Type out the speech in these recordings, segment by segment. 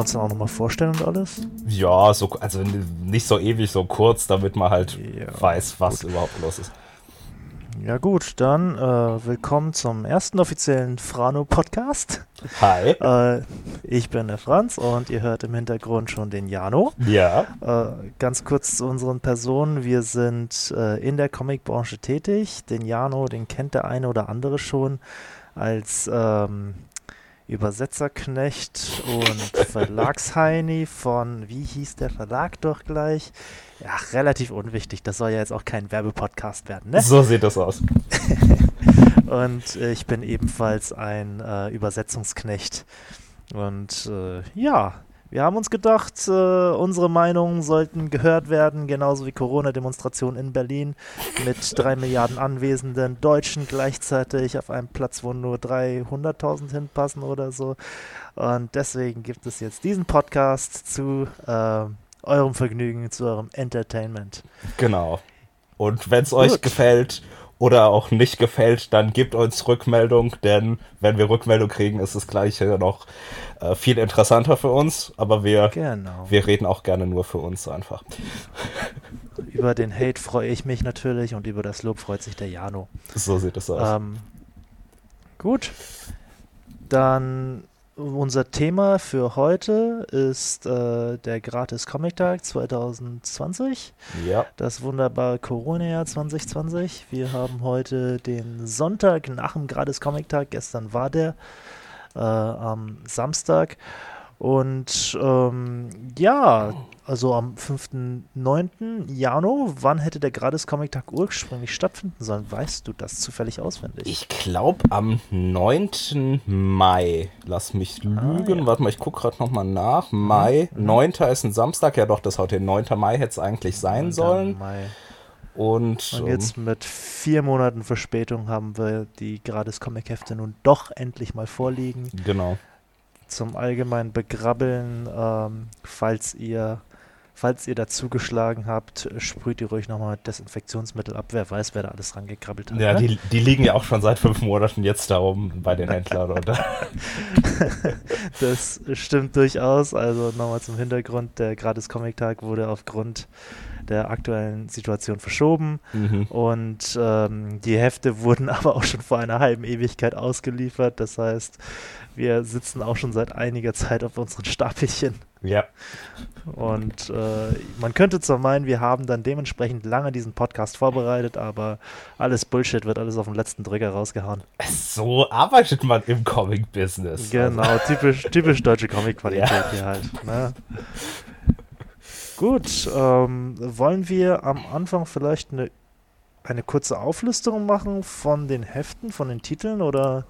uns dann auch nochmal vorstellen und alles? Ja, so, also nicht so ewig, so kurz, damit man halt Ja, weiß, was überhaupt los ist. Ja gut, dann äh, willkommen zum ersten offiziellen Frano-Podcast. Hi. Äh, ich bin der Franz und ihr hört im Hintergrund schon den Jano. Ja. Äh, ganz kurz zu unseren Personen. Wir sind äh, in der Comicbranche tätig. Den Jano, den kennt der eine oder andere schon als ähm, Übersetzerknecht und Verlagsheini von, wie hieß der Verlag doch gleich? Ja, relativ unwichtig. Das soll ja jetzt auch kein Werbepodcast werden, ne? So sieht das aus. Und äh, ich bin ebenfalls ein äh, Übersetzungsknecht. Und äh, ja, wir haben uns gedacht, äh, unsere Meinungen sollten gehört werden, genauso wie Corona-Demonstrationen in Berlin mit drei Milliarden anwesenden Deutschen gleichzeitig auf einem Platz, wo nur 300.000 hinpassen oder so. Und deswegen gibt es jetzt diesen Podcast zu äh, eurem Vergnügen, zu eurem Entertainment. Genau. Und wenn es euch gefällt oder auch nicht gefällt, dann gebt uns Rückmeldung, denn wenn wir Rückmeldung kriegen, ist das Gleiche noch äh, viel interessanter für uns. Aber wir, Genau. wir reden auch gerne nur für uns einfach. Über den Hate freue ich mich natürlich und über das Lob freut sich der Jano. So sieht es aus. Ähm, gut. Dann unser Thema für heute ist äh, der Gratis Comic Tag 2020. ja. Das wunderbare Corona-Jahr 2020. Wir haben heute den Sonntag nach dem Gratis Comic Tag. Gestern war der äh, am Samstag. Und ähm, ja, also am 5.9. Jano, wann hätte der Gratis Comic Tag ursprünglich stattfinden sollen? Weißt du das zufällig auswendig? Ich glaube am 9. Mai. Lass mich lügen. ja. Warte mal, ich gucke gerade nochmal nach. Mai. 9. ist ein Samstag. Ja doch, das heute 9. Mai hätte es eigentlich sein 9. sollen. Mai. Und, Und ähm, jetzt mit vier Monaten Verspätung haben wir die Gratis Comic Hefte nun doch endlich mal vorliegen. genau. Zum allgemeinen Begrabbeln, ähm, falls ihr falls ihr dazu geschlagen habt, sprüht ihr ruhig nochmal mit Desinfektionsmittel ab. Wer weiß, wer da alles rangekrabbelt hat. Ja, ne? die, die liegen ja auch schon seit fünf Monaten jetzt da oben bei den Händlern. Oder? Das stimmt durchaus. Also nochmal zum Hintergrund, der Gratis Comic Tag wurde aufgrund der aktuellen Situation verschoben. mhm. Und ähm, die Hefte wurden aber auch schon vor einer halben Ewigkeit ausgeliefert. Das heißt, wir sitzen auch schon seit einiger Zeit auf unseren Stapelchen. Ja, Und äh, man könnte zwar meinen, wir haben dann dementsprechend lange diesen Podcast vorbereitet, aber alles Bullshit wird alles auf den letzten Drücker rausgehauen. so arbeitet man im Comic-Business. Genau, typisch, typisch deutsche Comic-Qualität Ja. hier halt. Ne? Gut, ähm, wollen wir am Anfang vielleicht eine, eine kurze Auflistung machen von den Heften, von den Titeln oder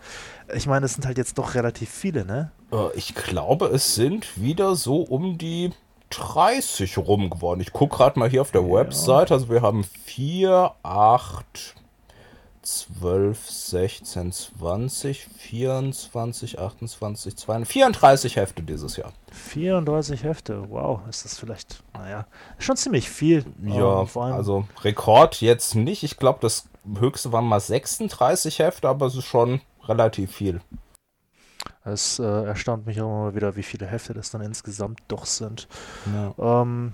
ich meine, es sind halt jetzt doch relativ viele, ne? Äh, ich glaube, es sind wieder so um die 30 rum geworden. Ich gucke gerade mal hier auf der Website. Also wir haben 4, 8, 12, 16, 20, 24, 28, 32, 34 Hefte dieses Jahr. 34 Hefte, wow, ist das vielleicht, naja, schon ziemlich viel. Ja, ähm, vor allem, also Rekord jetzt nicht. Ich glaube, das höchste waren mal 36 Hefte, aber es ist schon relativ viel. es äh, erstaunt mich auch immer wieder, wie viele Hefte das dann insgesamt doch sind. Ja. Ähm,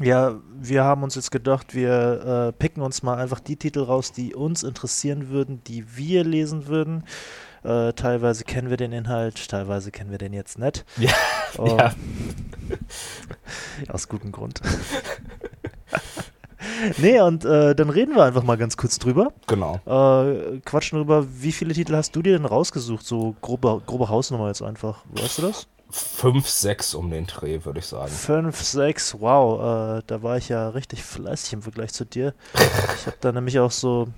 ja, wir haben uns jetzt gedacht, wir äh, picken uns mal einfach die Titel raus, die uns interessieren würden, die wir lesen würden. Äh, teilweise kennen wir den Inhalt, teilweise kennen wir den jetzt nicht. Ja, Ähm, ja. Aus gutem Grund. nee, und äh, dann reden wir einfach mal ganz kurz drüber. Genau. Äh, quatschen drüber, wie viele Titel hast du dir denn rausgesucht? So grobe, grobe Hausnummer jetzt einfach. Weißt du das? 5, 6 um den Dreh, würde ich sagen. Fünf, sechs, wow, äh, da war ich ja richtig fleißig im Vergleich zu dir. Ich habe da nämlich auch so,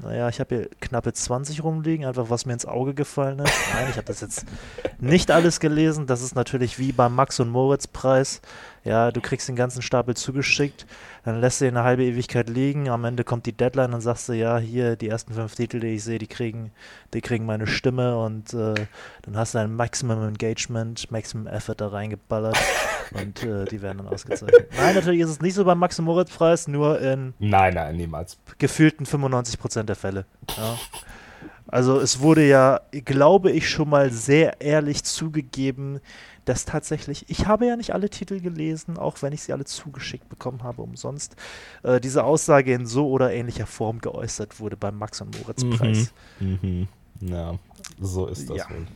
naja, ich habe hier knappe 20 rumliegen, einfach was mir ins Auge gefallen ist. Nein, ich habe das jetzt nicht alles gelesen. Das ist natürlich wie beim Max und Moritz Preis. Ja, du kriegst den ganzen Stapel zugeschickt, dann lässt du ihn eine halbe Ewigkeit liegen, am Ende kommt die Deadline und sagst du, ja, hier, die ersten fünf Titel, die ich sehe, die kriegen, die kriegen meine Stimme und äh, dann hast du ein Maximum Engagement, Maximum Effort da reingeballert und äh, die werden dann ausgezeichnet. Nein, natürlich ist es nicht so beim Max und Moritz Preis, nur in Nein, nein, niemals. gefühlten 95% der Fälle. Ja. Also es wurde ja, glaube ich, schon mal sehr ehrlich zugegeben, dass tatsächlich, ich habe ja nicht alle Titel gelesen, auch wenn ich sie alle zugeschickt bekommen habe, umsonst, äh, diese Aussage in so oder ähnlicher Form geäußert wurde beim Max und Moritz Preis. Mhm. Mhm. Ja, so ist das ja. wohl.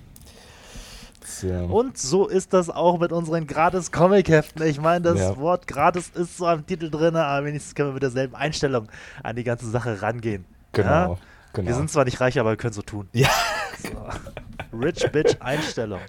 Ja. Und so ist das auch mit unseren Gratis-Comic-Heften. Ich meine, das ja. Wort gratis ist so am Titel drin, aber wenigstens können wir mit derselben Einstellung an die ganze Sache rangehen. Genau. Ja? genau. Wir sind zwar nicht reich, aber wir können so tun. Ja. So. Rich Bitch Einstellung.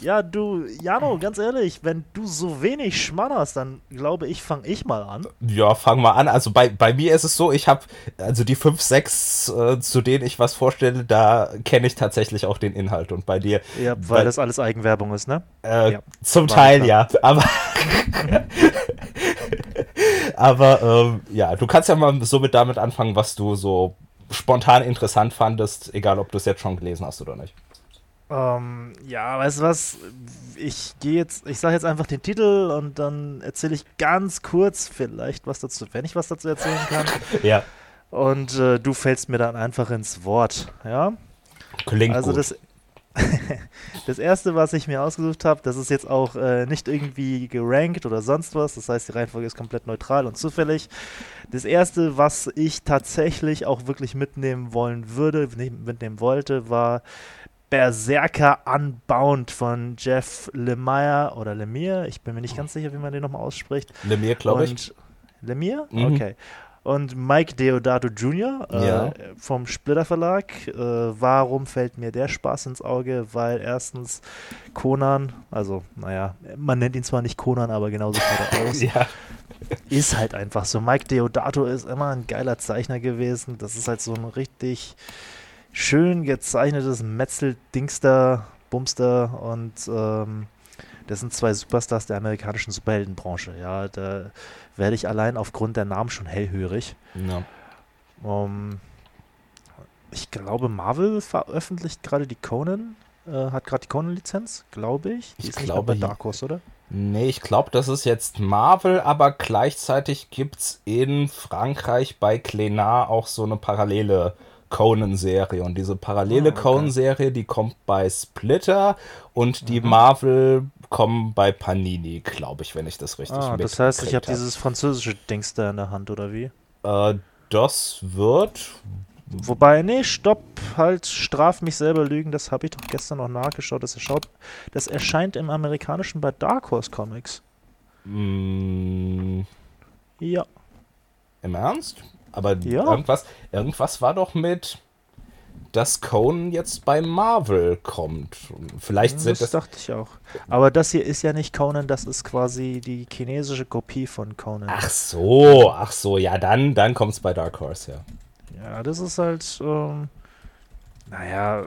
Ja, du, Jano, ganz ehrlich, wenn du so wenig schmannerst, dann glaube ich, fange ich mal an. Ja, fang mal an. Also bei, bei mir ist es so, ich habe, also die fünf, sechs, äh, zu denen ich was vorstelle, da kenne ich tatsächlich auch den Inhalt. Und bei dir. Ja, weil bei, das alles Eigenwerbung ist, ne? Äh, ja. Zum Teil, ja. Aber. aber ähm, ja, du kannst ja mal so mit damit anfangen, was du so spontan interessant fandest, egal ob du es jetzt schon gelesen hast oder nicht. Ähm, ja, weißt du was? Ich gehe jetzt, ich sage jetzt einfach den Titel und dann erzähle ich ganz kurz vielleicht was dazu, wenn ich was dazu erzählen kann. ja. Und äh, du fällst mir dann einfach ins Wort, ja? Klingt also gut. Das, das erste, was ich mir ausgesucht habe, das ist jetzt auch äh, nicht irgendwie gerankt oder sonst was. Das heißt, die Reihenfolge ist komplett neutral und zufällig. Das erste, was ich tatsächlich auch wirklich mitnehmen wollen würde, mitnehmen wollte, war Berserker Unbound von Jeff Lemire oder Lemire, ich bin mir nicht ganz sicher, wie man den nochmal ausspricht. Lemire, glaube ich. Lemire? Mhm. Okay. Und Mike Deodato Jr. Äh, ja. vom Splitter Verlag. Äh, warum fällt mir der Spaß ins Auge? Weil erstens Conan, also naja, man nennt ihn zwar nicht Conan, aber genauso sieht er aus. ja. Ist halt einfach so. Mike Deodato ist immer ein geiler Zeichner gewesen. Das ist halt so ein richtig schön gezeichnetes Metzel-Dingster, Bumster und ähm, das sind zwei Superstars der amerikanischen Superheldenbranche. Ja, da werde ich allein aufgrund der Namen schon hellhörig. Ja. Um, ich glaube, Marvel veröffentlicht gerade die Conan, äh, hat gerade die Conan-Lizenz, glaube ich. Die ich ist glaube, nicht bei Dark Horse, oder? Nee, ich glaube, das ist jetzt Marvel, aber gleichzeitig gibt es in Frankreich bei Clénat auch so eine parallele Conan-Serie. Und diese parallele oh, okay. Conan-Serie, die kommt bei Splitter und die mhm. Marvel kommen bei Panini, glaube ich, wenn ich das richtig ah, Das heißt, ich habe dieses französische Dings da in der Hand, oder wie? Äh, das wird. Wobei, nee, stopp, halt, straf mich selber lügen, das habe ich doch gestern noch nachgeschaut. Das, erschaut, das erscheint im amerikanischen bei Dark Horse Comics. Mm. Ja. Im Ernst? Aber ja. irgendwas, irgendwas war doch mit, dass Conan jetzt bei Marvel kommt. Vielleicht sind das. Das dachte ich auch. Aber das hier ist ja nicht Conan, das ist quasi die chinesische Kopie von Conan. Ach so, ach so, ja, dann, dann kommt es bei Dark Horse, ja. Ja, das ist halt, ähm, naja,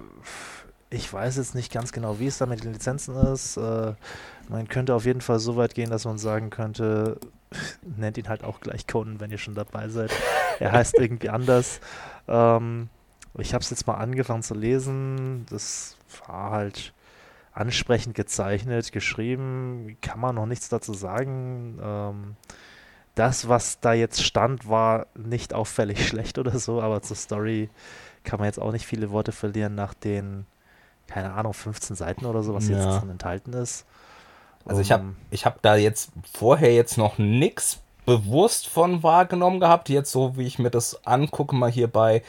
ich weiß jetzt nicht ganz genau, wie es da mit den Lizenzen ist. Äh, man könnte auf jeden Fall so weit gehen, dass man sagen könnte, nennt ihn halt auch gleich Conan, wenn ihr schon dabei seid. Er heißt irgendwie anders. Ähm, ich habe es jetzt mal angefangen zu lesen. Das war halt ansprechend gezeichnet, geschrieben. Kann man noch nichts dazu sagen. Ähm, das, was da jetzt stand, war nicht auffällig schlecht oder so, aber zur Story kann man jetzt auch nicht viele Worte verlieren nach den, keine Ahnung, 15 Seiten oder so, was ja. jetzt enthalten ist. Also um, ich habe ich hab da jetzt vorher jetzt noch nichts bewusst von wahrgenommen gehabt. Jetzt so, wie ich mir das angucke, mal hier bei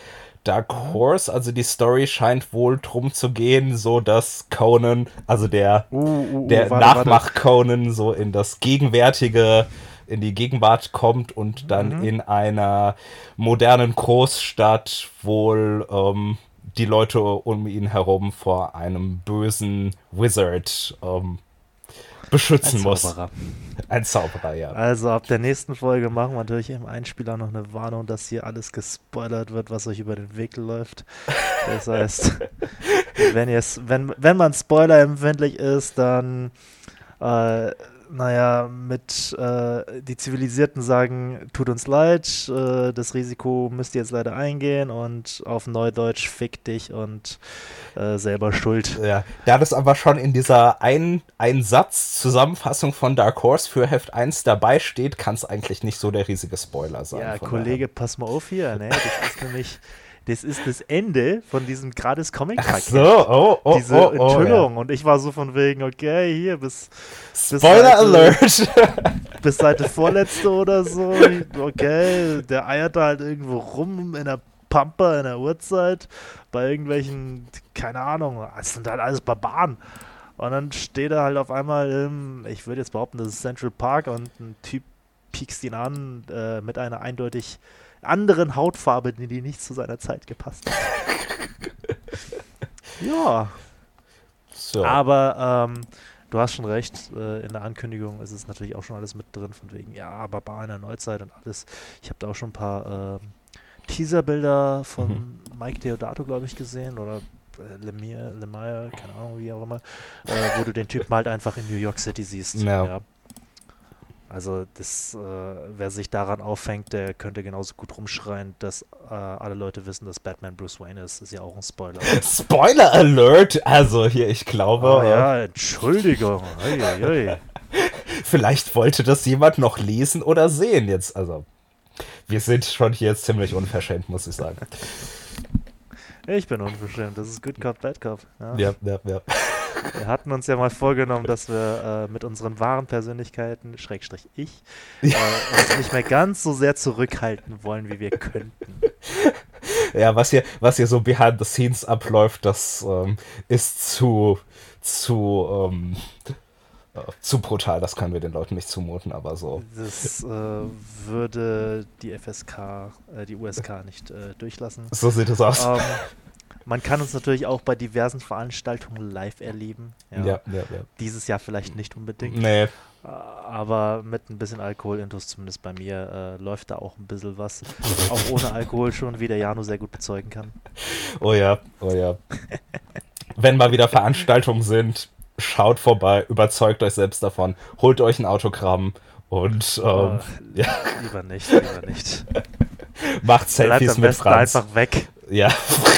Dark. Horse. Also die Story scheint wohl drum zu gehen, so dass Conan, also der, uh, uh, uh, der Nachmach-Conan so in das gegenwärtige in die Gegenwart kommt und dann mhm. in einer modernen Großstadt wohl ähm, die Leute um ihn herum vor einem bösen Wizard ähm, beschützen Ein muss. Ein Zauberer, ja. Also ab der nächsten Folge machen wir natürlich im Einspieler noch eine Warnung, dass hier alles gespoilert wird, was euch über den Weg läuft. Das heißt, wenn, wenn, wenn man Spoiler empfindlich ist, dann äh, naja, mit äh, die Zivilisierten sagen, tut uns leid, äh, das Risiko müsst ihr jetzt leider eingehen und auf Neudeutsch fick dich und äh, selber schuld. Ja, da das aber schon in dieser ein, ein Satz Zusammenfassung von Dark Horse für Heft 1 dabei steht, kann es eigentlich nicht so der riesige Spoiler sein. Ja, Kollege, daher. pass mal auf hier, ne? Das ist nämlich das ist das Ende von diesem gratis comic Ach so, oh, oh, Diese oh, oh, Enthüllung. Und ich war so von wegen, okay, hier bis. bis Spoiler Seite- Alert! Bis Seite vorletzte oder so. Okay, der eiert da halt irgendwo rum in der Pampa in der Uhrzeit bei irgendwelchen, keine Ahnung, es sind halt alles Barbaren. Und dann steht er halt auf einmal im, ich würde jetzt behaupten, das ist Central Park und ein Typ piekst ihn an äh, mit einer eindeutig anderen Hautfarbe, die, nicht zu seiner Zeit gepasst hat. ja, So. aber ähm, du hast schon recht, äh, in der Ankündigung ist es natürlich auch schon alles mit drin, von wegen, ja, Barbar in der Neuzeit und alles. Ich habe da auch schon ein paar ähm, Teaserbilder von Mhm. Mike Deodato, glaube ich, gesehen oder äh, Lemire, Lemire, keine Ahnung, wie auch immer, äh, wo du den Typen halt einfach in New York City siehst. Ja. Also das, äh, wer sich daran aufhängt, der könnte genauso gut rumschreien, dass äh, alle Leute wissen, dass Batman Bruce Wayne ist. Ist ja auch ein Spoiler. Spoiler Alert! Also hier, ich glaube, äh, ja, Entschuldigung. Ui, ui. vielleicht wollte das jemand noch lesen oder sehen jetzt. Also, wir sind schon hier jetzt ziemlich unverschämt, muss ich sagen. Ich bin unverschämt. Das ist Good Cop, Bad Cop. Ja. Ja, ja, ja. Wir hatten uns ja mal vorgenommen, dass wir äh, mit unseren wahren Persönlichkeiten, Schrägstrich ich, äh, uns nicht mehr ganz so sehr zurückhalten wollen, wie wir könnten. Ja, was hier, was hier so behind the scenes abläuft, das ähm, ist zu, zu, ähm, äh, zu brutal. Das können wir den Leuten nicht zumuten, aber so. Das äh, würde die FSK, äh, die USK nicht äh, durchlassen. So sieht es aus. Ähm, man kann uns natürlich auch bei diversen Veranstaltungen live erleben. Ja. ja, ja, ja. Dieses Jahr vielleicht nicht unbedingt. Nee, Äh, Aber mit ein bisschen Alkoholintus, zumindest bei mir, äh, läuft da auch ein bisschen was. auch ohne Alkohol schon, wie der Jano sehr gut bezeugen kann. oh ja, oh ja. Wenn mal wieder Veranstaltungen sind, schaut vorbei, überzeugt euch selbst davon, holt euch ein Autogramm und ähm, Äh, ja, Lieber nicht, lieber nicht. macht Selfies am mit besten Franz. einfach weg. Ja,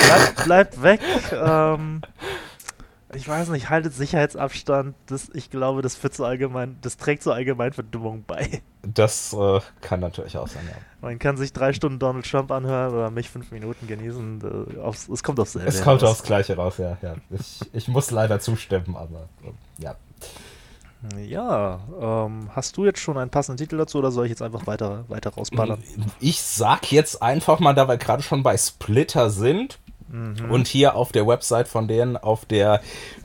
Bleibt, bleibt weg. Ähm, ich weiß nicht, haltet Sicherheitsabstand. Das, ich glaube, das führt zu allgemein, das trägt zur allgemeinen Verdummung bei. das äh, kann natürlich auch sein, ja. Man kann sich drei Stunden Donald Trump anhören oder mich fünf Minuten genießen. Äh, aufs, es kommt aufs selbe. Es kommt aufs Gleiche raus, ja. ja. Ich, ich muss leider zustimmen, aber äh, ja. Ja, ähm, hast du jetzt schon einen passenden Titel dazu oder soll ich jetzt einfach weiter, weiter rausballern? Ich sag jetzt einfach mal, da wir gerade schon bei Splitter sind Mhm. und hier auf der Website von denen auf der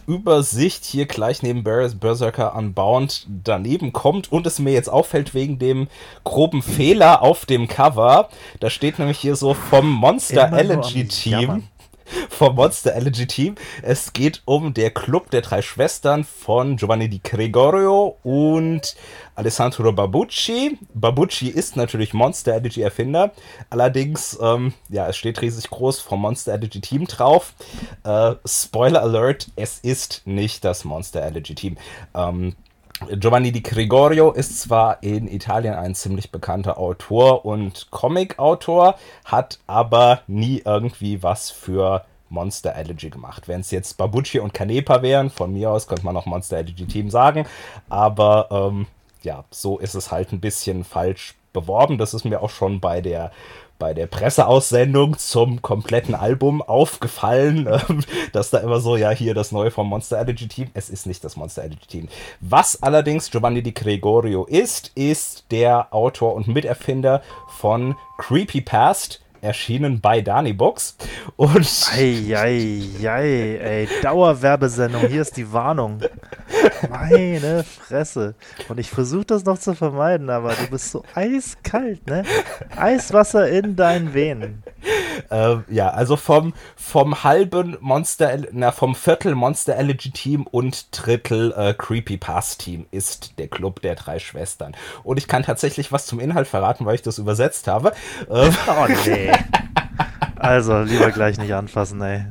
Übersicht hier gleich neben Ber- Berserker Unbound daneben kommt und es mir jetzt auffällt wegen dem groben Fehler auf dem Cover. Da steht nämlich hier so vom Monster Immer Elegy Team. Vom Monster Elegy Team. Es geht um der Club der drei Schwestern von Giovanni Di Gregorio und Alessandro Babucci. Babucci ist natürlich Monster Elegy Erfinder. Allerdings, ähm, ja, es steht riesig groß vom Monster Elegy Team drauf. Äh, Spoiler Alert, es ist nicht das Monster Elegy Team. Ähm, Giovanni Di Gregorio ist zwar in Italien ein ziemlich bekannter Autor und Comic-Autor, hat aber nie irgendwie was für Monster Elegy gemacht. Wenn es jetzt Babucci und Canepa wären, von mir aus könnte man noch Monster Elegy Team sagen, aber ähm, ja, so ist es halt ein bisschen falsch beworben. Das ist mir auch schon bei der bei der Presseaussendung zum kompletten Album aufgefallen, ähm, dass da immer so, ja, hier das neue vom Monster Energy Team. Es ist nicht das Monster Energy Team. Was allerdings Giovanni Di Gregorio ist, ist der Autor und Miterfinder von Creepy Past, erschienen bei Dani Books. Und Eieiei, ey, Dauerwerbesendung, hier ist die Warnung. Meine Fresse. Und ich versuche das noch zu vermeiden, aber du bist so eiskalt, ne? Eiswasser in deinen Venen. äh, ja, also vom, vom halben Monster, na, vom Viertel Monster Elegy Team und Drittel äh, Creepy Pass Team ist der Club der drei Schwestern. Und ich kann tatsächlich was zum Inhalt verraten, weil ich das übersetzt habe. Äh, Oh nee. Also, lieber gleich nicht anfassen, ey.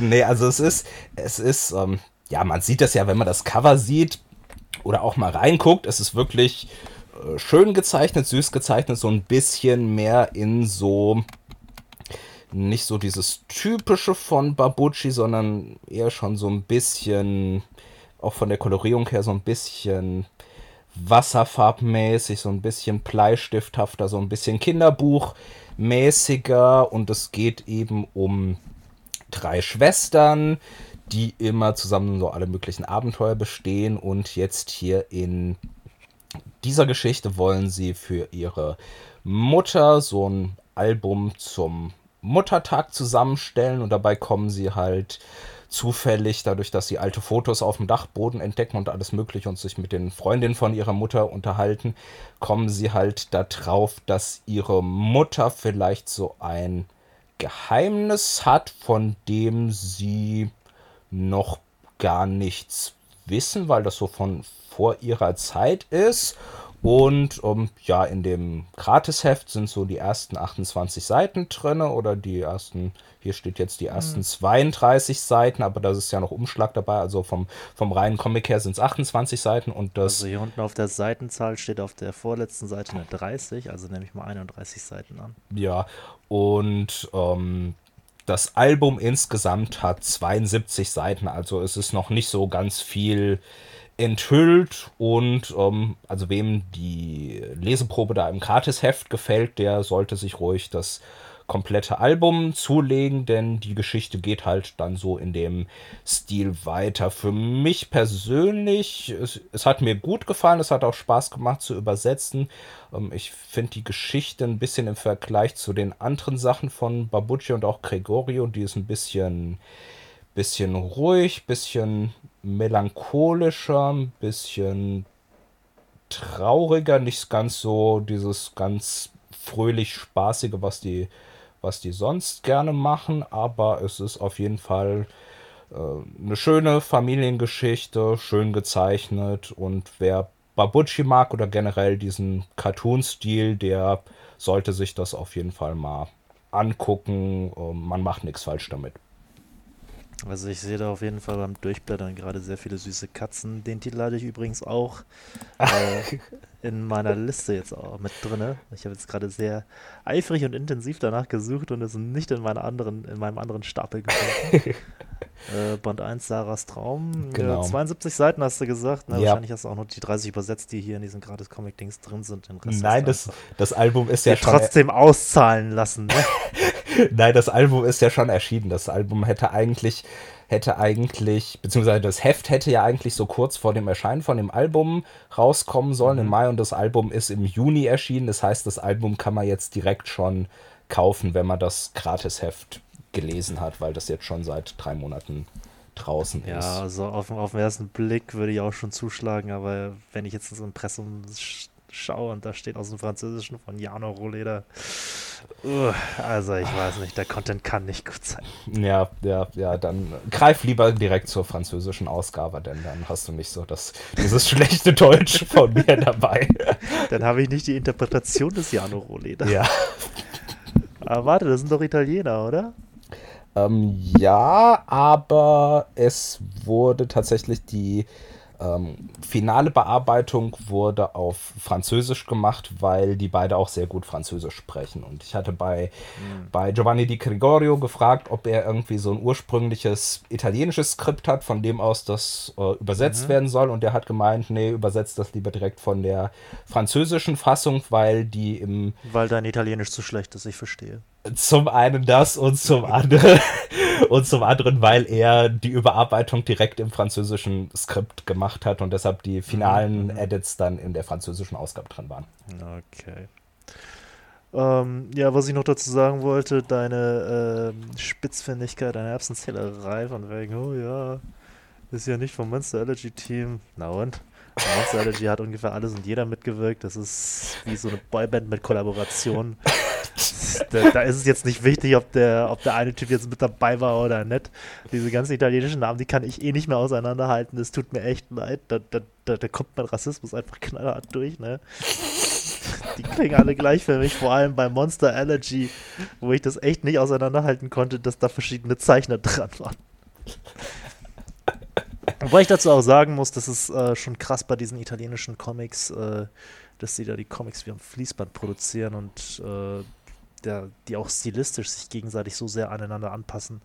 nee, also es ist, es ist, ähm, ja, man sieht das ja, wenn man das Cover sieht oder auch mal reinguckt, es ist wirklich äh, schön gezeichnet, süß gezeichnet, so ein bisschen mehr in so nicht so dieses typische von Babucci, sondern eher schon so ein bisschen, auch von der Kolorierung her, so ein bisschen wasserfarbmäßig, so ein bisschen bleistifthafter, so ein bisschen Kinderbuchmäßiger und es geht eben um drei Schwestern, die immer zusammen so alle möglichen Abenteuer bestehen und jetzt hier in dieser Geschichte wollen sie für ihre Mutter so ein Album zum Muttertag zusammenstellen und dabei kommen sie halt zufällig, dadurch, dass sie alte Fotos auf dem Dachboden entdecken und alles Mögliche und sich mit den Freundinnen von ihrer Mutter unterhalten, kommen sie halt darauf, dass ihre Mutter vielleicht so ein Geheimnis hat, von dem sie noch gar nichts wissen, weil das so von vor ihrer Zeit ist. Und um, ja, in dem Gratisheft sind so die ersten 28 Seiten drin oder die ersten, hier steht jetzt die ersten mhm. 32 Seiten, aber da ist ja noch Umschlag dabei. Also vom, vom reinen Comic her sind es 28 Seiten und das. Also hier unten auf der Seitenzahl steht auf der vorletzten Seite eine 30, also nehme ich mal 31 Seiten an. Ja, und ähm, das Album insgesamt hat 72 Seiten, also es ist noch nicht so ganz viel enthüllt und ähm, also wem die Leseprobe da im Gratisheft gefällt, der sollte sich ruhig das komplette Album zulegen, denn die Geschichte geht halt dann so in dem Stil weiter. Für mich persönlich, es, es hat mir gut gefallen, es hat auch Spaß gemacht zu übersetzen. Ähm, ich finde die Geschichte ein bisschen im Vergleich zu den anderen Sachen von Babucci und auch Gregorio, die ist ein bisschen bisschen ruhig, bisschen melancholischer, ein bisschen trauriger, nicht ganz so dieses ganz fröhlich spaßige, was die was die sonst gerne machen, aber es ist auf jeden Fall äh, eine schöne Familiengeschichte, schön gezeichnet und wer Babucci mag oder generell diesen Cartoon-Stil, der sollte sich das auf jeden Fall mal angucken. Man macht nichts falsch damit. Also ich sehe da auf jeden Fall beim Durchblättern gerade sehr viele süße Katzen. Den Titel hatte ich übrigens auch äh, in meiner Liste jetzt auch mit drin. Ich habe jetzt gerade sehr eifrig und intensiv danach gesucht und es nicht in, meiner anderen, in meinem anderen Stapel gefunden. äh, Band 1, Sarahs Traum. Genau. 72 Seiten hast du gesagt. Ne? Ja. Wahrscheinlich hast du auch noch die 30 übersetzt, die hier in diesen gratis Comic-Dings drin sind. Nein, das, das Album ist ja schon... trotzdem auszahlen lassen. Ne? Nein, das Album ist ja schon erschienen. Das Album hätte eigentlich, hätte eigentlich, beziehungsweise das Heft hätte ja eigentlich so kurz vor dem Erscheinen von dem Album rauskommen sollen mhm. im Mai und das Album ist im Juni erschienen. Das heißt, das Album kann man jetzt direkt schon kaufen, wenn man das Gratisheft gelesen hat, weil das jetzt schon seit drei Monaten draußen ja, ist. Ja, also auf, auf den ersten Blick würde ich auch schon zuschlagen, aber wenn ich jetzt ins Impressum schaue und da steht aus dem Französischen von Jano Roleder. Uh, also ich weiß nicht, der Content kann nicht gut sein. Ja, ja, ja, dann greif lieber direkt zur französischen Ausgabe, denn dann hast du nicht so das, dieses schlechte Deutsch von mir dabei. Dann habe ich nicht die Interpretation des Jano Roleder. Ja. Aber warte, das sind doch Italiener, oder? Ähm, ja, aber es wurde tatsächlich die ähm, finale Bearbeitung wurde auf Französisch gemacht, weil die beide auch sehr gut Französisch sprechen. Und ich hatte bei, mhm. bei Giovanni Di Gregorio gefragt, ob er irgendwie so ein ursprüngliches italienisches Skript hat, von dem aus das äh, übersetzt mhm. werden soll. Und er hat gemeint, nee, übersetzt das lieber direkt von der französischen Fassung, weil die im. Weil dein Italienisch zu schlecht ist, ich verstehe. Zum einen das und zum anderen und zum anderen, weil er die Überarbeitung direkt im französischen Skript gemacht hat und deshalb die finalen mhm. Edits dann in der französischen Ausgabe drin waren. Okay. Ähm, ja, was ich noch dazu sagen wollte, deine ähm, Spitzfindigkeit, deine Erbsenzählerei von wegen, oh ja, ist ja nicht vom Monster Allergy Team. Na und? Monster Allergy hat ungefähr alles und jeder mitgewirkt. Das ist wie so eine Boyband mit Kollaboration. da, da, ist es jetzt nicht wichtig, ob der, ob der eine Typ jetzt mit dabei war oder nicht. Diese ganzen italienischen Namen, die kann ich eh nicht mehr auseinanderhalten. Es tut mir echt leid. Da, da, da, da kommt mein Rassismus einfach knallhart durch, ne? Die klingen alle gleich für mich, vor allem bei Monster Allergy, wo ich das echt nicht auseinanderhalten konnte, dass da verschiedene Zeichner dran waren. Wobei ich dazu auch sagen muss, das ist äh, schon krass bei diesen italienischen Comics, äh, dass sie da die Comics wie am Fließband produzieren und äh, der, die auch stilistisch sich gegenseitig so sehr aneinander anpassen,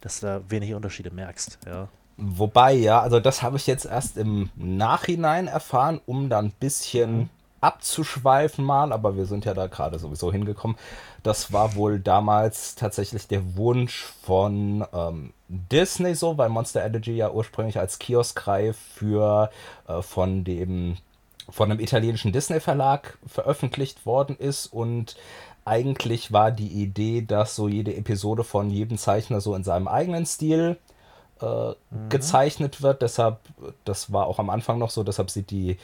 dass du da wenig Unterschiede merkst, ja. Wobei, ja, also das habe ich jetzt erst im Nachhinein erfahren, um dann ein bisschen mhm. Abzuschweifen mal, aber wir sind ja da gerade sowieso hingekommen. Das war wohl damals tatsächlich der Wunsch von ähm, Disney so, weil Monster Energy ja ursprünglich als Kioskreihe für äh, von dem von einem italienischen Disney Verlag veröffentlicht worden ist und eigentlich war die Idee, dass so jede Episode von jedem Zeichner so in seinem eigenen Stil äh, mhm. gezeichnet wird. Deshalb, das war auch am Anfang noch so, deshalb sieht die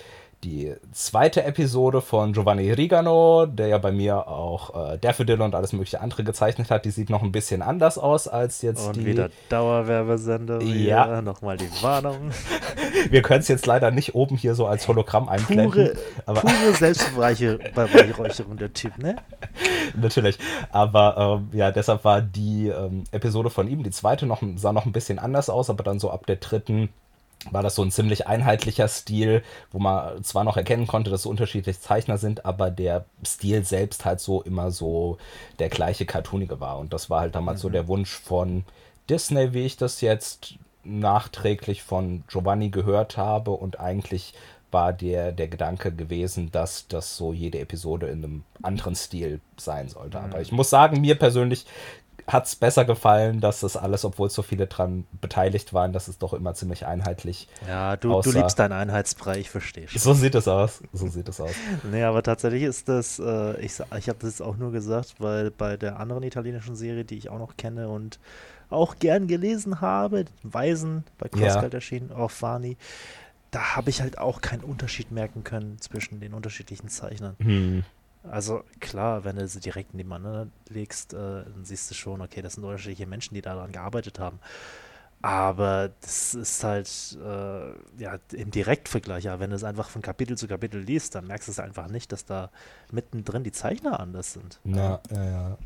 die zweite Episode von Giovanni Rigano, der ja bei mir auch äh, Daffodil und alles mögliche andere gezeichnet hat, die sieht noch ein bisschen anders aus als jetzt und die. Und wieder Dauerwerbesendung. Ja. Nochmal die Warnung. Wir können es jetzt leider nicht oben hier so als Hologramm einblenden. Pure, aber pure Selbstbeweihräucherung der Typ, ne? Natürlich. Aber ähm, ja, deshalb war die ähm, Episode von ihm, die zweite, noch, sah noch ein bisschen anders aus, aber dann so ab der dritten war das so ein ziemlich einheitlicher Stil, wo man zwar noch erkennen konnte, dass so unterschiedliche Zeichner sind, aber der Stil selbst halt so immer so der gleiche cartoonige war. Und das war halt damals mhm. so der Wunsch von Disney, wie ich das jetzt nachträglich von Giovanni gehört habe. Und eigentlich war der, der Gedanke gewesen, dass das so jede Episode in einem anderen Stil sein sollte. Mhm. Aber ich muss sagen, mir persönlich hat es besser gefallen, dass das alles, obwohl so viele dran beteiligt waren, dass es doch immer ziemlich einheitlich Ja, du, du liebst deinen Einheitsbrei, ich verstehe schon. So sieht es aus. So sieht es aus. nee, aber tatsächlich ist das, äh, ich, ich habe das jetzt auch nur gesagt, weil bei der anderen italienischen Serie, die ich auch noch kenne und auch gern gelesen habe, Weisen, bei Crosscut ja. erschienen, auch Fani, da habe ich halt auch keinen Unterschied merken können zwischen den unterschiedlichen Zeichnern. Hm. Also klar, wenn du sie direkt nebeneinander legst, äh, dann siehst du schon, okay, das sind unterschiedliche Menschen, die daran gearbeitet haben. Aber das ist halt äh, ja im Direktvergleich, ja, wenn du es einfach von Kapitel zu Kapitel liest, dann merkst du es einfach nicht, dass da mittendrin die Zeichner anders sind. Ja, ja, ja.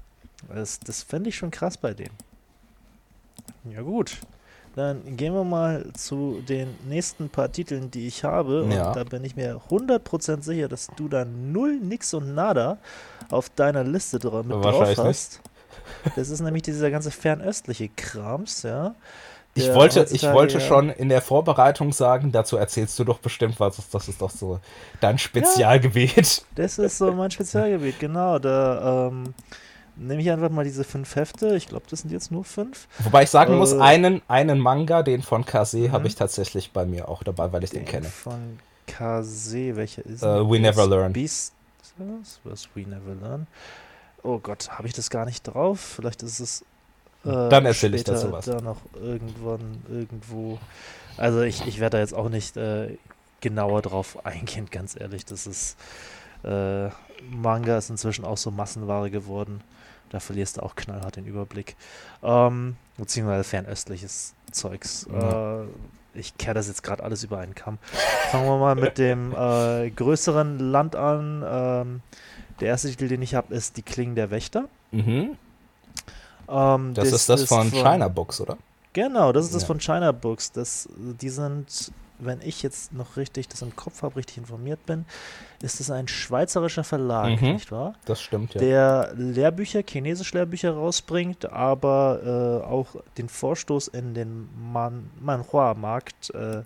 Das, das fände ich schon krass bei denen. Ja gut. Dann gehen wir mal zu den nächsten paar Titeln, die ich habe. Ja. Und da bin ich mir 100% sicher, dass du da null, nix und nada auf deiner Liste dra mit drauf hast. Das ist nämlich dieser ganze fernöstliche Krams, ja. Ich wollte, ich wollte schon in der Vorbereitung sagen, dazu erzählst du doch bestimmt was. Das ist doch so dein Spezialgebiet. Ja, das ist so mein Spezialgebiet, genau. Da ähm, nehme ich einfach mal diese fünf Hefte. Ich glaube, das sind jetzt nur fünf. Wobei ich sagen äh, muss, einen, einen Manga, den von Kase, habe mhm. ich tatsächlich bei mir auch dabei, weil ich den, den kenne. Von Kase, welcher ist uh, We Never Learn. Beast, was We Never Learn. Oh Gott, habe ich das gar nicht drauf? Vielleicht ist es. Äh, Dann erzähle ich dazu was. Da noch irgendwann, irgendwo. Also, ich, ich werde da jetzt auch nicht äh, genauer drauf eingehen, ganz ehrlich. Das ist. Äh, Manga ist inzwischen auch so Massenware geworden. Da verlierst du auch knallhart den Überblick. Ähm, beziehungsweise fernöstliches Zeugs. Ja. Äh, ich kehre das jetzt gerade alles über einen Kamm. Fangen wir mal mit dem äh, größeren Land an. Ähm, der erste Titel, den ich habe, ist Die Klingen der Wächter. Mhm. Ähm, das, das, ist das ist von, von China Books, oder? Genau, das ist das von China Books. Das, die sind wenn ich jetzt noch richtig das im Kopf habe, richtig informiert bin, ist es ein schweizerischer Verlag, mhm, nicht wahr? Das stimmt, ja. Der Lehrbücher, chinesische Lehrbücher rausbringt, aber äh, auch den Vorstoß in den Man Manhua-Markt äh,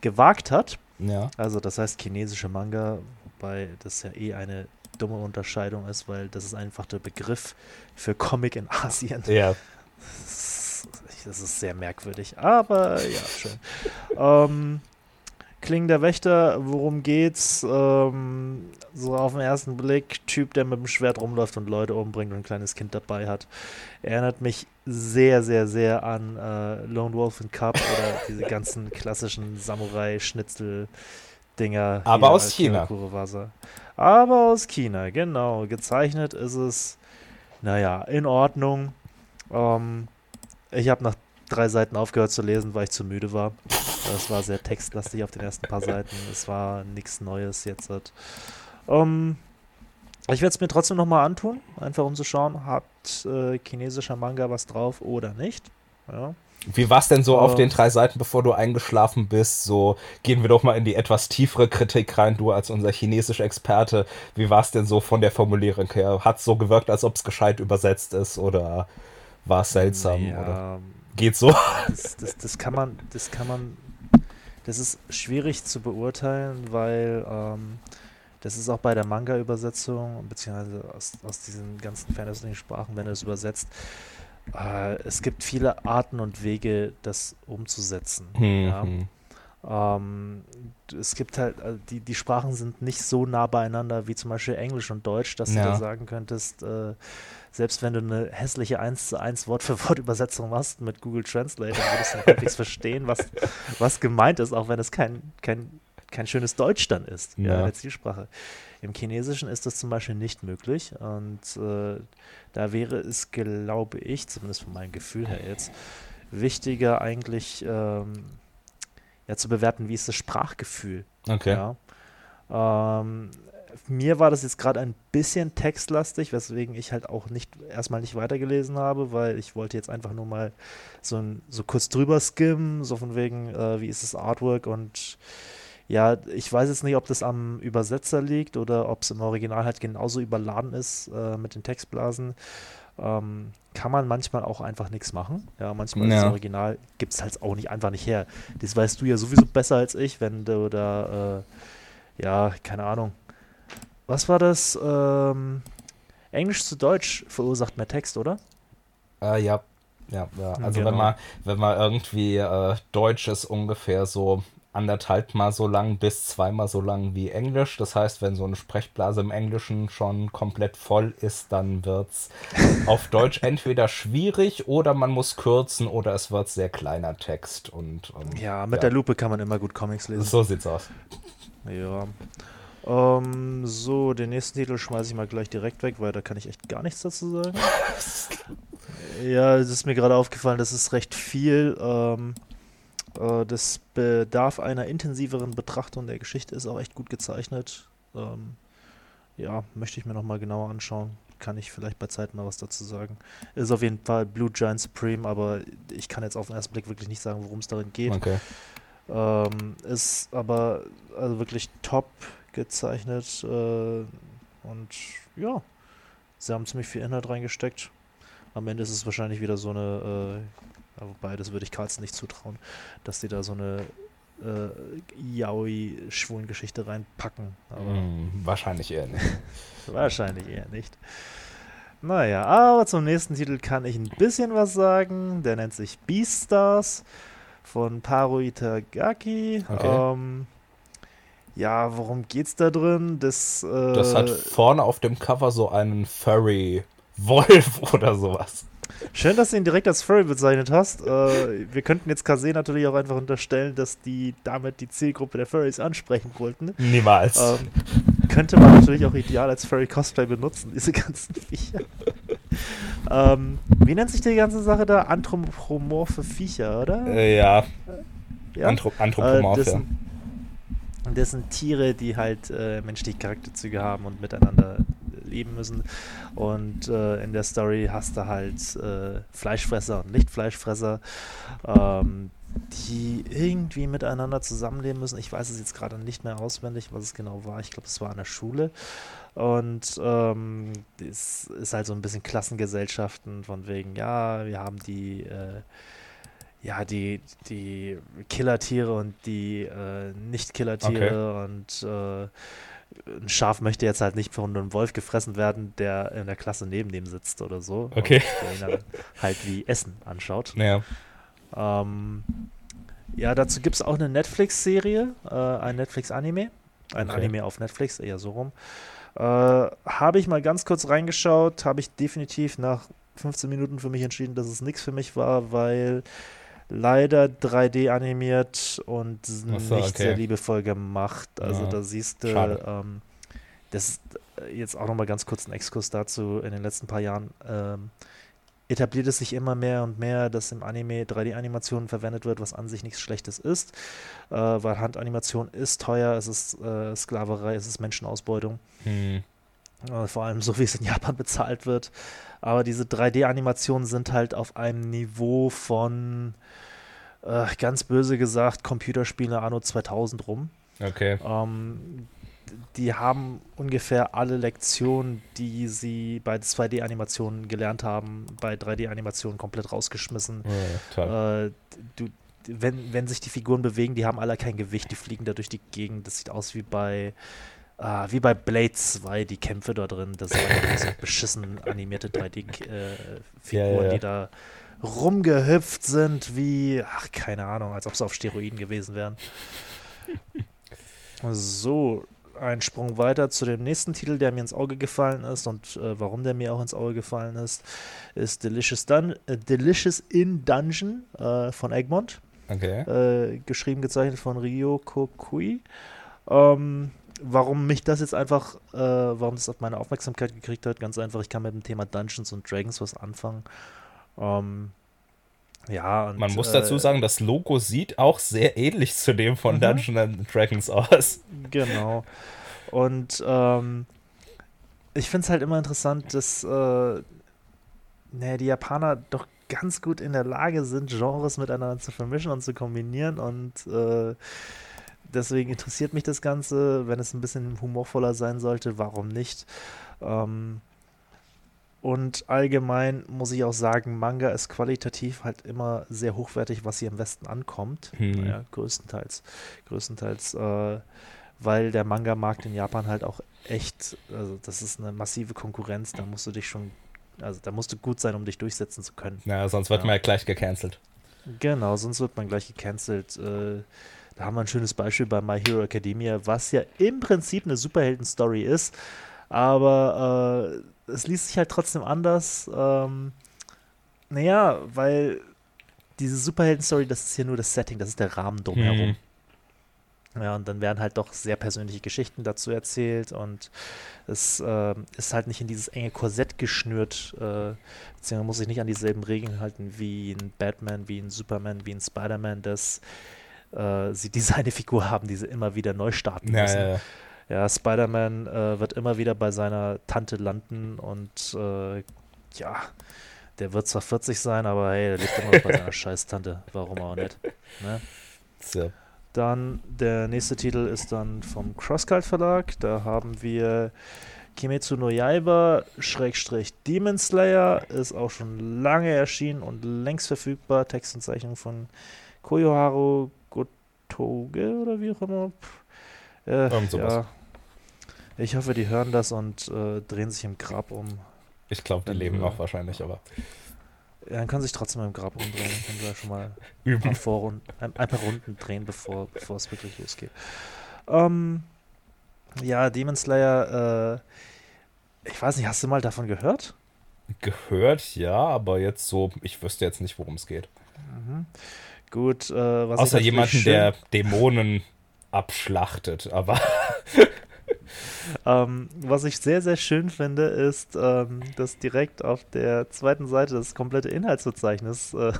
gewagt hat. Ja. Also das heißt chinesische Manga, wobei das ja eh eine dumme Unterscheidung ist, weil das ist einfach der Begriff für Comic in Asien. Ja. Das ist sehr merkwürdig, aber ja, schön. ähm, Kling der Wächter, worum geht's? Ähm, so auf den ersten Blick, Typ, der mit dem Schwert rumläuft und Leute umbringt und ein kleines Kind dabei hat. Erinnert mich sehr, sehr, sehr an äh, Lone Wolf and Cup oder diese ganzen klassischen Samurai-Schnitzel-Dinger. Aber aus China. Aber aus China, genau. Gezeichnet ist es, naja, in Ordnung. Ähm, ich habe nach drei Seiten aufgehört zu lesen, weil ich zu müde war. Es war sehr textlastig auf den ersten paar Seiten. Es war nichts Neues jetzt. Um, ich werde es mir trotzdem nochmal antun, einfach um zu schauen, hat äh, chinesischer Manga was drauf oder nicht. Ja. Wie war es denn so uh, auf den drei Seiten, bevor du eingeschlafen bist? So gehen wir doch mal in die etwas tiefere Kritik rein, du als unser chinesischer Experte. Wie war es denn so von der Formulierung her? Hat es so gewirkt, als ob es gescheit übersetzt ist oder war es seltsam? Ja, oder? geht so. Das, das, das, kann man, das kann man, das ist schwierig zu beurteilen, weil ähm, das ist auch bei der Manga-Übersetzung, beziehungsweise aus, aus diesen ganzen fernöstlichen Sprachen, wenn du es übersetzt, äh, es gibt viele Arten und Wege, das umzusetzen. Mhm. Ja. Ähm, es gibt halt, also die, die Sprachen sind nicht so nah beieinander wie zum Beispiel Englisch und Deutsch, dass ja. du da sagen könntest, äh, selbst wenn du eine hässliche 1 zu 1 Wort für Wort Übersetzung machst mit Google Translate, dann würdest du halbwegs verstehen, was, was gemeint ist, auch wenn es kein, kein, kein schönes Deutsch dann ist, ja, ja der Zielsprache. Im Chinesischen ist das zum Beispiel nicht möglich und äh, da wäre es, glaube ich, zumindest von meinem Gefühl her jetzt, wichtiger eigentlich ähm, ja, zu bewerten, wie ist das Sprachgefühl. Okay. Ja. Ähm, mir war das jetzt gerade ein bisschen textlastig, weswegen ich halt auch nicht erstmal nicht weitergelesen habe, weil ich wollte jetzt einfach nur mal so, ein, so kurz drüber skimmen, so von wegen, äh, wie ist das Artwork und ja, ich weiß jetzt nicht, ob das am Übersetzer liegt oder ob es im Original halt genauso überladen ist äh, mit den Textblasen. Ähm, kann man manchmal auch einfach nichts machen. Ja, manchmal ja. das Original gibt es halt auch nicht einfach nicht her. Das weißt du ja sowieso besser als ich, wenn du da, äh, ja, keine Ahnung. Was war das? Ähm, Englisch zu Deutsch verursacht mehr Text, oder? Äh, ja. Ja, ja. Also genau. wenn man, wenn man irgendwie äh, Deutsch ist ungefähr so anderthalb Mal so lang bis zweimal so lang wie Englisch. Das heißt, wenn so eine Sprechblase im Englischen schon komplett voll ist, dann wird es auf Deutsch entweder schwierig oder man muss kürzen oder es wird sehr kleiner Text. Und, und ja, mit ja. der Lupe kann man immer gut Comics lesen. So sieht's aus. Ja. Um, ähm, so, den nächsten Titel schmeiße ich mal gleich direkt weg, weil da kann ich echt gar nichts dazu sagen. ja, es ist mir gerade aufgefallen, das ist recht viel. Ähm, äh, das bedarf einer intensiveren Betrachtung der Geschichte, ist auch echt gut gezeichnet. Ähm, ja, möchte ich mir nochmal genauer anschauen. Kann ich vielleicht bei Zeit mal was dazu sagen. Ist auf jeden Fall Blue Giant Supreme, aber ich kann jetzt auf den ersten Blick wirklich nicht sagen, worum es darin geht. Okay. Ähm, ist aber also wirklich top gezeichnet äh, und ja, sie haben ziemlich viel Inhalt reingesteckt. Am Ende ist es wahrscheinlich wieder so eine äh, wobei, das würde ich Carlson nicht zutrauen, dass die da so eine äh, Yaoi-Schwulen-Geschichte reinpacken. Mm, wahrscheinlich eher nicht. wahrscheinlich eher nicht. Naja, aber zum nächsten Titel kann ich ein bisschen was sagen. Der nennt sich Beastars von Paro Itagaki. Okay. Ähm, ja, worum geht's da drin? Das, äh, das hat vorne auf dem Cover so einen Furry-Wolf oder sowas. Schön, dass du ihn direkt als Furry bezeichnet hast. Äh, wir könnten jetzt Kase natürlich auch einfach unterstellen, dass die damit die Zielgruppe der Furries ansprechen wollten. Niemals. Ähm, könnte man natürlich auch ideal als Furry-Cosplay benutzen, diese ganzen Viecher. ähm, wie nennt sich die ganze Sache da? Anthropomorphe Viecher, oder? Äh, ja. ja. Anthrop Anthropomorph, äh, sind, das sind Tiere, die halt äh, menschliche Charakterzüge haben und miteinander leben müssen. Und äh, in der Story hast du halt äh, Fleischfresser und Nicht-Fleischfresser, ähm, die irgendwie miteinander zusammenleben müssen. Ich weiß es jetzt gerade nicht mehr auswendig, was es genau war. Ich glaube, es war an der Schule. Und ähm, es ist halt so ein bisschen Klassengesellschaften von wegen, ja, wir haben die äh, ja, die, die Killertiere und die äh, Nicht-Killertiere okay. und äh, ein Schaf möchte jetzt halt nicht von einem Wolf gefressen werden, der in der Klasse neben dem sitzt oder so. Okay. der ihn halt wie Essen anschaut. Ja. Ähm, ja, dazu gibt es auch eine Netflix-Serie, äh, ein Netflix-Anime. Ein okay. Anime auf Netflix, eher so rum. Äh, habe ich mal ganz kurz reingeschaut, habe ich definitiv nach 15 Minuten für mich entschieden, dass es nichts für mich war, weil leider 3D animiert und so, nicht okay. sehr liebevoll gemacht. Also ja. da siehst du, ähm, das ist äh, jetzt auch nochmal ganz kurz ein Exkurs dazu, in den letzten paar Jahren ähm, etabliert es sich immer mehr und mehr, dass im Anime 3D-Animationen verwendet wird, was an sich nichts Schlechtes ist, äh, weil Handanimation ist teuer, es ist äh, Sklaverei, es ist Menschenausbeutung. Hm. Äh, vor allem so, wie es in Japan bezahlt wird. Aber diese 3D-Animationen sind halt auf einem Niveau von, äh, ganz böse gesagt, Computerspiele Anno 2000 rum. Okay. Ähm, die haben ungefähr alle Lektionen, die sie bei 2D-Animationen gelernt haben, bei 3D-Animationen komplett rausgeschmissen. Ja, äh, du, wenn, wenn sich die Figuren bewegen, die haben alle kein Gewicht, die fliegen da durch die Gegend. Das sieht aus wie bei äh, wie bei Blade 2, die Kämpfe da drin. Das sind so beschissen animierte 3D-Figuren, äh, ja, ja, ja. die da rumgehüpft sind, wie, ach, keine Ahnung, als ob sie auf Steroiden gewesen wären. So, ein Sprung weiter zu dem nächsten Titel, der mir ins Auge gefallen ist und äh, warum der mir auch ins Auge gefallen ist, ist Delicious, Dun äh, Delicious in Dungeon äh, von Egmont. Okay. Äh, geschrieben, gezeichnet von Ryo Kokui. Ähm, warum mich das jetzt einfach, äh, warum das auf meine Aufmerksamkeit gekriegt hat, ganz einfach, ich kann mit dem Thema Dungeons und Dragons was anfangen. Ähm, ja, und, Man muss dazu äh, sagen, das Logo sieht auch sehr ähnlich zu dem von mhm. Dungeons and Dragons aus. Genau. Und ähm, ich finde es halt immer interessant, dass äh, ne, die Japaner doch ganz gut in der Lage sind, Genres miteinander zu vermischen und zu kombinieren und äh, deswegen interessiert mich das Ganze. Wenn es ein bisschen humorvoller sein sollte, warum nicht? Ähm, und allgemein muss ich auch sagen, Manga ist qualitativ halt immer sehr hochwertig, was hier im Westen ankommt. Hm. Naja, größtenteils. Größtenteils, äh, weil der Manga-Markt in Japan halt auch echt, also das ist eine massive Konkurrenz, da musst du dich schon, also da musst du gut sein, um dich durchsetzen zu können. Ja, sonst wird ja. man ja gleich gecancelt. Genau, sonst wird man gleich gecancelt. Äh, da haben wir ein schönes Beispiel bei My Hero Academia, was ja im Prinzip eine Superhelden-Story ist, aber äh, es liest sich halt trotzdem anders. Ähm, naja, weil diese Superhelden-Story, das ist hier nur das Setting, das ist der Rahmen drumherum. Mhm. Ja, und dann werden halt doch sehr persönliche Geschichten dazu erzählt und es äh, ist halt nicht in dieses enge Korsett geschnürt, äh, beziehungsweise muss sich nicht an dieselben Regeln halten wie ein Batman, wie ein Superman, wie ein Spider-Man, das äh, sie diese eine Figur haben, die sie immer wieder neu starten ja, müssen. Ja, ja. ja Spider-Man äh, wird immer wieder bei seiner Tante landen und äh, ja, der wird zwar 40 sein, aber hey, der lebt immer noch bei seiner Scheiß-Tante. Warum auch nicht? Ne? So. Dann der nächste Titel ist dann vom Crosscult Verlag. Da haben wir Kimetsu no Yaiba Schrägstrich Demon Slayer ist auch schon lange erschienen und längst verfügbar. Text und Zeichnung von Koyoharu Toge oder wie auch immer. Äh, ja. Ich hoffe, die hören das und äh, drehen sich im Grab um. Ich glaube, die leben noch wahrscheinlich, aber. Ja, dann können sich trotzdem im Grab umdrehen. Dann können wir schon mal Üben. Ein, paar Runden, ein, ein, paar Runden drehen, bevor, bevor es wirklich losgeht. Ähm, ja, Demon Slayer, äh, ich weiß nicht, hast du mal davon gehört? Gehört, ja, aber jetzt so, ich wüsste jetzt nicht, worum es geht. Mhm. Gut, äh, Außer jemanden, der Dämonen abschlachtet, aber. ähm, was ich sehr, sehr schön finde, ist, ähm, dass direkt auf der zweiten Seite das komplette Inhaltsverzeichnis äh,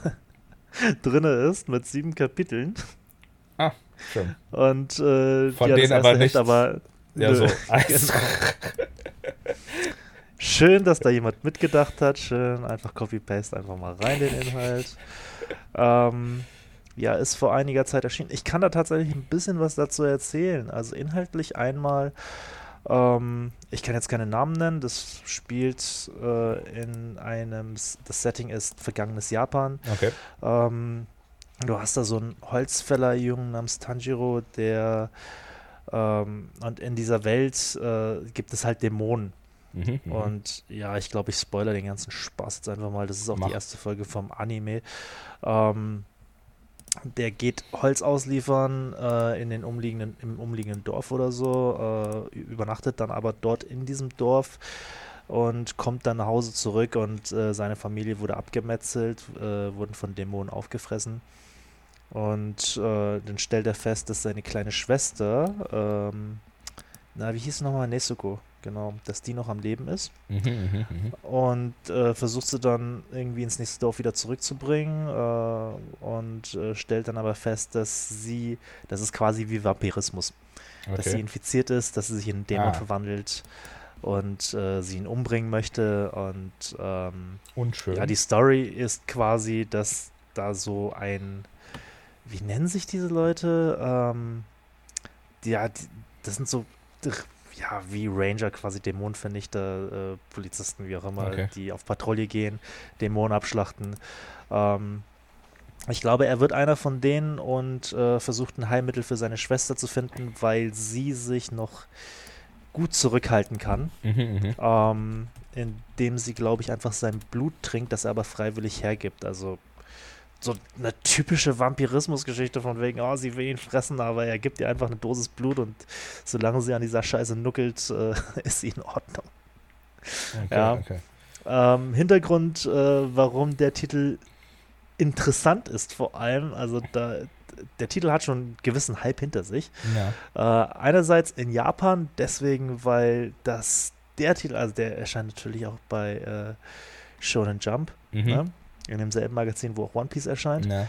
drin ist mit sieben Kapiteln. Ah, schön. Und äh, von ja, denen aber nicht. Aber, ja, so. genau. Schön, dass da jemand mitgedacht hat. Schön, einfach Copy-Paste einfach mal rein den Inhalt. Ähm, ja, ist vor einiger Zeit erschienen. Ich kann da tatsächlich ein bisschen was dazu erzählen. Also inhaltlich einmal, ähm, ich kann jetzt keine Namen nennen, das spielt äh, in einem, das Setting ist vergangenes Japan. Okay. Ähm, du hast da so einen Holzfällerjungen namens Tanjiro, der ähm, und in dieser Welt äh, gibt es halt Dämonen. Mhm, mhm. und ja, ich glaube, ich spoilere den ganzen Spaß jetzt einfach mal. Das ist auch Mach. die erste Folge vom Anime. Ähm, der geht Holz ausliefern äh, in den umliegenden, im umliegenden Dorf oder so, äh, übernachtet dann aber dort in diesem Dorf und kommt dann nach Hause zurück und äh, seine Familie wurde abgemetzelt, äh, wurden von Dämonen aufgefressen. Und äh, dann stellt er fest, dass seine kleine Schwester, ähm, na, wie hieß es nochmal? Nesuko genau, dass die noch am Leben ist. Mhm, mh, mh. Und äh, versucht sie dann irgendwie ins nächste Dorf wieder zurückzubringen äh, und äh, stellt dann aber fest, dass sie, das ist quasi wie Vampirismus, okay. dass sie infiziert ist, dass sie sich in einen Dämon ah. verwandelt und äh, sie ihn umbringen möchte. Und ähm, Unschön. ja, die Story ist quasi, dass da so ein, wie nennen sich diese Leute? Ähm, ja, die, das sind so ja, wie Ranger, quasi Dämonenvernichter, äh, Polizisten, wie auch immer, Okay. die auf Patrouille gehen, Dämonen abschlachten. Ähm, ich glaube, er wird einer von denen und äh, versucht ein Heilmittel für seine Schwester zu finden, weil sie sich noch gut zurückhalten kann, Mhm, mhm. ähm, indem sie, glaube ich, einfach sein Blut trinkt, das er aber freiwillig hergibt. Also so eine typische Vampirismusgeschichte von wegen, oh, sie will ihn fressen, aber er gibt ihr einfach eine Dosis Blut und solange sie an dieser Scheiße nuckelt, äh, ist sie in Ordnung. Okay, Ja. okay. Ähm, Hintergrund, äh, warum der Titel interessant ist, vor allem, also da, der Titel hat schon einen gewissen Hype hinter sich. Ja. Äh, einerseits in Japan, deswegen, weil das der Titel, also der erscheint natürlich auch bei äh, Shonen Jump, Mhm. ne? In demselben Magazin, wo auch One Piece erscheint. Ja.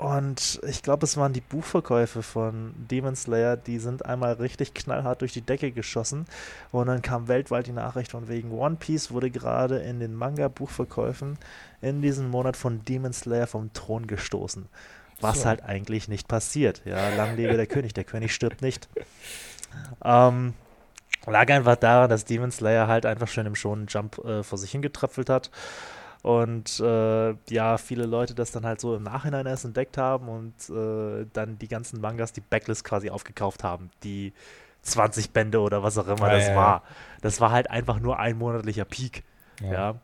Und ich glaube, es waren die Buchverkäufe von Demon Slayer, die sind einmal richtig knallhart durch die Decke geschossen. Und dann kam weltweit die Nachricht von wegen One Piece wurde gerade in den Manga-Buchverkäufen in diesem Monat von Demon Slayer vom Thron gestoßen. Was So. halt eigentlich nicht passiert. Ja, lang lebe der König, der König stirbt nicht. Ähm, lag einfach daran, dass Demon Slayer halt einfach schön im Shonen Jump äh, vor sich hingetröpfelt hat. Und äh, ja, viele Leute das dann halt so im Nachhinein erst entdeckt haben und äh, dann die ganzen Mangas, die Backlist quasi aufgekauft haben, die 20 Bände oder was auch immer Ah, das ja, ja. war. Das war halt einfach nur ein monatlicher Peak. Ja. Ja.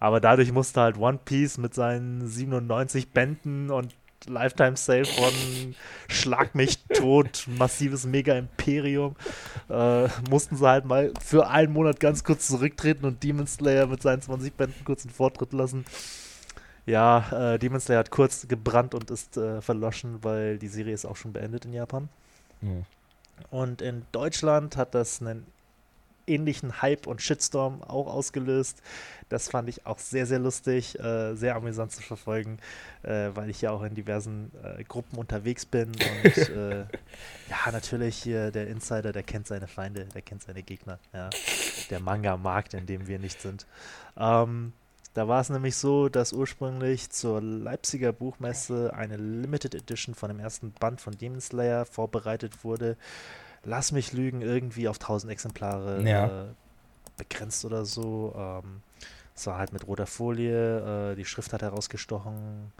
Aber dadurch musste halt One Piece mit seinen 97 Bänden und Lifetime Sale von Schlag mich tot, massives Mega-Imperium, äh, mussten sie halt mal für einen Monat ganz kurz zurücktreten und Demon Slayer mit seinen 20 Bänden kurz einen Vortritt lassen. Ja, äh, Demon Slayer hat kurz gebrannt und ist äh, verloschen, weil die Serie ist auch schon beendet in Japan. Mhm. Und in Deutschland hat das einen ähnlichen Hype und Shitstorm auch ausgelöst. Das fand ich auch sehr, sehr lustig, äh, sehr amüsant zu verfolgen, äh, weil ich ja auch in diversen äh, Gruppen unterwegs bin. Und äh, ja, natürlich hier der Insider, der kennt seine Feinde, der kennt seine Gegner. Ja. Der Manga-Markt, in dem wir nicht sind. Ähm, da war es nämlich so, dass ursprünglich zur Leipziger Buchmesse eine Limited Edition von dem ersten Band von Demon Slayer vorbereitet wurde. Lass mich lügen, irgendwie auf 1000 Exemplare Ja. äh, begrenzt oder so. Ähm, es war halt mit roter Folie, äh, die Schrift hat herausgestochen.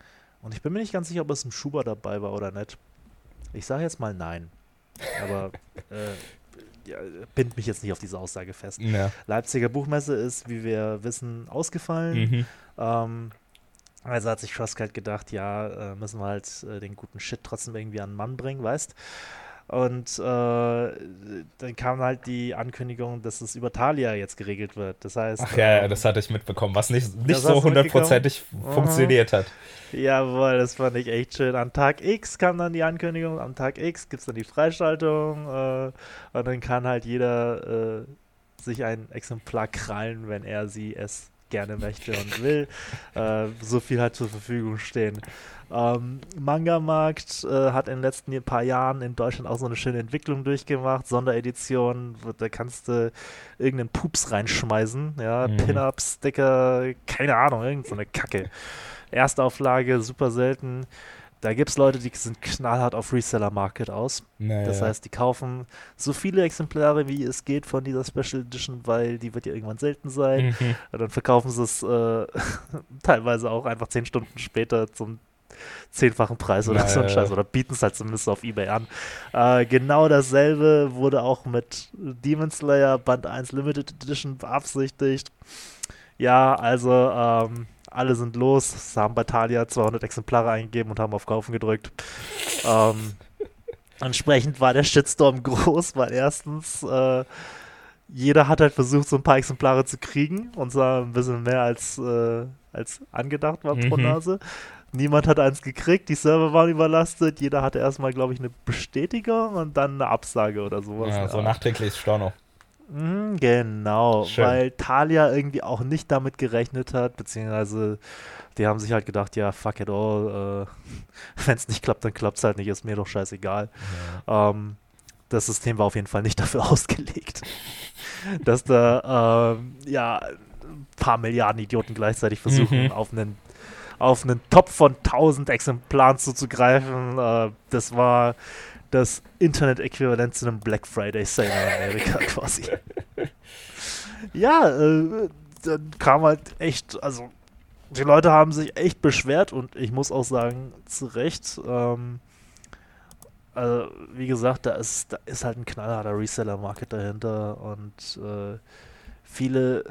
Und ich bin mir nicht ganz sicher, ob es ein Schuber dabei war oder nicht. Ich sage jetzt mal nein. Aber äh, ja, bind mich jetzt nicht auf diese Aussage fest. Ja. Leipziger Buchmesse ist, wie wir wissen, ausgefallen. Mhm. Ähm, also hat sich Frost halt gedacht, ja, äh, müssen wir halt äh, den guten Shit trotzdem irgendwie an den Mann bringen, weißt Und äh, dann kam halt die Ankündigung, dass es über Thalia jetzt geregelt wird. Das heißt, Ach ja, ähm, das hatte ich mitbekommen, was nicht, nicht so hundertprozentig funktioniert hat. Jawohl, das fand ich echt schön. An Tag X kam dann die Ankündigung, am Tag X gibt es dann die Freischaltung äh, und dann kann halt jeder äh, sich ein Exemplar krallen, wenn er sie es gerne möchte und will. äh, so viel halt zur Verfügung stehen. Ähm, Manga-Markt äh, hat in den letzten paar Jahren in Deutschland auch so eine schöne Entwicklung durchgemacht. Sonderedition, wo- da kannst du irgendeinen Pups reinschmeißen. Ja, Mhm. Pin-Ups, Sticker, keine Ahnung, irgend so eine Kacke. Erstauflage, super selten. Da gibt es Leute, die sind knallhart auf Reseller-Market aus. Naja. Das heißt, die kaufen so viele Exemplare, wie es geht von dieser Special Edition, weil die wird ja irgendwann selten sein. Mhm. Und dann verkaufen sie es äh, teilweise auch einfach zehn Stunden später zum zehnfachen Preis oder Ja, so ein Scheiß. Oder bieten es halt zumindest auf Ebay an. Äh, genau dasselbe wurde auch mit Demon Slayer Band 1 Limited Edition beabsichtigt. Ja, also ähm, alle sind los, Es haben bei Thalia 200 Exemplare eingegeben und haben auf Kaufen gedrückt. Ähm, entsprechend war der Shitstorm groß, weil erstens äh, jeder hat halt versucht, so ein paar Exemplare zu kriegen und zwar ein bisschen mehr als, äh, als angedacht war pro Mhm. Nase. Niemand hat eins gekriegt, die Server waren überlastet, jeder hatte erstmal, glaube ich, eine Bestätigung und dann eine Absage oder sowas. ja, so nachträglich Storno. Mhm, Genau, Schön. weil Thalia irgendwie auch nicht damit gerechnet hat, beziehungsweise die haben sich halt gedacht, ja, fuck it all, äh, wenn es nicht klappt, dann klappt es halt nicht, ist mir doch scheißegal. Ähm, das System war auf jeden Fall nicht dafür ausgelegt, dass da ähm, ja ein paar Milliarden Idioten gleichzeitig versuchen, Mhm. auf einen auf einen Top von 1000 Exemplaren zuzugreifen. Äh, das war das Internet-Äquivalent zu einem Black Friday Sale in Amerika quasi. ja, äh, dann kam halt echt, also die Leute haben sich echt beschwert und ich muss auch sagen, zu Recht. Ähm, also, wie gesagt, da ist, da ist halt ein knallharter Reseller-Market dahinter und äh, viele,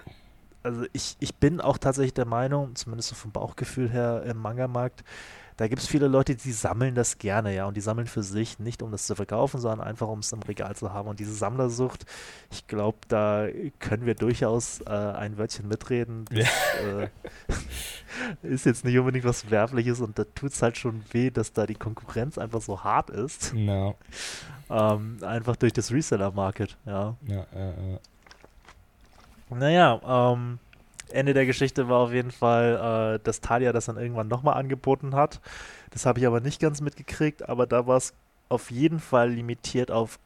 also ich, ich bin auch tatsächlich der Meinung, zumindest so vom Bauchgefühl her im Manga-Markt, da gibt es viele Leute, die sammeln das gerne, ja, und die sammeln für sich, nicht um das zu verkaufen, sondern einfach um es im Regal zu haben. Und diese Sammlersucht, ich glaube, da können wir durchaus äh, ein Wörtchen mitreden. Das, ja. äh, ist jetzt nicht unbedingt was Werfliches und da tut es halt schon weh, dass da die Konkurrenz einfach so hart ist. No. Ähm, einfach durch das Reseller-Market, ja. Ja, ja. Naja, ähm, Ende der Geschichte war auf jeden Fall, äh, dass Talia das dann irgendwann nochmal angeboten hat. Das habe ich aber nicht ganz mitgekriegt, aber da war es auf jeden Fall limitiert auf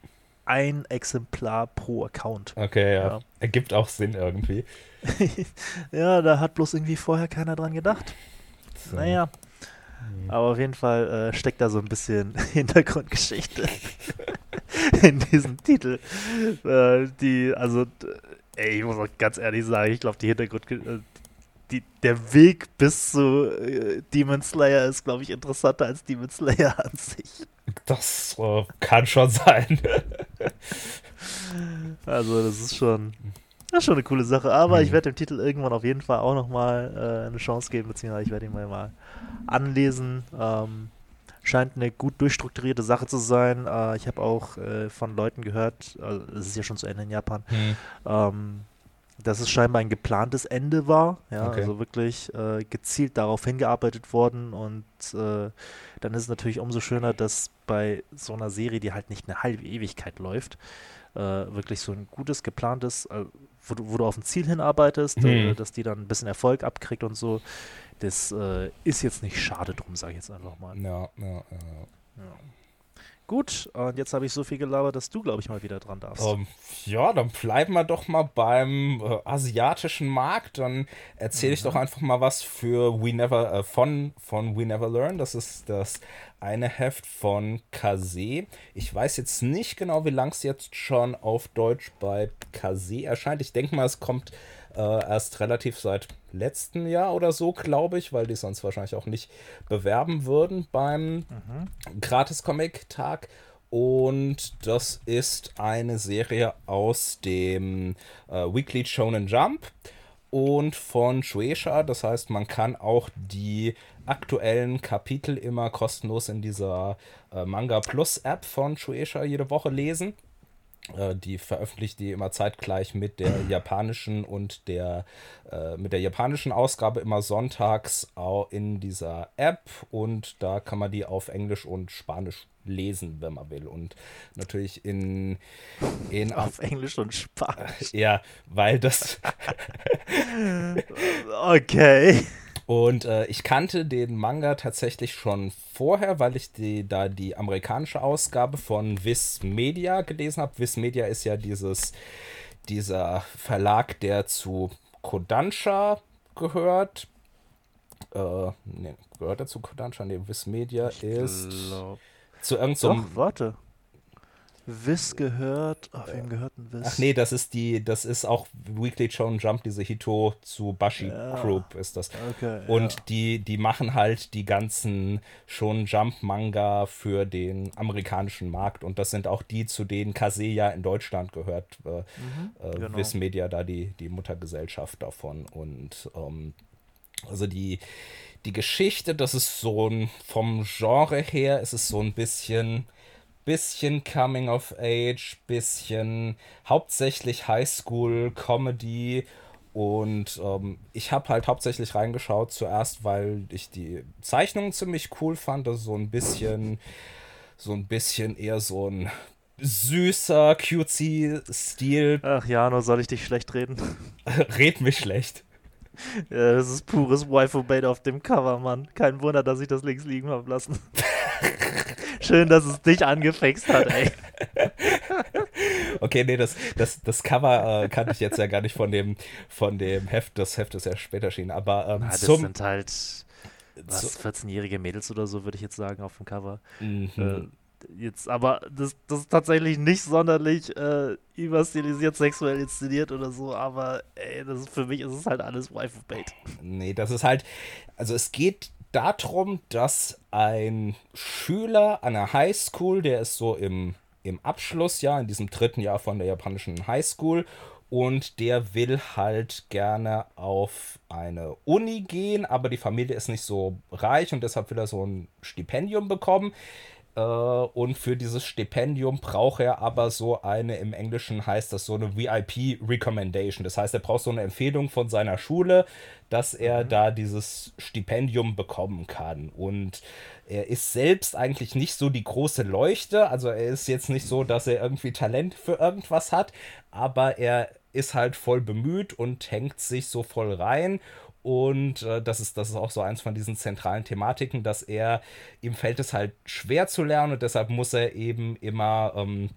ein Exemplar pro Account. Okay, ja. ja. Ergibt auch Sinn irgendwie. ja, da hat bloß irgendwie vorher keiner dran gedacht. So. Naja. Mhm. Aber auf jeden Fall äh, steckt da so ein bisschen Hintergrundgeschichte in diesem Titel. Äh, die, also Ey, ich muss auch ganz ehrlich sagen, ich glaube, die Hintergrund, äh, die, der Weg bis zu äh, Demon Slayer ist, glaube ich, interessanter als Demon Slayer an sich. Das äh, kann schon sein. also, das ist schon, das ist schon eine coole Sache. Aber mhm. ich werde dem Titel irgendwann auf jeden Fall auch nochmal äh, eine Chance geben, beziehungsweise ich werde ihn mal, mal anlesen. Ähm, scheint eine gut durchstrukturierte Sache zu sein. Äh, ich habe auch äh, von Leuten gehört, also es ist ja schon zu Ende in Japan, hm. ähm, dass es scheinbar ein geplantes Ende war. Ja, okay. also wirklich äh, gezielt darauf hingearbeitet worden und äh, dann ist es natürlich umso schöner, dass bei so einer Serie, die halt nicht eine halbe Ewigkeit läuft, äh, wirklich so ein gutes, geplantes, wo du, wo, du, auf ein Ziel hinarbeitest, hm. dass die dann ein bisschen Erfolg abkriegt und so das äh, ist jetzt nicht schade drum, sage ich jetzt einfach mal. Ja, ja, ja. ja. Gut, und jetzt habe ich so viel gelabert, dass du, glaube ich, mal wieder dran darfst. Um, ähm, ja, dann bleiben wir doch mal beim äh, asiatischen Markt. Dann erzähle ich mhm. doch einfach mal was für We Never, äh, von, von We Never Learn. Das ist das eine Heft von Kase. Ich weiß jetzt nicht genau, wie lang es jetzt schon auf Deutsch bei Kase erscheint. Ich denke mal, es kommt äh, erst relativ seit letzten Jahr oder so, glaube ich, weil die sonst wahrscheinlich auch nicht bewerben würden beim mhm. Gratis-Comic-Tag. Und das ist eine Serie aus dem äh, Weekly Shonen Jump und von Shueisha. Das heißt, man kann auch die aktuellen Kapitel immer kostenlos in dieser äh, Manga Plus App von Shueisha jede Woche lesen. Äh, die veröffentlicht die immer zeitgleich mit der japanischen und der äh, mit der japanischen Ausgabe immer sonntags in dieser App und da kann man die auf Englisch und Spanisch lesen, wenn man will und natürlich in, in auf Englisch und Spanisch. Ja, weil das okay. Und äh, ich kannte den Manga tatsächlich schon vorher, weil ich die, da die amerikanische Ausgabe von Viz Media gelesen habe. Viz Media ist ja dieses, dieser Verlag, der zu Kodansha gehört. Äh, nee, gehört er zu Kodansha? Nee, Viz Media ich ist glaub... zu irgendeinem. So warte. Wiss gehört. Ach, wem gehört ein Wiss? Ach nee, das ist die, das ist auch Weekly Shonen Jump, diese Hito zu Bashi ja. Group ist das. Okay, und ja. die, die machen halt die ganzen Shonen Jump Manga für den amerikanischen Markt und das sind auch die, zu denen Kaseya in Deutschland gehört. Äh, mhm, äh, genau. Viz Media da die, die Muttergesellschaft davon und ähm, also die, die Geschichte, das ist so ein, vom Genre her ist es so ein bisschen bisschen Coming of Age, bisschen hauptsächlich Highschool Comedy und ähm, ich habe halt hauptsächlich reingeschaut zuerst, weil ich die Zeichnungen ziemlich cool fand, also so ein bisschen so ein bisschen eher so ein süßer, cutesy Stil. Ach ja, nur soll ich dich schlecht reden? Red mich schlecht. Ja, das ist pures Waifu-Bait auf dem Cover, Mann. Kein Wunder, dass ich das links liegen habe lassen. Schön, dass es dich angefixt hat, ey. Okay, nee, das, das, das Cover äh, kannte ich jetzt ja gar nicht von dem, von dem Heft. Das Heft ist ja später erschienen, aber ähm, ah, das zum, sind halt was, 14-jährige Mädels oder so, würde ich jetzt sagen, auf dem Cover. Mhm. Äh, jetzt, aber das, das ist tatsächlich nicht sonderlich äh, überstilisiert, sexuell inszeniert oder so, aber ey, das ist für mich ist es halt alles Wife Bait. Nee, das ist halt, also es geht darum, dass ein Schüler an der Highschool, der ist so im, im Abschlussjahr, in diesem dritten Jahr von der japanischen Highschool und der will halt gerne auf eine Uni gehen, aber die Familie ist nicht so reich und deshalb will er so ein Stipendium bekommen. Äh, und für dieses Stipendium braucht er aber so eine, im Englischen heißt das so eine VIP Recommendation. Das heißt, er braucht so eine Empfehlung von seiner Schule, dass er mhm. da dieses Stipendium bekommen kann. Und er ist selbst eigentlich nicht so die große Leuchte. Also er ist jetzt nicht so, dass er irgendwie Talent für irgendwas hat, aber er ist halt voll bemüht und hängt sich so voll rein und äh, das, ist, das ist auch so eins von diesen zentralen Thematiken, dass er, ihm fällt es halt schwer zu lernen und deshalb muss er eben immer ähm,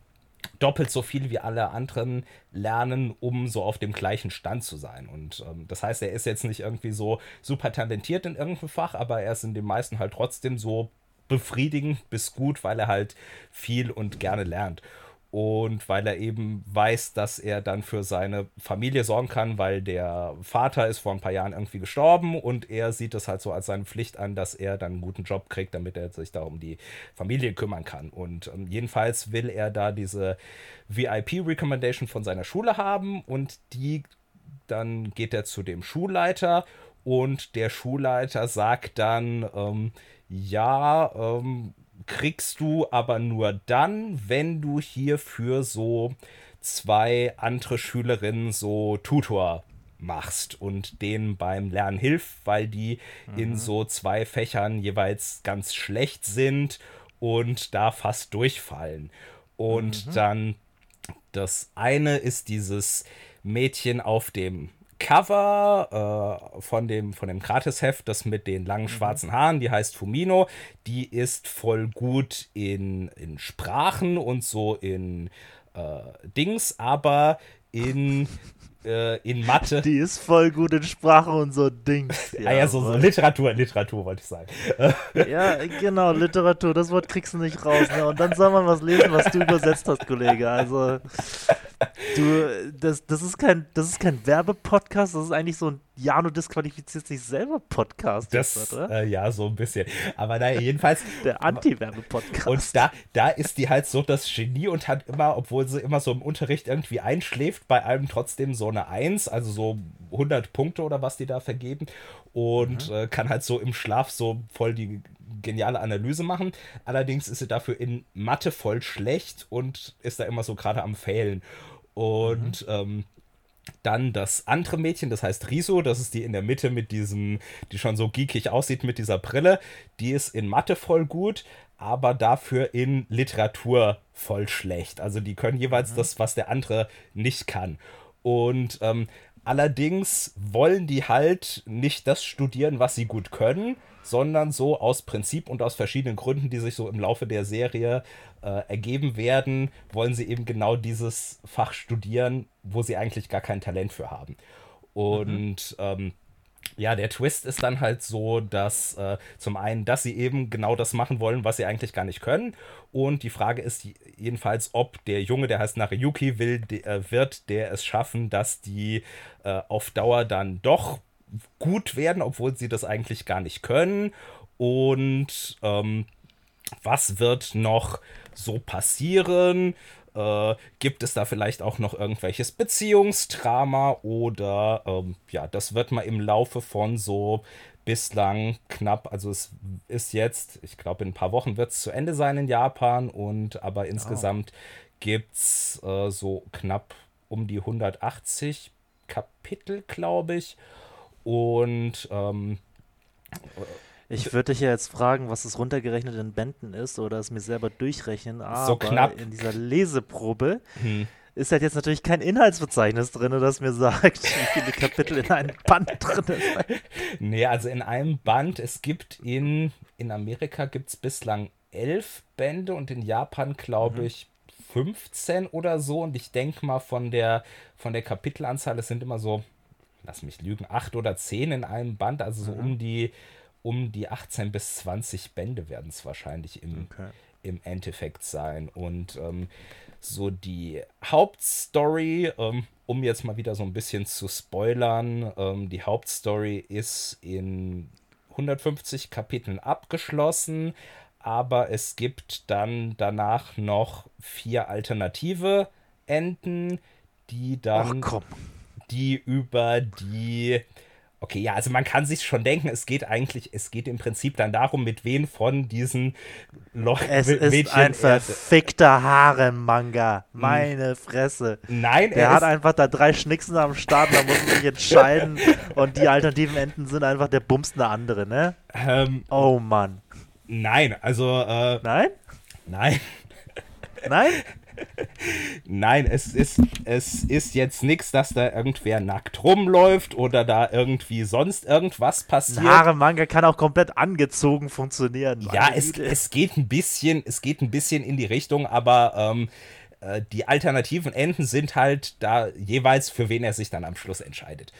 doppelt so viel wie alle anderen lernen, um so auf dem gleichen Stand zu sein. Und ähm, das heißt, er ist jetzt nicht irgendwie so super talentiert in irgendeinem Fach, aber er ist in den meisten halt trotzdem so befriedigend bis gut, weil er halt viel und gerne lernt und weil er eben weiß, dass er dann für seine Familie sorgen kann, weil der Vater ist vor ein paar Jahren irgendwie gestorben und er sieht es halt so als seine Pflicht an, dass er dann einen guten Job kriegt, damit er sich da um die Familie kümmern kann. Und ähm, jedenfalls will er da diese VIP-Recommendation von seiner Schule haben und die dann geht er zu dem Schulleiter und der Schulleiter sagt dann, ähm, ja, ähm, kriegst du aber nur dann, wenn du hierfür so zwei andere Schülerinnen so Tutor machst und denen beim Lernen hilft, weil die mhm. in so zwei Fächern jeweils ganz schlecht sind und da fast durchfallen. Und mhm. dann das eine ist dieses Mädchen auf dem Cover äh, von dem, von dem Gratisheft, das mit den langen mhm. schwarzen Haaren, die heißt Fumino. Die ist voll gut in, in Sprachen und so in äh, Dings, aber in äh, in Mathe. Die ist voll gut in Sprache und so Ding. Ja, ah ja, so, so Literatur, Literatur wollte ich sagen. ja, genau, Literatur, das Wort kriegst du nicht raus. Ne? Und dann soll man was lesen, was du übersetzt hast, Kollege. Also, du, das, das ist kein, das ist kein Werbepodcast, das ist eigentlich so ein Jano disqualifiziert sich selber Podcast. Das, jetzt, äh, ja, so ein bisschen. Aber naja, jedenfalls. Der Anti-Werbe-Podcast. Und da, da ist die halt so das Genie und hat immer, obwohl sie immer so im Unterricht irgendwie einschläft, bei allem trotzdem so eine Eins, also so 100 Punkte oder was die da vergeben. Und mhm. äh, kann halt so im Schlaf so voll die geniale Analyse machen. Allerdings ist sie dafür in Mathe voll schlecht und ist da immer so gerade am Fehlen. Und mhm. ähm, dann das andere Mädchen, das heißt Riso, das ist die in der Mitte mit diesem, die schon so geekig aussieht mit dieser Brille. Die ist in Mathe voll gut, aber dafür in Literatur voll schlecht. Also die können jeweils mhm. das, was der andere nicht kann. Und ähm, allerdings wollen die halt nicht das studieren, was sie gut können, sondern so aus Prinzip und aus verschiedenen Gründen, die sich so im Laufe der Serie äh, ergeben werden, wollen sie eben genau dieses Fach studieren, wo sie eigentlich gar kein Talent für haben. Und mhm. ähm, ja, der Twist ist dann halt so, dass äh, zum einen, dass sie eben genau das machen wollen, was sie eigentlich gar nicht können. Und die Frage ist jedenfalls, ob der Junge, der heißt Nariyuki, will, de, äh, wird der es schaffen, dass die äh, auf Dauer dann doch gut werden, obwohl sie das eigentlich gar nicht können. Und ähm, was wird noch so passieren? Äh, gibt es da vielleicht auch noch irgendwelches Beziehungsdrama oder ähm, ja, das wird mal im Laufe von so bislang knapp, also es ist jetzt, ich glaube in ein paar Wochen wird es zu Ende sein in Japan und aber insgesamt oh. gibt es äh, so knapp um die 180 Kapitel, glaube ich. Und ähm, ich würde dich ja jetzt fragen, was es runtergerechnet in Bänden ist oder es mir selber durchrechnen, aber so knapp. in dieser Leseprobe hm. ist halt jetzt natürlich kein Inhaltsverzeichnis drin, das mir sagt, wie viele Kapitel in einem Band drin sind. Nee, also in einem Band, es gibt in, in Amerika gibt es bislang elf Bände und in Japan glaube mhm. ich 15 oder so und ich denke mal von der, von der Kapitelanzahl, es sind immer so, lass mich lügen, acht oder zehn in einem Band, also so mhm. um die um die 18 bis 20 Bände werden es wahrscheinlich im, okay. im Endeffekt sein. Und ähm, so die Hauptstory, ähm, um jetzt mal wieder so ein bisschen zu spoilern, ähm, die Hauptstory ist in 150 Kapiteln abgeschlossen, aber es gibt dann danach noch vier alternative Enden, die dann, Ach komm. Die über die Okay, ja, also man kann sich schon denken, es geht eigentlich, es geht im Prinzip dann darum, mit wen von diesen Leuten. Es ist ein verfickter Harem-Manga. Meine Fresse. Nein, Der hat einfach da drei Schnicksen am Start, da muss man sich entscheiden. und die alternativen Enden sind einfach der Bums eine andere, ne? Ähm, oh Mann. Nein, also. Äh, nein? Nein. Nein? Nein, es ist, es ist jetzt nichts, dass da irgendwer nackt rumläuft oder da irgendwie sonst irgendwas passiert. Haare Manga kann auch komplett angezogen funktionieren. Ja, es, es geht ein bisschen, es geht ein bisschen in die Richtung, aber ähm, äh, die alternativen Enden sind halt da jeweils, für wen er sich dann am Schluss entscheidet.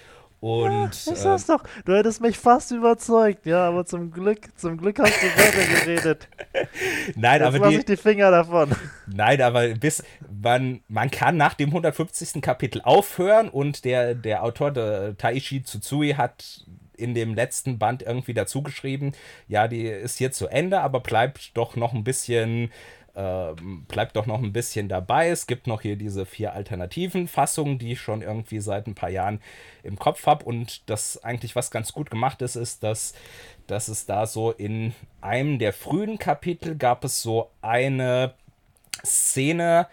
Und, ja, ich sag's äh, doch, du hättest mich fast überzeugt, ja, aber zum Glück, zum Glück hast du weiter geredet. Nein, Jetzt aber die, ich die Finger davon. Nein, aber bis man, man kann nach dem 150. Kapitel aufhören und der, der Autor der Taishi Tsutsui hat in dem letzten Band irgendwie dazu geschrieben, ja, die ist hier zu Ende, aber bleibt doch noch ein bisschen äh, bleibt doch noch ein bisschen dabei. Es gibt noch hier diese vier alternativen Fassungen, die ich schon irgendwie seit ein paar Jahren im Kopf habe. Und das eigentlich, was ganz gut gemacht ist, ist, dass, dass es da so in einem der frühen Kapitel gab es so eine Szene,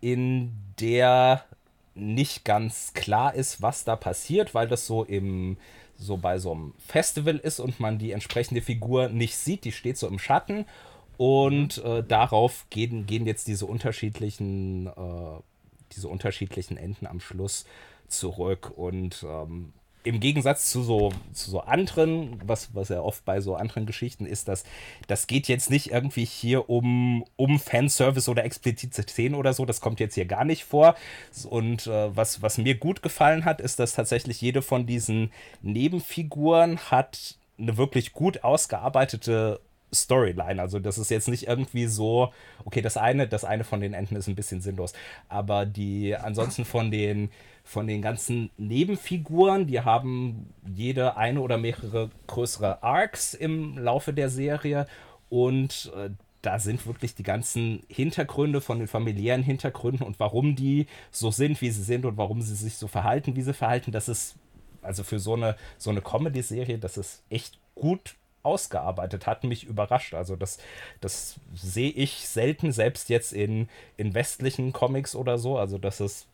in der nicht ganz klar ist, was da passiert, weil das so im so bei so einem Festival ist und man die entsprechende Figur nicht sieht, die steht so im Schatten und äh, darauf gehen, gehen jetzt diese unterschiedlichen, äh, diese unterschiedlichen Enden am Schluss zurück. Und ähm, im Gegensatz zu so, zu so anderen, was, was ja oft bei so anderen Geschichten ist, dass das geht jetzt nicht irgendwie hier um, um Fanservice oder explizite Szenen oder so, das kommt jetzt hier gar nicht vor. Und äh, was, was mir gut gefallen hat, ist, dass tatsächlich jede von diesen Nebenfiguren hat eine wirklich gut ausgearbeitete Storyline. Also das ist jetzt nicht irgendwie so, okay, das eine, das eine von den Enden ist ein bisschen sinnlos, aber die ansonsten von den von den ganzen Nebenfiguren, die haben jede eine oder mehrere größere Arcs im Laufe der Serie und äh, da sind wirklich die ganzen Hintergründe von den familiären Hintergründen und warum die so sind, wie sie sind und warum sie sich so verhalten, wie sie verhalten, das ist also für so eine so eine Comedy-Serie, das ist echt gut ausgearbeitet hat, mich überrascht. Also das, das sehe ich selten, selbst jetzt in, in westlichen Comics oder so. Also das ist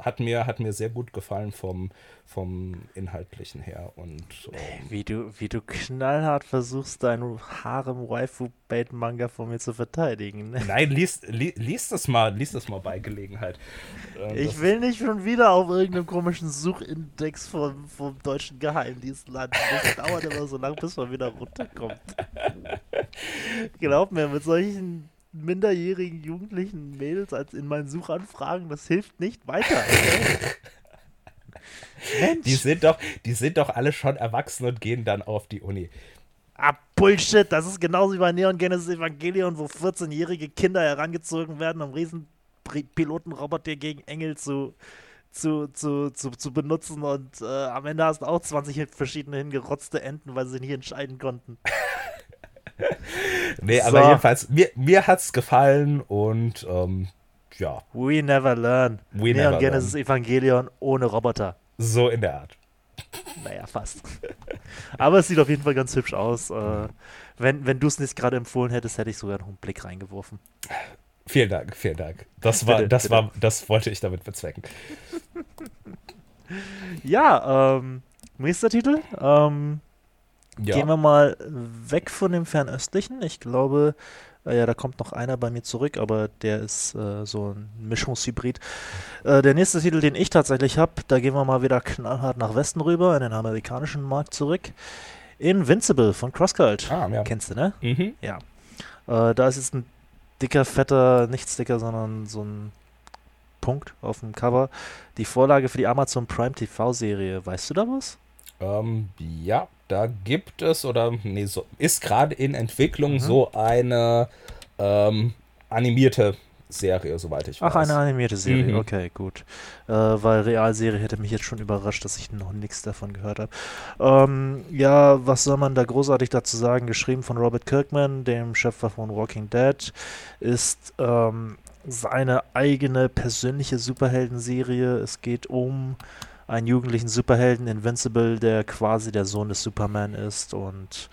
hat mir, hat mir sehr gut gefallen vom, vom Inhaltlichen her. Und, ähm, wie, du, wie du knallhart versuchst, deinen Harem-Waifu-Bait-Manga von mir zu verteidigen. Ne? Nein, lies, li, lies das mal, lies das mal bei Gelegenheit. Ähm, ich will nicht schon wieder auf irgendeinem komischen Suchindex vom, vom deutschen Geheimdienst landen. Das dauert immer so lange, bis man wieder runterkommt. Glaub mir, mit solchen minderjährigen jugendlichen Mädels als in meinen Suchanfragen, das hilft nicht weiter. Mensch. Die sind doch, die sind doch alle schon erwachsen und gehen dann auf die Uni. Ah, Bullshit, das ist genauso wie bei Neon Genesis Evangelion, wo 14-jährige Kinder herangezogen werden, um riesen Pilotenroboter gegen Engel zu, zu, zu, zu, zu benutzen und äh, am Ende hast du auch 20 verschiedene hingerotzte Enden, weil sie sich nicht entscheiden konnten. nee, so. aber jedenfalls, mir, mir es gefallen und ähm, ja. We never learn. We Neon never Genesis learn. Evangelion ohne Roboter. So in der Art. Naja, fast. aber es sieht auf jeden Fall ganz hübsch aus. Äh, wenn wenn du es nicht gerade empfohlen hättest, hätte ich sogar noch einen Blick reingeworfen. Vielen Dank, vielen Dank. Das war, bitte, das bitte. war, das wollte ich damit bezwecken. ja, ähm, nächster Titel. Ähm, ja. Gehen wir mal weg von dem Fernöstlichen. Ich glaube, äh, ja, da kommt noch einer bei mir zurück, aber der ist äh, so ein Mischungshybrid. Äh, der nächste Titel, den ich tatsächlich habe, da gehen wir mal wieder knallhart nach Westen rüber, in den amerikanischen Markt zurück. Invincible von CrossCult. Ah, ja. Kennst du, ne? Mhm. Ja. Äh, da ist jetzt ein dicker, fetter, nicht Sticker, sondern so ein Punkt auf dem Cover. Die Vorlage für die Amazon Prime TV-Serie. Weißt du da was? Ähm, ja, da gibt es oder nee, so, ist gerade in Entwicklung mhm. so eine ähm, animierte Serie, soweit ich weiß. Ach, eine animierte Serie, mhm. okay, gut. Äh, weil Realserie hätte mich jetzt schon überrascht, dass ich noch nichts davon gehört habe. Ähm, ja, was soll man da großartig dazu sagen? Geschrieben von Robert Kirkman, dem Schöpfer von Walking Dead, ist ähm, seine eigene persönliche Superhelden-Serie. Es geht um einen jugendlichen Superhelden, Invincible, der quasi der Sohn des Superman ist und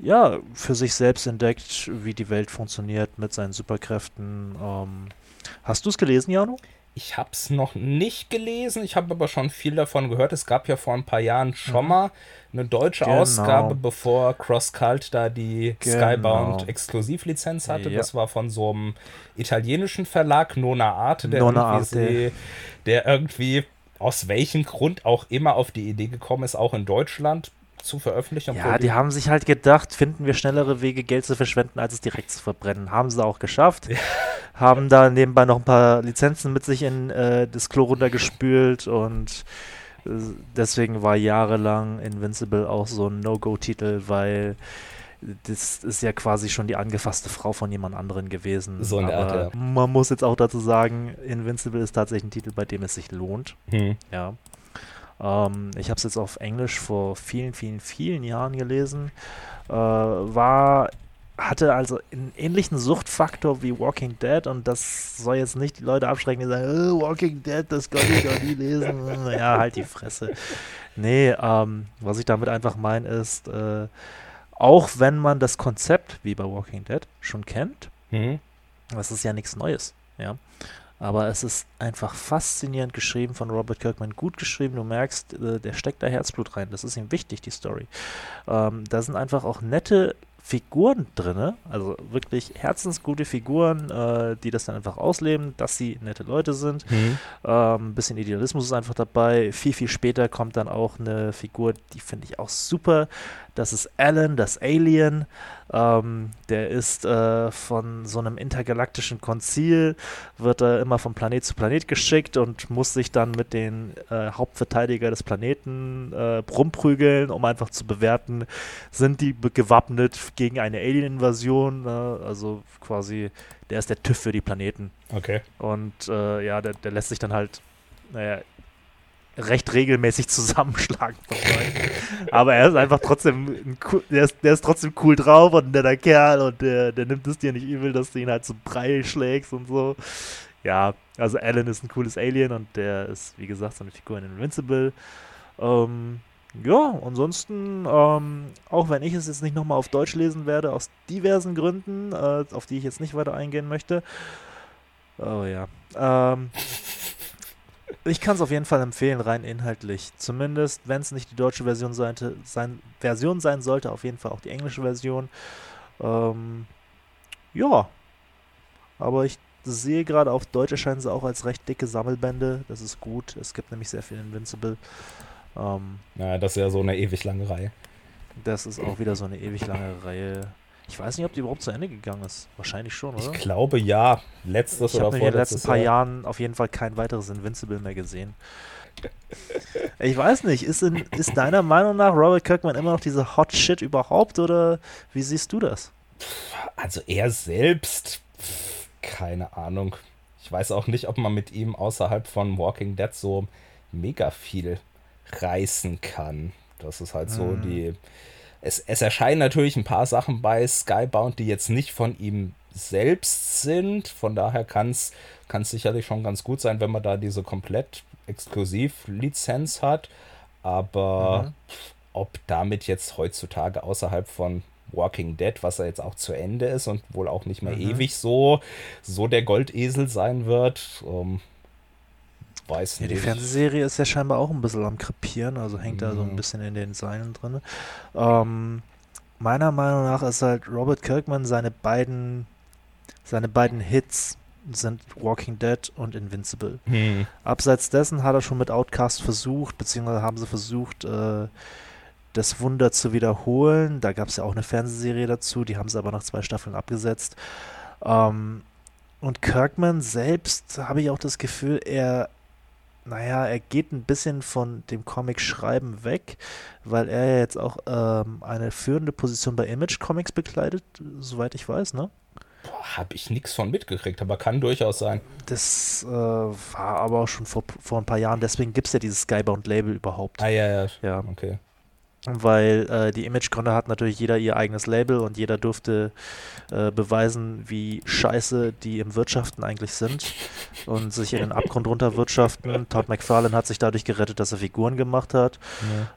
ja, für sich selbst entdeckt, wie die Welt funktioniert mit seinen Superkräften. Ähm, hast du es gelesen, Jano? Ich habe es noch nicht gelesen, ich habe aber schon viel davon gehört. Es gab ja vor ein paar Jahren schon mhm. mal eine deutsche genau. Ausgabe, bevor Cross Cult da die genau. Skybound Exklusivlizenz hatte. Ja. Das war von so einem italienischen Verlag, Nona Arte, der, Nona Arte. der irgendwie aus welchem Grund auch immer auf die Idee gekommen ist, auch in Deutschland zu veröffentlichen. Ja, die haben sich halt gedacht, finden wir schnellere Wege, Geld zu verschwenden, als es direkt zu verbrennen. Haben sie auch geschafft. Ja. Haben da nebenbei noch ein paar Lizenzen mit sich in äh, das Klo runtergespült und äh, deswegen war jahrelang Invincible auch so ein No-Go-Titel, weil das ist ja quasi schon die angefasste Frau von jemand anderen gewesen. So eine Art, ja. Man muss jetzt auch dazu sagen, Invincible ist tatsächlich ein Titel, bei dem es sich lohnt. Hm. Ja. Ähm, ich habe es jetzt auf Englisch vor vielen, vielen, vielen Jahren gelesen. Äh, war hatte also einen ähnlichen Suchtfaktor wie Walking Dead und das soll jetzt nicht die Leute abschrecken, die sagen, oh, Walking Dead, das kann ich doch nie lesen. ja, halt die Fresse. Nee, ähm, was ich damit einfach meine ist, äh, auch wenn man das Konzept, wie bei Walking Dead, schon kennt, mhm. das ist ja nichts Neues, ja. Aber es ist einfach faszinierend geschrieben von Robert Kirkman, gut geschrieben. Du merkst, äh, der steckt da Herzblut rein. Das ist ihm wichtig, die Story. Ähm, da sind einfach auch nette Figuren drin, also wirklich herzensgute Figuren, äh, die das dann einfach ausleben, dass sie nette Leute sind. Mhm. Ähm, ein bisschen Idealismus ist einfach dabei. Viel, viel später kommt dann auch eine Figur, die finde ich auch super. Das ist Alan, das Alien. Ähm, der ist äh, von so einem intergalaktischen Konzil, wird er immer von Planet zu Planet geschickt und muss sich dann mit den äh, Hauptverteidiger des Planeten äh, rumprügeln, um einfach zu bewerten, sind die gewappnet gegen eine Alien-Invasion. Ne? also quasi, der ist der TÜV für die Planeten. Okay. Und äh, ja, der, der lässt sich dann halt, naja, recht regelmäßig zusammenschlagen. Aber er ist einfach trotzdem, der, ist, der ist trotzdem cool drauf und ein netter Kerl und der, der nimmt es dir nicht übel, dass du ihn halt so Brei schlägst und so. Ja, also Alan ist ein cooles Alien und der ist, wie gesagt, so eine Figur in Invincible. Ähm, ja, ansonsten, ähm, auch wenn ich es jetzt nicht nochmal auf Deutsch lesen werde, aus diversen Gründen, äh, auf die ich jetzt nicht weiter eingehen möchte. Oh ja. Ähm, ich kann es auf jeden Fall empfehlen, rein inhaltlich. Zumindest, wenn es nicht die deutsche Version sein, sein, Version sein sollte, auf jeden Fall auch die englische Version. Ähm, ja. Aber ich sehe gerade auf Deutsch erscheinen sie auch als recht dicke Sammelbände. Das ist gut. Es gibt nämlich sehr viel Invincible. Ähm, ja, das ist ja so eine ewig lange Reihe. Das ist auch wieder so eine ewig lange Reihe. Ich weiß nicht, ob die überhaupt zu Ende gegangen ist. Wahrscheinlich schon, oder? Ich glaube ja. Letztes ich oder vorletztes Ich habe in den letzten paar Jahren auf jeden Fall kein weiteres Invincible mehr gesehen. ich weiß nicht, ist, in, ist deiner Meinung nach Robert Kirkman immer noch diese Hot Shit überhaupt oder wie siehst du das? Also er selbst, keine Ahnung. Ich weiß auch nicht, ob man mit ihm außerhalb von Walking Dead so mega viel reißen kann. Das ist halt so hm. die es, es erscheinen natürlich ein paar Sachen bei Skybound, die jetzt nicht von ihm selbst sind. Von daher kann es sicherlich schon ganz gut sein, wenn man da diese komplett Exklusivlizenz hat. Aber mhm. ob damit jetzt heutzutage außerhalb von Walking Dead, was ja jetzt auch zu Ende ist und wohl auch nicht mehr mhm. ewig so, so der Goldesel sein wird, ähm, weiß ja, nicht. Die Fernsehserie ist ja scheinbar auch ein bisschen am Krepieren, also hängt mhm. da so ein bisschen in den Seilen drin. Ähm, meiner Meinung nach ist halt Robert Kirkman seine beiden, seine beiden Hits sind Walking Dead und Invincible. Mhm. Abseits dessen hat er schon mit Outcast versucht, beziehungsweise haben sie versucht, äh, das Wunder zu wiederholen. Da gab es ja auch eine Fernsehserie dazu, die haben sie aber nach zwei Staffeln abgesetzt. Ähm, und Kirkman selbst habe ich auch das Gefühl, er naja, er geht ein bisschen von dem Comic-Schreiben weg, weil er ja jetzt auch ähm, eine führende Position bei Image Comics bekleidet, soweit ich weiß, ne? habe ich nichts von mitgekriegt, aber kann durchaus sein. Das äh, war aber auch schon vor, vor ein paar Jahren, deswegen gibt es ja dieses Skybound-Label überhaupt. Ah, ja, ja. Ja. Okay. Weil äh, die Image-Gründer hat natürlich jeder ihr eigenes Label und jeder durfte äh, beweisen, wie scheiße die im Wirtschaften eigentlich sind und sich in den Abgrund runterwirtschaften. Todd McFarlane hat sich dadurch gerettet, dass er Figuren gemacht hat.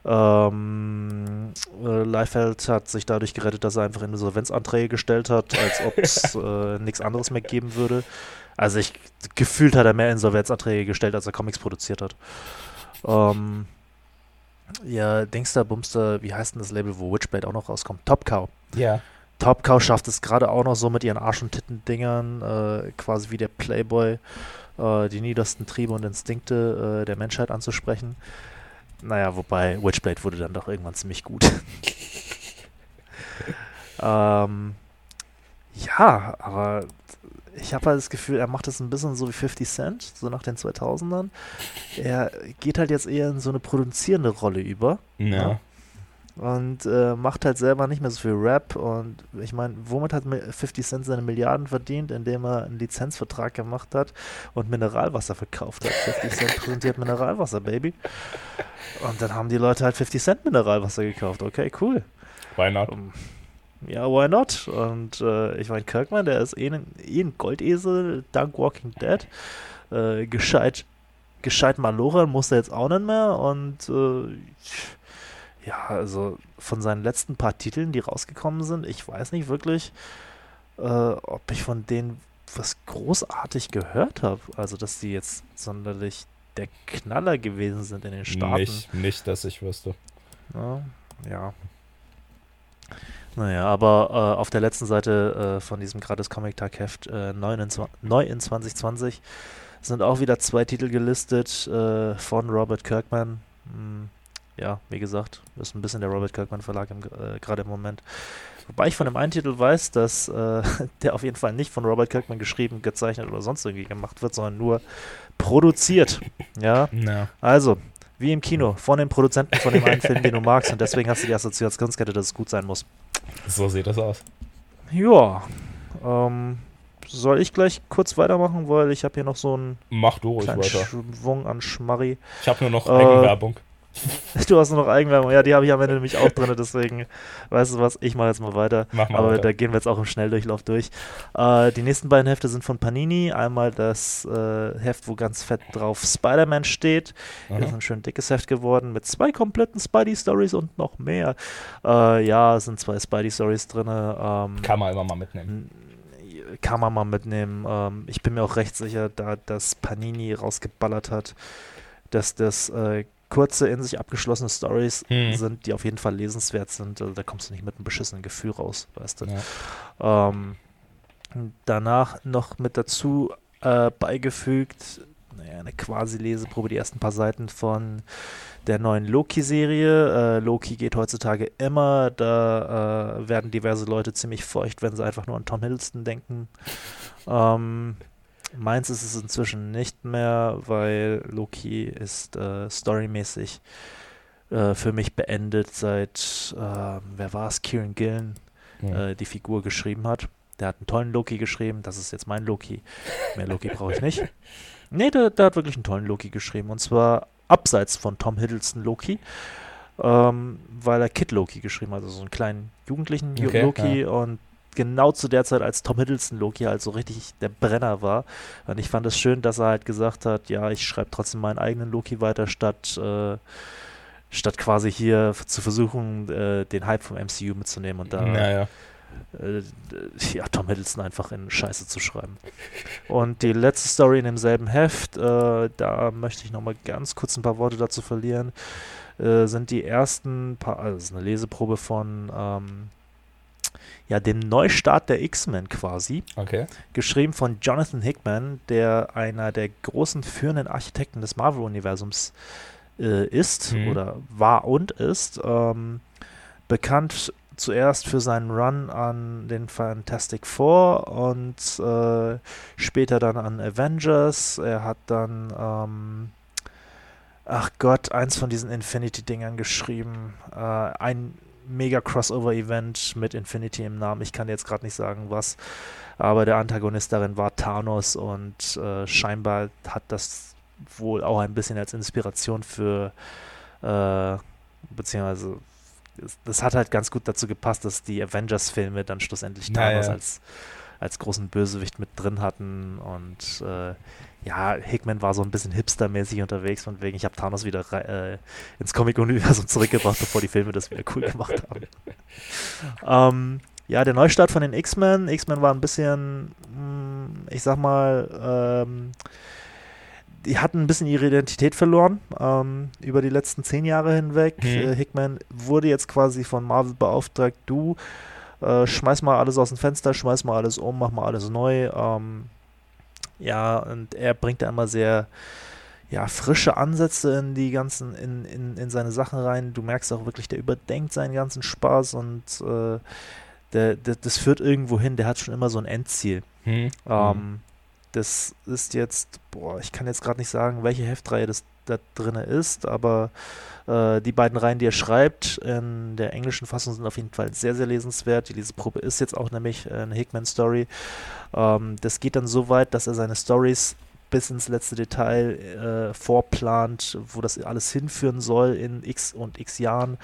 Ähm, äh, Liefeld hat sich dadurch gerettet, dass er einfach Insolvenzanträge gestellt hat, als ob es äh, nichts anderes mehr geben würde. Also ich gefühlt hat er mehr Insolvenzanträge gestellt, als er Comics produziert hat. Ähm, ja, Dingster, Bumster, wie heißt denn das Label, wo Witchblade auch noch rauskommt? Top Cow. Ja. Top Cow schafft es gerade auch noch so mit ihren Arsch- und Titten-Dingern, äh, quasi wie der Playboy, äh, die niedersten Triebe und Instinkte äh, der Menschheit anzusprechen. Naja, wobei Witchblade wurde dann doch irgendwann ziemlich gut. ähm, ja, aber ich habe halt das Gefühl, er macht das ein bisschen so wie 50 Cent, so nach den 2000ern. Er geht halt jetzt eher in so eine produzierende Rolle über. Ja. Und äh, macht halt selber nicht mehr so viel Rap. Und ich meine, womit hat Mi- 50 Cent seine Milliarden verdient? Indem er einen Lizenzvertrag gemacht hat und Mineralwasser verkauft hat. 50 Cent präsentiert Mineralwasser, Baby. Und dann haben die Leute halt 50 Cent Mineralwasser gekauft. Okay, cool. Why not? Um, ja, why not? Und äh, ich meine, Kirkman, der ist eh ein, eh ein Goldesel, dank Walking Dead. Äh, gescheit, gescheit maloren muss er jetzt auch nicht mehr. Und äh, ja, also von seinen letzten paar Titeln, die rausgekommen sind, ich weiß nicht wirklich, äh, ob ich von denen was großartig gehört habe. Also, dass die jetzt sonderlich der Knaller gewesen sind in den Staaten. Nicht, nicht, dass ich wüsste. Ja, ja. Naja, aber äh, auf der letzten Seite äh, von diesem gratis Comic Tag Heft äh, neu, neu in 2020 sind auch wieder zwei Titel gelistet äh, von Robert Kirkman. Hm, ja, wie gesagt, ist ein bisschen der Robert Kirkman Verlag im, äh, gerade im Moment. Wobei ich von dem einen Titel weiß, dass äh, der auf jeden Fall nicht von Robert Kirkman geschrieben, gezeichnet oder sonst irgendwie gemacht wird, sondern nur produziert. Ja, Ja. also, wie im Kino, von dem Produzenten von dem einen Film, den du magst, und deswegen hast du die Assoziationskette, dass es gut sein muss. So sieht das aus. Ja, ähm, soll ich gleich kurz weitermachen, weil ich habe hier noch so einen Mach du ruhig weiter. Schwung an Schmarri. Ich habe nur noch Äh, Eigenwerbung. Du hast nur noch Eigenwerbung, ja, die habe ich am Ende nämlich auch drin, deswegen, weißt du was, ich mache jetzt mal weiter. Mach mal Aber weiter. da gehen wir jetzt auch im Schnelldurchlauf durch. Äh, die nächsten beiden Hefte sind von Panini. Einmal das äh, Heft, wo ganz fett drauf Spider-Man steht. Das ist ein schön dickes Heft geworden mit zwei kompletten Spidey-Stories und noch mehr. Äh, ja, es sind zwei Spidey-Stories drin. Ähm, Kann man immer mal mitnehmen. kann man mal mitnehmen. Ähm, ich bin mir auch recht sicher, da das Panini rausgeballert hat, dass das äh, kurze, in sich abgeschlossene Stories Hm. sind, die auf jeden Fall lesenswert sind. Also da kommst du nicht mit einem beschissenen Gefühl raus, weißt du. Ja. Ähm, danach noch mit dazu äh, beigefügt, naja, eine quasi Leseprobe, die ersten paar Seiten von der neuen Loki-Serie. Äh, Loki geht heutzutage immer, da äh, werden diverse Leute ziemlich feucht, wenn sie einfach nur an Tom Hiddleston denken. Ähm, meins ist es inzwischen nicht mehr, weil Loki ist äh, storymäßig äh, für mich beendet seit, äh, wer war es, Kieran Gillen, Hm. äh, die Figur geschrieben hat. Der hat einen tollen Loki geschrieben, das ist jetzt mein Loki. Mehr Loki brauche ich nicht. Nee, der, der hat wirklich einen tollen Loki geschrieben. Und zwar abseits von Tom Hiddleston Loki. Ähm, weil er Kid Loki geschrieben hat, also so einen kleinen jugendlichen Ju- Okay, Loki. Und genau zu der Zeit, als Tom Hiddleston Loki halt so richtig der Brenner war. Und ich fand es schön, dass er halt gesagt hat, ja, ich schreibe trotzdem meinen eigenen Loki weiter, statt, äh, statt quasi hier zu versuchen, äh, den Hype vom MCU mitzunehmen und da Naja. äh, ja, Tom Hiddleston einfach in Scheiße zu schreiben. Und die letzte Story in demselben Heft, äh, da möchte ich nochmal ganz kurz ein paar Worte dazu verlieren, äh, sind die ersten paar, also das ist eine Leseprobe von ähm, ja, dem Neustart der X-Men quasi, Okay. geschrieben von Jonathan Hickman, der einer der großen führenden Architekten des Marvel-Universums äh, ist Mhm. oder war und ist. Ähm, bekannt zuerst für seinen Run an den Fantastic Four und äh, später dann an Avengers. Er hat dann, ähm, ach Gott, eins von diesen Infinity-Dingern geschrieben. Äh, ein mega Crossover-Event mit Infinity im Namen. Ich kann jetzt gerade nicht sagen, was, aber der Antagonist darin war Thanos und äh, scheinbar hat das wohl auch ein bisschen als Inspiration für, äh, beziehungsweise das hat halt ganz gut dazu gepasst, dass die Avengers-Filme dann schlussendlich Thanos ja. als, als großen Bösewicht mit drin hatten und äh, ja, Hickman war so ein bisschen hipstermäßig unterwegs, von wegen, ich habe Thanos wieder äh, ins Comic-Universum zurückgebracht, bevor die Filme das wieder cool gemacht haben. ähm, ja, der Neustart von den X-Men. X-Men war ein bisschen, mh, ich sag mal, ähm, die hatten ein bisschen ihre Identität verloren ähm, über die letzten zehn Jahre hinweg. Mhm. Äh, Hickman wurde jetzt quasi von Marvel beauftragt, du äh, schmeiß mal alles aus dem Fenster, schmeiß mal alles um, mach mal alles neu. Ähm, ja, und er bringt da immer sehr ja, frische Ansätze in die ganzen, in, in, in seine Sachen rein. Du merkst auch wirklich, der überdenkt seinen ganzen Spaß und äh, der, der, das führt irgendwo hin, der hat schon immer so ein Endziel. Hm. Ähm, das ist jetzt, boah, ich kann jetzt gerade nicht sagen, welche Heftreihe das da drin ist, aber äh, die beiden Reihen, die er schreibt, in der englischen Fassung sind auf jeden Fall sehr, sehr lesenswert. Die Leseprobe ist jetzt auch nämlich eine Hickman-Story. Ähm, das geht dann so weit, dass er seine Stories bis ins letzte Detail äh, vorplant, wo das alles hinführen soll in x und x Jahren.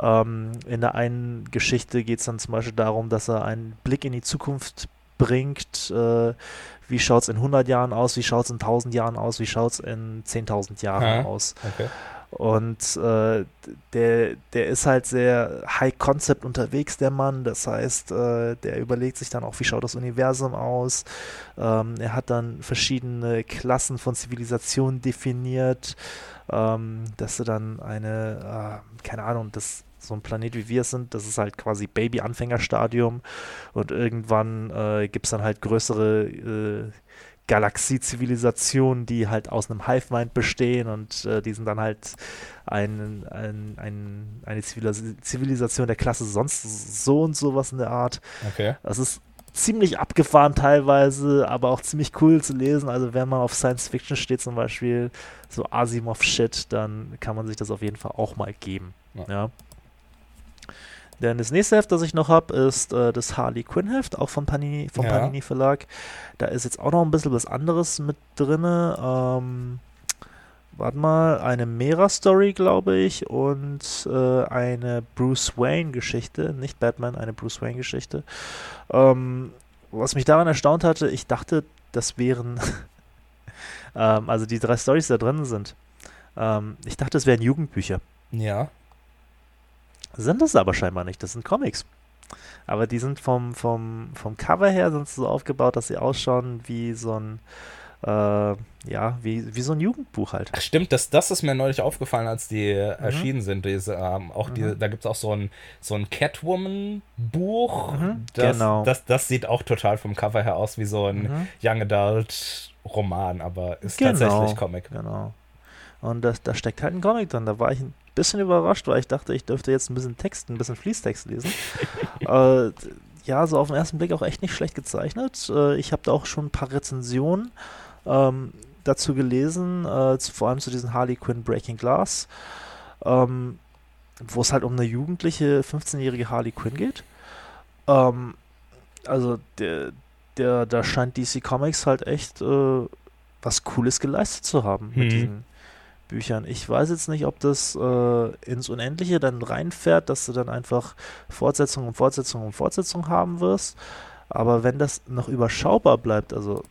Ähm, in der einen Geschichte geht es dann zum Beispiel darum, dass er einen Blick in die Zukunft bringt. Äh, wie schaut es in 100 Jahren aus? Wie schaut es in 1000 Jahren aus? Wie schaut es in 10.000 Jahren Ja, aus? Okay. Und äh, der, der ist halt sehr High Concept unterwegs, der Mann. Das heißt, äh, der überlegt sich dann auch, wie schaut das Universum aus. Ähm, er hat dann verschiedene Klassen von Zivilisationen definiert, ähm, dass du dann eine, äh, keine Ahnung, das so ein Planet wie wir sind, das ist halt quasi Baby-Anfängerstadium und irgendwann äh, gibt es dann halt größere äh, Galaxie-Zivilisationen, die halt aus einem Hive-Mind bestehen und äh, die sind dann halt ein, ein, ein, eine Zivilis Zivilisation der Klasse sonst so und sowas in der Art. Okay. Das ist ziemlich abgefahren teilweise, aber auch ziemlich cool zu lesen. Also wenn man auf Science Fiction steht zum Beispiel, so Asimov-Shit, dann kann man sich das auf jeden Fall auch mal geben. Ja. Ja. Denn das nächste Heft, das ich noch habe, ist äh, das Harley Quinn Heft, auch von Panini, vom Ja. Panini Verlag. Da ist jetzt auch noch ein bisschen was anderes mit drin. Ähm, warte mal, eine Mera-Story, glaube ich, und äh, eine Bruce Wayne-Geschichte, nicht Batman, eine Bruce Wayne-Geschichte. Ähm, was mich daran erstaunt hatte, ich dachte, das wären, ähm, also die drei Stories, die da drin sind, ähm, ich dachte, das wären Jugendbücher. Ja. Sind es aber scheinbar nicht, das sind Comics. Aber die sind vom, vom, vom Cover her sind so aufgebaut, dass sie ausschauen wie so ein, äh, ja, wie, wie so ein Jugendbuch halt. Ach, stimmt, das, das ist mir neulich aufgefallen, als die äh, erschienen sind. Diese, ähm, auch die, Mhm. da gibt es auch so ein, so ein Catwoman-Buch. Mhm, Das, genau. Das, das sieht auch total vom Cover her aus wie so ein Mhm. Young Adult-Roman, aber ist Genau. tatsächlich Comic. Genau. Und das, da steckt halt ein Comic drin. Da war ich ein bisschen überrascht, weil ich dachte, ich dürfte jetzt ein bisschen Text, ein bisschen Fließtext lesen. äh, ja, so auf den ersten Blick auch echt nicht schlecht gezeichnet. Äh, ich habe da auch schon ein paar Rezensionen ähm, dazu gelesen, äh, zu, vor allem zu diesen Harley Quinn Breaking Glass, ähm, wo es halt um eine jugendliche, 15-jährige Harley Quinn geht. Ähm, also der, der, da scheint DC Comics halt echt äh, was Cooles geleistet zu haben mit Mhm. diesen Büchern. Ich weiß jetzt nicht, ob das äh, ins Unendliche dann reinfährt, dass du dann einfach Fortsetzung und Fortsetzung und Fortsetzung haben wirst. Aber wenn das noch überschaubar bleibt, also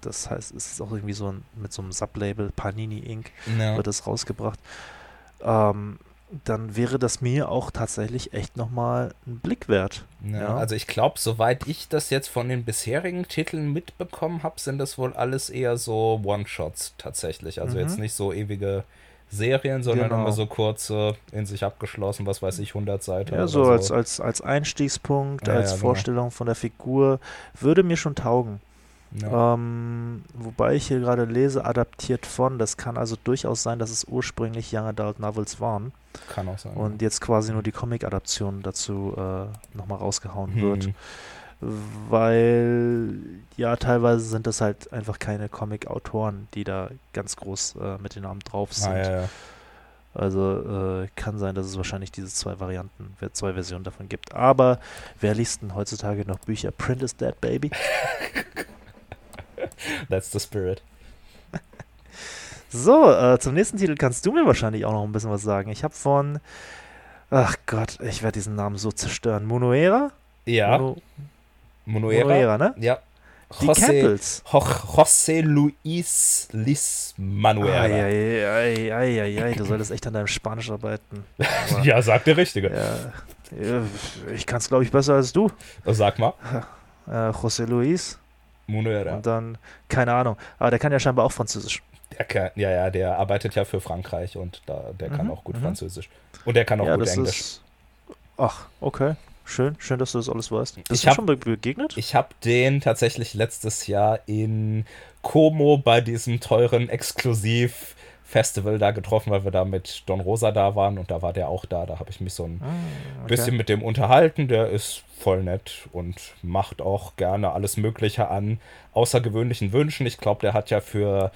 das heißt, es ist auch irgendwie so ein, mit so einem Sublabel Panini Inc. Ja. wird das rausgebracht, ähm, dann wäre das mir auch tatsächlich echt nochmal ein Blick wert. Ja, Ja. Also ich glaube, soweit ich das jetzt von den bisherigen Titeln mitbekommen habe, sind das wohl alles eher so One-Shots tatsächlich. Also Mhm. jetzt nicht so ewige Serien, sondern Genau. immer so kurze, in sich abgeschlossen, was weiß ich, 100 Seiten Ja, so so. als, als, als Einstiegspunkt, Ja, als genau. Vorstellung von der Figur, würde mir schon taugen. Ja. Ähm, wobei ich hier gerade lese, adaptiert von, das kann also durchaus sein, dass es ursprünglich Young Adult Novels waren Kann auch sein. und jetzt quasi nur die Comic-Adaption dazu äh, nochmal rausgehauen Hm. wird. Weil, ja, teilweise sind das halt einfach keine Comic-Autoren, die da ganz groß äh, mit den Namen drauf sind. Ah, ja, ja. Also äh, kann sein, dass es wahrscheinlich diese zwei Varianten, zwei Versionen davon gibt. Aber wer liest denn heutzutage noch Bücher? Print is dead, baby. That's the spirit. So, äh, zum nächsten Titel kannst du mir wahrscheinlich auch noch ein bisschen was sagen. Ich habe von, ach Gott, ich werde diesen Namen so zerstören. Monoera? Ja. Mono, Monoera. Monoera, ne? Ja. Die José, Campbells. José Luis Lis Manuel. Eieieiei, du solltest echt an deinem Spanisch arbeiten. ja, sagt der Richtige. Ja, ich kann es, glaube ich, besser als du. Sag mal. Äh, José Luis. Manuel. Und dann, keine Ahnung. Aber der kann ja scheinbar auch Französisch. Der kann, ja, ja, der arbeitet ja für Frankreich und da, der mhm, kann auch gut mhm. Französisch. Und der kann auch ja, gut Englisch. Ist, ach, okay. Schön, schön, dass du das alles weißt. Bist ich du hab, schon begegnet? Ich habe den tatsächlich letztes Jahr in Como bei diesem teuren Exklusiv-Festival da getroffen, weil wir da mit Don Rosa da waren und da war der auch da. Da habe ich mich so ein ah, okay. bisschen mit dem unterhalten. Der ist voll nett und macht auch gerne alles Mögliche an außergewöhnlichen Wünschen. Ich glaube, der hat ja für,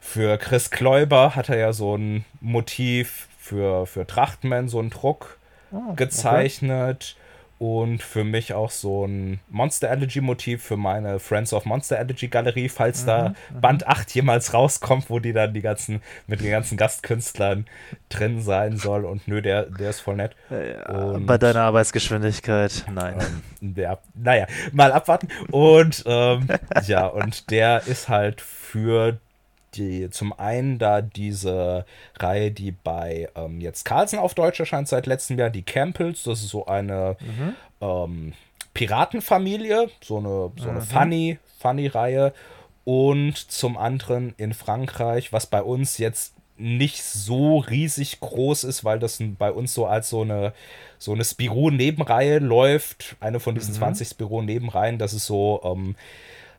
für Chris Kläuber hat er ja so ein Motiv für, für Trachtman, so einen Druck oh, gezeichnet. Okay und für mich auch so ein Monster Allergy Motiv für meine Friends of Monster Allergy Galerie, falls mhm, da mhm. Band 8 jemals rauskommt, wo die dann die ganzen mit den ganzen Gastkünstlern drin sein soll und nö, der, der ist voll nett. Ja, bei deiner Arbeitsgeschwindigkeit, nein. Ähm, der, naja, mal abwarten. Und ähm, ja, und der ist halt für die zum einen da diese Reihe, die bei ähm, jetzt Carlsen auf Deutsch erscheint seit letztem Jahr, die Campbells, das ist so eine mhm. ähm, Piratenfamilie, so eine, so eine mhm. funny, funny Reihe. Und zum anderen in Frankreich, was bei uns jetzt nicht so riesig groß ist, weil das bei uns so als so eine so eine Spirou-Nebenreihe läuft. Eine von diesen mhm. 20 Spirou-Nebenreihen. Das ist so ähm,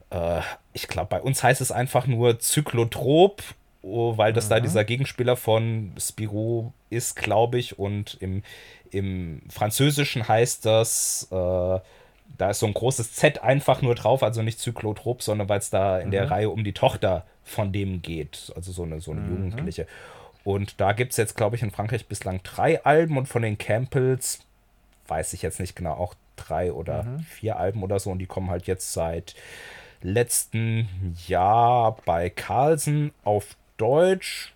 äh, ich glaube, bei uns heißt es einfach nur Zyklotrop, oh, weil das mhm. da dieser Gegenspieler von Spirou ist, glaube ich. Und im, im Französischen heißt das, äh, da ist so ein großes Z einfach nur drauf, also nicht Zyklotrop, sondern weil es da in mhm. der Reihe um die Tochter von dem geht, also so eine, so eine mhm. Jugendliche. Und da gibt es jetzt, glaube ich, in Frankreich bislang drei Alben und von den Campbells weiß ich jetzt nicht genau, auch drei oder mhm. vier Alben oder so und die kommen halt jetzt seit letzten Jahr bei Carlsen auf Deutsch,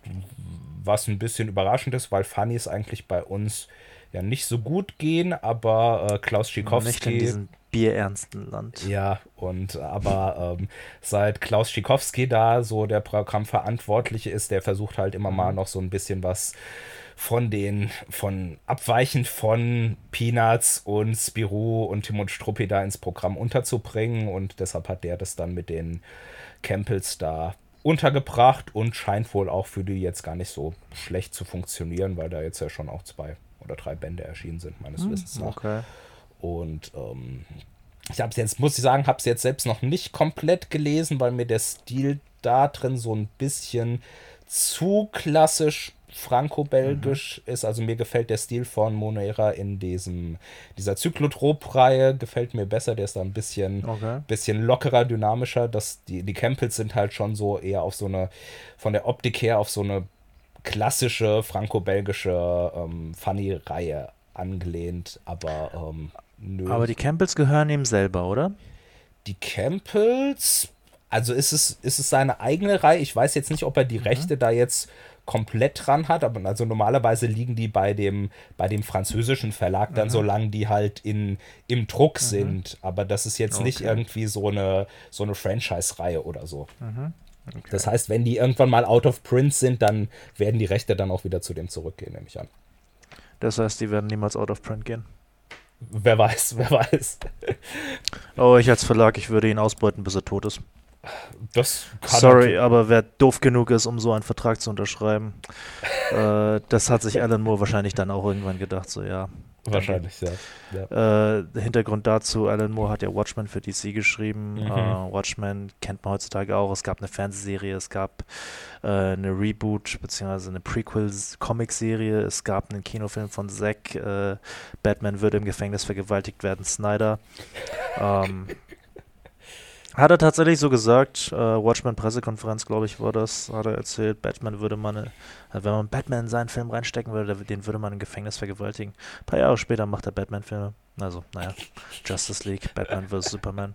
was ein bisschen überraschend ist, weil Funnys eigentlich bei uns ja nicht so gut gehen, aber äh, Klaus Schikowski. Nicht in diesem bierernsten Land. Ja, und aber ähm, seit Klaus Schikowski da so der Programmverantwortliche ist, der versucht halt immer mal mhm. noch so ein bisschen was von den, von abweichend von Peanuts und Spirou und Tim und Struppi da ins Programm unterzubringen und deshalb hat der das dann mit den Campbells da untergebracht und scheint wohl auch für die jetzt gar nicht so schlecht zu funktionieren, weil da jetzt ja schon auch zwei oder drei Bände erschienen sind, meines hm, Wissens nach. Okay. Und ähm, ich habe es jetzt, muss ich sagen, habe es jetzt selbst noch nicht komplett gelesen, weil mir der Stil da drin so ein bisschen zu klassisch franco-belgisch mhm. ist. Also mir gefällt der Stil von Monera in diesem, dieser Zyklotrop-Reihe gefällt mir besser. Der ist da ein bisschen, okay. bisschen lockerer, dynamischer. Das, die, die Campbells sind halt schon so eher auf so eine, von der Optik her auf so eine klassische franco-belgische ähm, Funny-Reihe angelehnt, aber ähm, nö. Aber die Campbells gehören ihm selber, oder? Die Campbells, also ist es, ist es seine eigene Reihe. Ich weiß jetzt nicht, ob er die mhm. Rechte da jetzt komplett dran hat. Aber also normalerweise liegen die bei dem, bei dem französischen Verlag dann, mhm. solange die halt in, im Druck mhm. sind. Aber das ist jetzt okay. nicht irgendwie so eine, so eine Franchise-Reihe oder so. Mhm. Okay. Das heißt, wenn die irgendwann mal out of print sind, dann werden die Rechte dann auch wieder zu dem zurückgehen, nehme ich an. Das heißt, die werden niemals out of print gehen. Wer weiß, wer weiß. oh, ich als Verlag, ich würde ihn ausbeuten, bis er tot ist. Das Sorry, aber wer doof genug ist, um so einen Vertrag zu unterschreiben, äh, das hat sich Alan Moore wahrscheinlich dann auch irgendwann gedacht, so ja. Wahrscheinlich, ja. ja. Äh, Hintergrund dazu, Alan Moore hat ja Watchmen für DC geschrieben. Mhm. Äh, Watchmen kennt man heutzutage auch. Es gab eine Fernsehserie, es gab äh, eine Reboot bzw. eine Prequel-Comic-Serie, es gab einen Kinofilm von Zack, äh, Batman würde im Gefängnis vergewaltigt werden, Snyder. ähm, Hat er tatsächlich so gesagt, äh, Watchmen-Pressekonferenz, glaube ich, war das, hat er erzählt, Batman würde man, äh, wenn man Batman in seinen Film reinstecken würde, den würde man im Gefängnis vergewaltigen. Ein paar Jahre später macht er Batman-Filme. Also, naja, Justice League, Batman vs. Superman.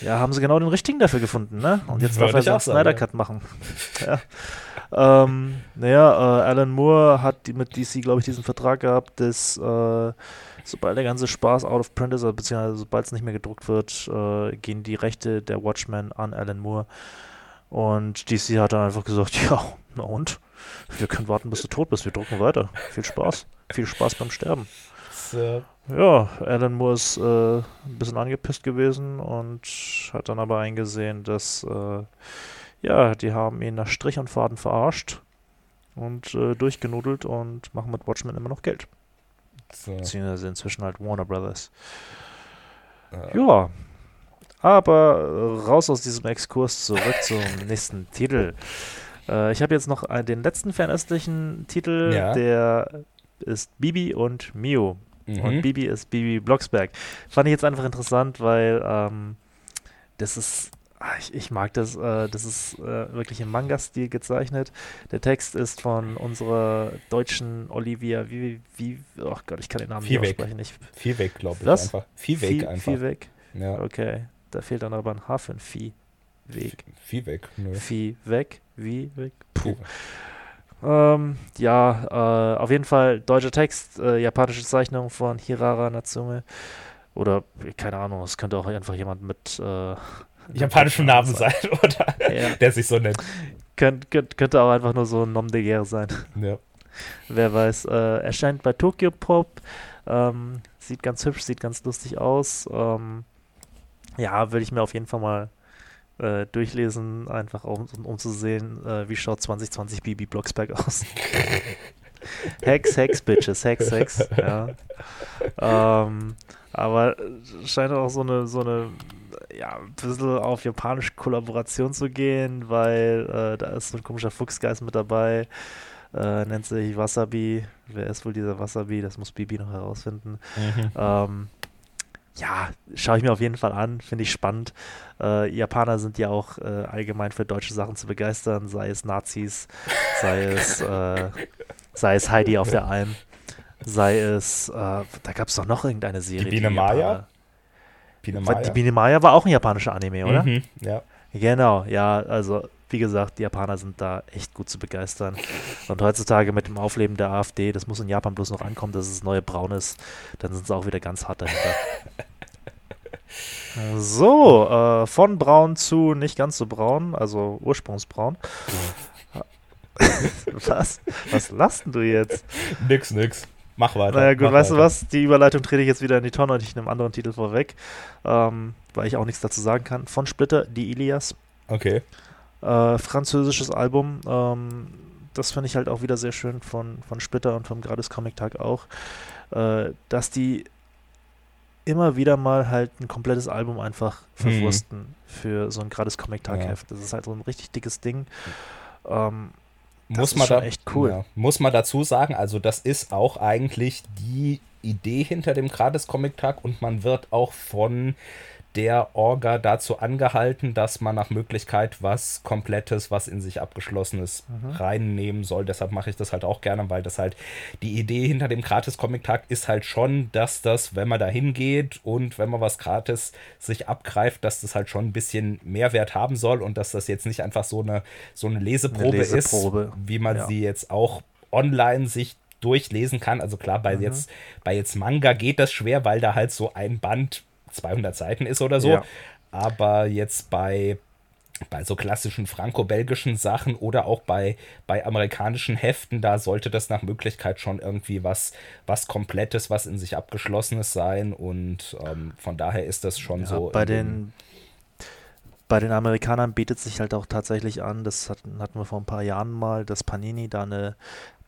Ja, haben sie genau den richtigen dafür gefunden, ne? Und jetzt darf er seinen Snyder Cut machen. ja. Ähm, naja, äh, Alan Moore hat die, mit DC, glaube ich, diesen Vertrag gehabt, dass äh, sobald der ganze Spaß out of print ist, also beziehungsweise sobald es nicht mehr gedruckt wird, äh, gehen die Rechte der Watchmen an Alan Moore. Und DC hat dann einfach gesagt, ja, na und? Wir können warten, bis du tot bist. Wir drucken weiter. Viel Spaß. Viel Spaß beim Sterben äh ja, Alan Moore ist äh, ein bisschen angepisst gewesen und hat dann aber eingesehen, dass äh, ja, die haben ihn nach Strich und Faden verarscht und äh, durchgenudelt und machen mit Watchmen immer noch Geld. So. Beziehungsweise inzwischen halt Warner Brothers. Ja. Aber raus aus diesem Exkurs zurück zum nächsten Titel. Äh, ich habe jetzt noch den letzten fernöstlichen Titel, ja. der ist Bibi und Mio. Mhm. Und Bibi ist Bibi Blocksberg. Fand ich jetzt einfach interessant, weil ähm, das ist ich, ich, mag das. Äh, das ist äh, wirklich im Manga-Stil gezeichnet. Der Text ist von unserer deutschen Olivia. Wie, wie, oh Gott, ich kann den Namen nicht aussprechen. Ich, Viehweg, glaube ich. Was? Einfach. Viehweg einfach. Viehweg. Ja. Okay. Da fehlt dann aber ein H für ein Viehweg. Viehweg. Nö. Viehweg. Wie weg. Puh. Ähm, ja, äh, auf jeden Fall deutscher Text, äh, japanische Zeichnung von Hirara Natsume. Oder, keine Ahnung, es könnte auch einfach jemand mit japanischem Namen sein, oder? Ja. Der sich so nennt. Könnt, könnt, könnte auch einfach nur so ein Nom de guerre sein. Ja. Wer weiß. Äh, erscheint bei Tokyo Pop. Ähm, sieht ganz hübsch, sieht ganz lustig aus. Ähm, ja, würde ich mir auf jeden Fall mal äh, durchlesen, einfach um, um zu sehen, äh, wie schaut 2020 Bibi Blocksberg aus. Hex, Hex, Bitches, Hex, Hex, ja. Ähm, aber scheint auch so eine, so eine, ja, ein bisschen auf japanische Kollaboration zu gehen, weil äh, da ist so ein komischer Fuchsgeist mit dabei. Äh, nennt sich Wasabi. Wer ist wohl dieser Wasabi? Das muss Bibi noch herausfinden. Mhm. Ähm, ja, schaue ich mir auf jeden Fall an, finde ich spannend. Äh, Japaner sind ja auch äh, allgemein für deutsche Sachen zu begeistern, sei es Nazis, sei es, äh, sei es Heidi auf der Alm, sei es, äh, da gab es doch noch irgendeine Serie. Die Biene Maya? Biene Maya. Die Biene Maya war auch ein japanischer Anime, oder? Mhm, ja. Genau, ja, also wie gesagt, die Japaner sind da echt gut zu begeistern. Und heutzutage mit dem Aufleben der AfD, das muss in Japan bloß noch ankommen, dass es neue Braun ist, dann sind sie auch wieder ganz hart dahinter. So, äh, von braun zu nicht ganz so braun, also ursprungsbraun. was? Was lachst du jetzt? Nix, nix. Mach weiter. Naja, gut, weißt weiter. du was? Die Überleitung trete ich jetzt wieder in die Tonne und ich nehme einen anderen Titel vorweg, ähm, weil ich auch nichts dazu sagen kann. Von Splitter, die Ilias. Okay. Äh, französisches Album. Ähm, das finde ich halt auch wieder sehr schön von, von Splitter und vom Gratis Comic Tag auch, äh, dass die immer wieder mal halt ein komplettes Album einfach mhm. verwursten mhm. für so ein gratis Comic Tag Heft. Ja. Das ist halt so ein richtig dickes Ding. Ähm, muss man da, echt cool. Ja, muss man dazu sagen, also das ist auch eigentlich die Idee hinter dem gratis Comic Tag und man wird auch von der Orga dazu angehalten, dass man nach Möglichkeit was Komplettes, was in sich abgeschlossenes mhm. reinnehmen soll. Deshalb mache ich das halt auch gerne, weil das halt die Idee hinter dem Gratis-Comic-Tag ist halt schon, dass das, wenn man da hingeht und wenn man was gratis sich abgreift, dass das halt schon ein bisschen Mehrwert haben soll und dass das jetzt nicht einfach so eine, so eine Leseprobe, eine Leseprobe. ist, wie man ja. sie jetzt auch online sich durchlesen kann. Also klar, bei mhm. jetzt bei jetzt Manga geht das schwer, weil da halt so ein Band 200 Seiten ist oder so. Ja. Aber jetzt bei, bei so klassischen franco-belgischen Sachen oder auch bei, bei amerikanischen Heften, da sollte das nach Möglichkeit schon irgendwie was, was Komplettes, was in sich Abgeschlossenes sein. Und ähm, von daher ist das schon ja, so. Bei den bei den Amerikanern bietet sich halt auch tatsächlich an, das hatten, hatten wir vor ein paar Jahren mal, dass Panini da eine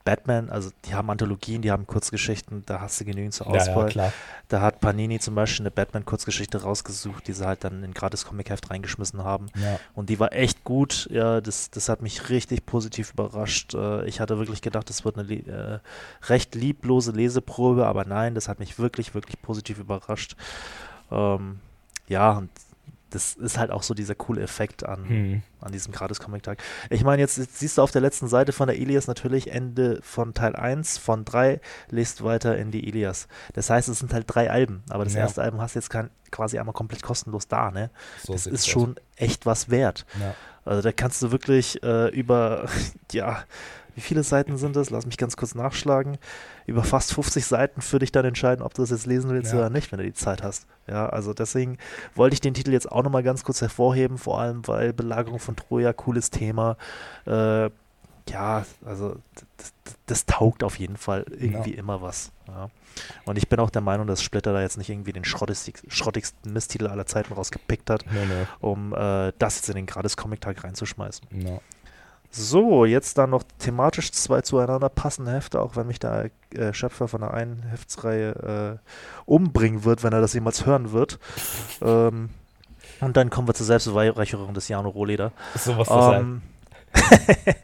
Batman, also die haben Anthologien, die haben Kurzgeschichten, da hast du genügend zur Auswahl. Ja, ja, da hat Panini zum Beispiel eine Batman-Kurzgeschichte rausgesucht, die sie halt dann in gratis Comic-Heft reingeschmissen haben. Ja. Und die war echt gut. Ja, das, das hat mich richtig positiv überrascht. Äh, ich hatte wirklich gedacht, das wird eine äh, recht lieblose Leseprobe, aber nein, das hat mich wirklich, wirklich positiv überrascht. Ähm, ja, und das ist halt auch so dieser coole Effekt an, Hm. an diesem Gratis-Comic-Tag. Ich meine, jetzt, jetzt siehst du auf der letzten Seite von der Ilias natürlich Ende von Teil 1 von 3, lest weiter in die Ilias. Das heißt, es sind halt drei Alben, aber das Ja. erste Album hast du jetzt kein, quasi einmal komplett kostenlos da, ne? So das ist schon echt was wert. Ja. Also da kannst du wirklich äh, über, ja, wie viele Seiten sind das? Lass mich ganz kurz nachschlagen. Über fast 50 Seiten für dich dann entscheiden, ob du das jetzt lesen willst Ja. oder nicht, wenn du die Zeit hast. Ja, also deswegen wollte ich den Titel jetzt auch nochmal ganz kurz hervorheben, vor allem weil Belagerung von Troja, cooles Thema. Äh, ja, also das, das, taugt auf jeden Fall irgendwie immer was. Ja. Und ich bin auch der Meinung, dass Splitter da jetzt nicht irgendwie den schrottigsten, schrottigsten Misttitel aller Zeiten rausgepickt hat, Nee, nee. um äh, das jetzt in den Gratis-Comic-Tag reinzuschmeißen. Ja. So, jetzt dann noch thematisch zwei zueinander passende Hefte, auch wenn mich der äh, Schöpfer von der einen Heftsreihe äh, umbringen wird, wenn er das jemals hören wird. ähm, und dann kommen wir zur Selbstbeweihräucherung des Jano Rohleder. Sowas zu sein. Ähm,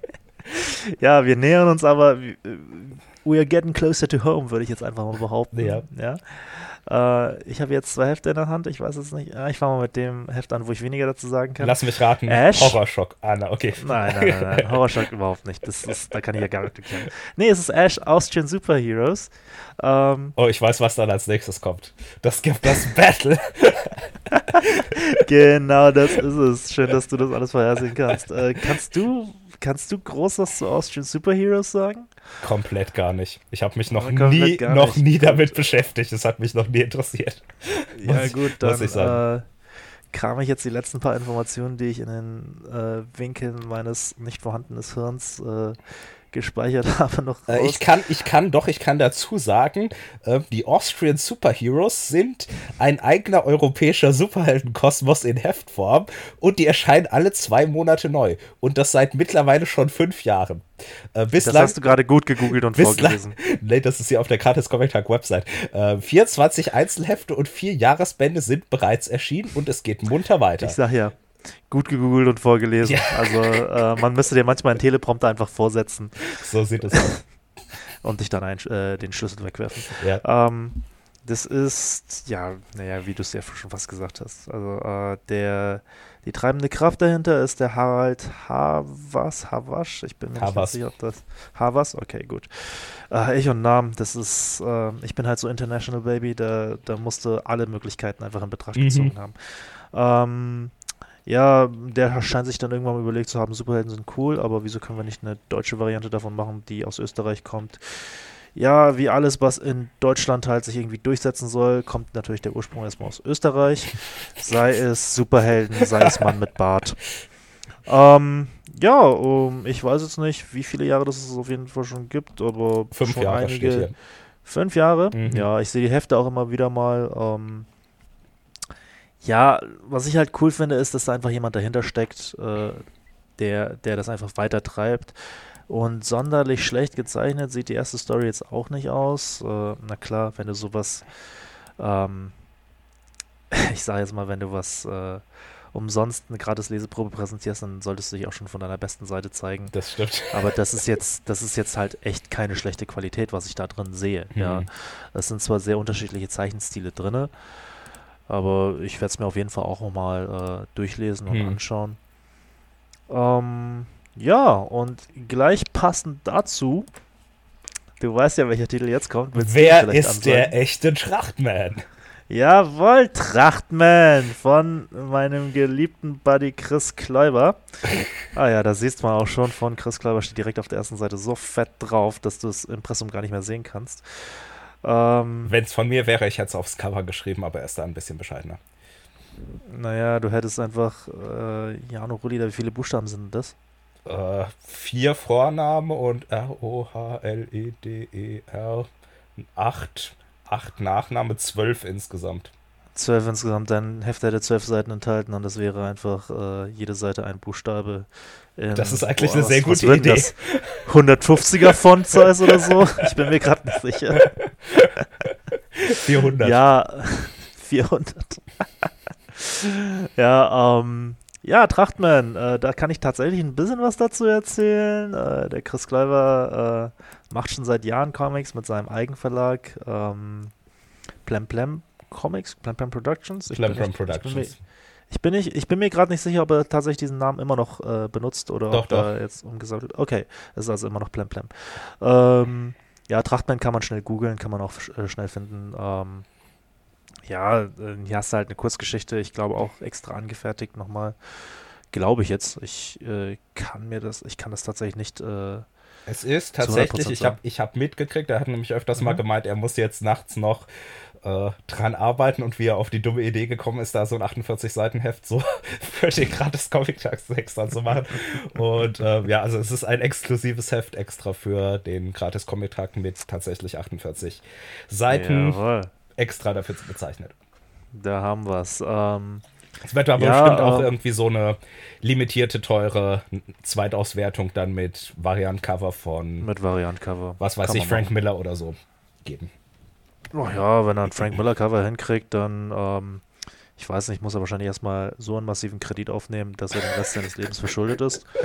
ja, wir nähern uns aber, we are getting closer to home, würde ich jetzt einfach mal behaupten. Ja. ja? Äh, ich habe jetzt zwei Hefte in der Hand, ich weiß es nicht. Ja, ich fange mal mit dem Heft an, wo ich weniger dazu sagen kann. Lass mich raten. Ash? Horrorschock. Ah, na, okay. Nein, nein, nein, nein. Horrorschock überhaupt nicht. Das ist, da kann ich ja gar nicht erklären. Nee, es ist Ash Austrian Superheroes. Ähm, Oh, ich weiß, was dann als nächstes kommt. Das gibt das Battle. genau, das ist es. Schön, dass du das alles vorhersehen kannst. Äh, kannst du, kannst du groß was zu Austrian Superheroes sagen? Komplett gar nicht. Ich habe mich noch Komplett nie, noch nie damit beschäftigt. Es hat mich noch nie interessiert. Ja, Muss gut, muss dann ich sagen. äh, kram ich jetzt die letzten paar Informationen, die ich in den äh, Winkeln meines nicht vorhandenen Hirns äh, gespeichert habe, noch Äh, raus. ich kann, ich kann doch, ich kann dazu sagen, äh, die Austrian Superheroes sind ein eigener europäischer Superheldenkosmos in Heftform und die erscheinen alle zwei Monate neu. Und das seit mittlerweile schon fünf Jahren. Äh, das bislang, hast du gerade gut gegoogelt und bislang, vorgelesen. nee, das ist hier auf der Gratis Comic Tag Website. Äh, 24 Einzelhefte und vier Jahresbände sind bereits erschienen und es geht munter weiter. Ich sag ja, gut gegoogelt und vorgelesen. Ja. Also äh, man müsste dir manchmal einen Teleprompter einfach vorsetzen So sieht es aus. und dich dann ein, äh, den Schlüssel wegwerfen. Ja. Ähm, das ist, ja, naja, wie du es ja schon fast gesagt hast. Also äh, der, die treibende Kraft dahinter ist der Harald Havas, Havasch, ich bin mir nicht sicher, ob das, Havas, okay, gut. Äh, ich und Namen, das ist, äh, ich bin halt so International Baby, da, da musste alle Möglichkeiten einfach in Betracht Mhm. gezogen haben. Ähm, ja, der scheint sich dann irgendwann mal überlegt zu haben, Superhelden sind cool, aber wieso können wir nicht eine deutsche Variante davon machen, die aus Österreich kommt? Ja, wie alles, was in Deutschland halt sich irgendwie durchsetzen soll, kommt natürlich der Ursprung erstmal aus Österreich. Sei es Superhelden, sei es Mann mit Bart. Ähm, ja, um, ich weiß jetzt nicht, wie viele Jahre das es auf jeden Fall schon gibt, aber Fünf schon Jahre einige. Fünf Jahre? Mhm. Ja, ich sehe die Hefte auch immer wieder mal. Ähm, ja, was ich halt cool finde, ist, dass da einfach jemand dahinter steckt, äh, der, der das einfach weiter treibt. Und sonderlich schlecht gezeichnet sieht die erste Story jetzt auch nicht aus. Äh, na klar, wenn du sowas, ähm, ich sage jetzt mal, wenn du was äh, umsonst eine gratis Leseprobe präsentierst, dann solltest du dich auch schon von deiner besten Seite zeigen. Das stimmt. Aber das ist jetzt, das ist jetzt halt echt keine schlechte Qualität, was ich da drin sehe. Ja, Mhm. es sind zwar sehr unterschiedliche Zeichenstile drin, aber ich werde es mir auf jeden Fall auch nochmal äh, durchlesen und Mhm. anschauen. Ähm, ja, und gleich passend dazu, du weißt ja, welcher Titel jetzt kommt. Wer ist der ansagen? echte Trachtman? Jawohl, Trachtman von meinem geliebten Buddy Chris Kläuber. Ah ja, da siehst man auch schon von Chris Kläuber steht direkt auf der ersten Seite so fett drauf, dass du das Impressum gar nicht mehr sehen kannst. Ähm, Wenn es von mir wäre, ich hätte es aufs Cover geschrieben, aber er ist da ein bisschen bescheidener. naja, du hättest einfach äh, Jano Rulli, wie viele Buchstaben sind das? Äh, vier Vorname und R-O-H-L-E-D-E-R. Acht, acht Nachname, zwölf insgesamt. Zwölf insgesamt, dein Heft hätte zwölf Seiten enthalten und das wäre einfach äh, jede Seite ein Buchstabe. In- Das ist eigentlich eine was- sehr was gute denn Idee. Das? 150er Font-Size oder so? Ich bin mir gerade nicht sicher. 400. Ja, 400. ja, ähm, ja, Trachtman, äh, da kann ich tatsächlich ein bisschen was dazu erzählen. Äh, der Chris Kleiber äh, macht schon seit Jahren Comics mit seinem Eigenverlag ähm, Plem Plem Comics, Plem Plem Productions. Ich Plem Plem echt- ich bin Productions. Ich bin, nicht, ich bin mir gerade nicht sicher, ob er tatsächlich diesen Namen immer noch äh, benutzt oder Doch, ob doch. jetzt umgesagt wird. Okay, es ist also immer noch Plem Plem. Ähm, ja, Trachtmann kann man schnell googeln, kann man auch äh, schnell finden. Ähm, ja, äh, hier hast du halt eine Kurzgeschichte, ich glaube auch extra angefertigt nochmal. Glaube ich jetzt. Ich äh, kann mir das, ich kann das tatsächlich nicht. Äh, Es ist Zu 100% tatsächlich, ich habe ich hab mitgekriegt, er hat nämlich öfters mal Mhm. gemeint, er muss jetzt nachts noch äh, dran arbeiten und wie er auf die dumme Idee gekommen ist, da so ein 48-Seiten-Heft so für den gratis comic tags extra zu machen. Und äh, ja, also es ist ein exklusives Heft extra für den gratis comic tag mit tatsächlich 48 Seiten jawohl, extra dafür bezeichnet. da haben wir es. Ähm, Es wird aber Ja, bestimmt auch ähm, irgendwie so eine limitierte, teure Zweitauswertung dann mit Variant-Cover von, mit Variant-Cover. was weiß Kann ich, Frank Miller oder so geben. Oh ja, wenn er ein Frank Miller Cover hinkriegt, dann, ähm, ich weiß nicht, muss er wahrscheinlich erstmal so einen massiven Kredit aufnehmen, dass er den Rest seines Lebens verschuldet ist.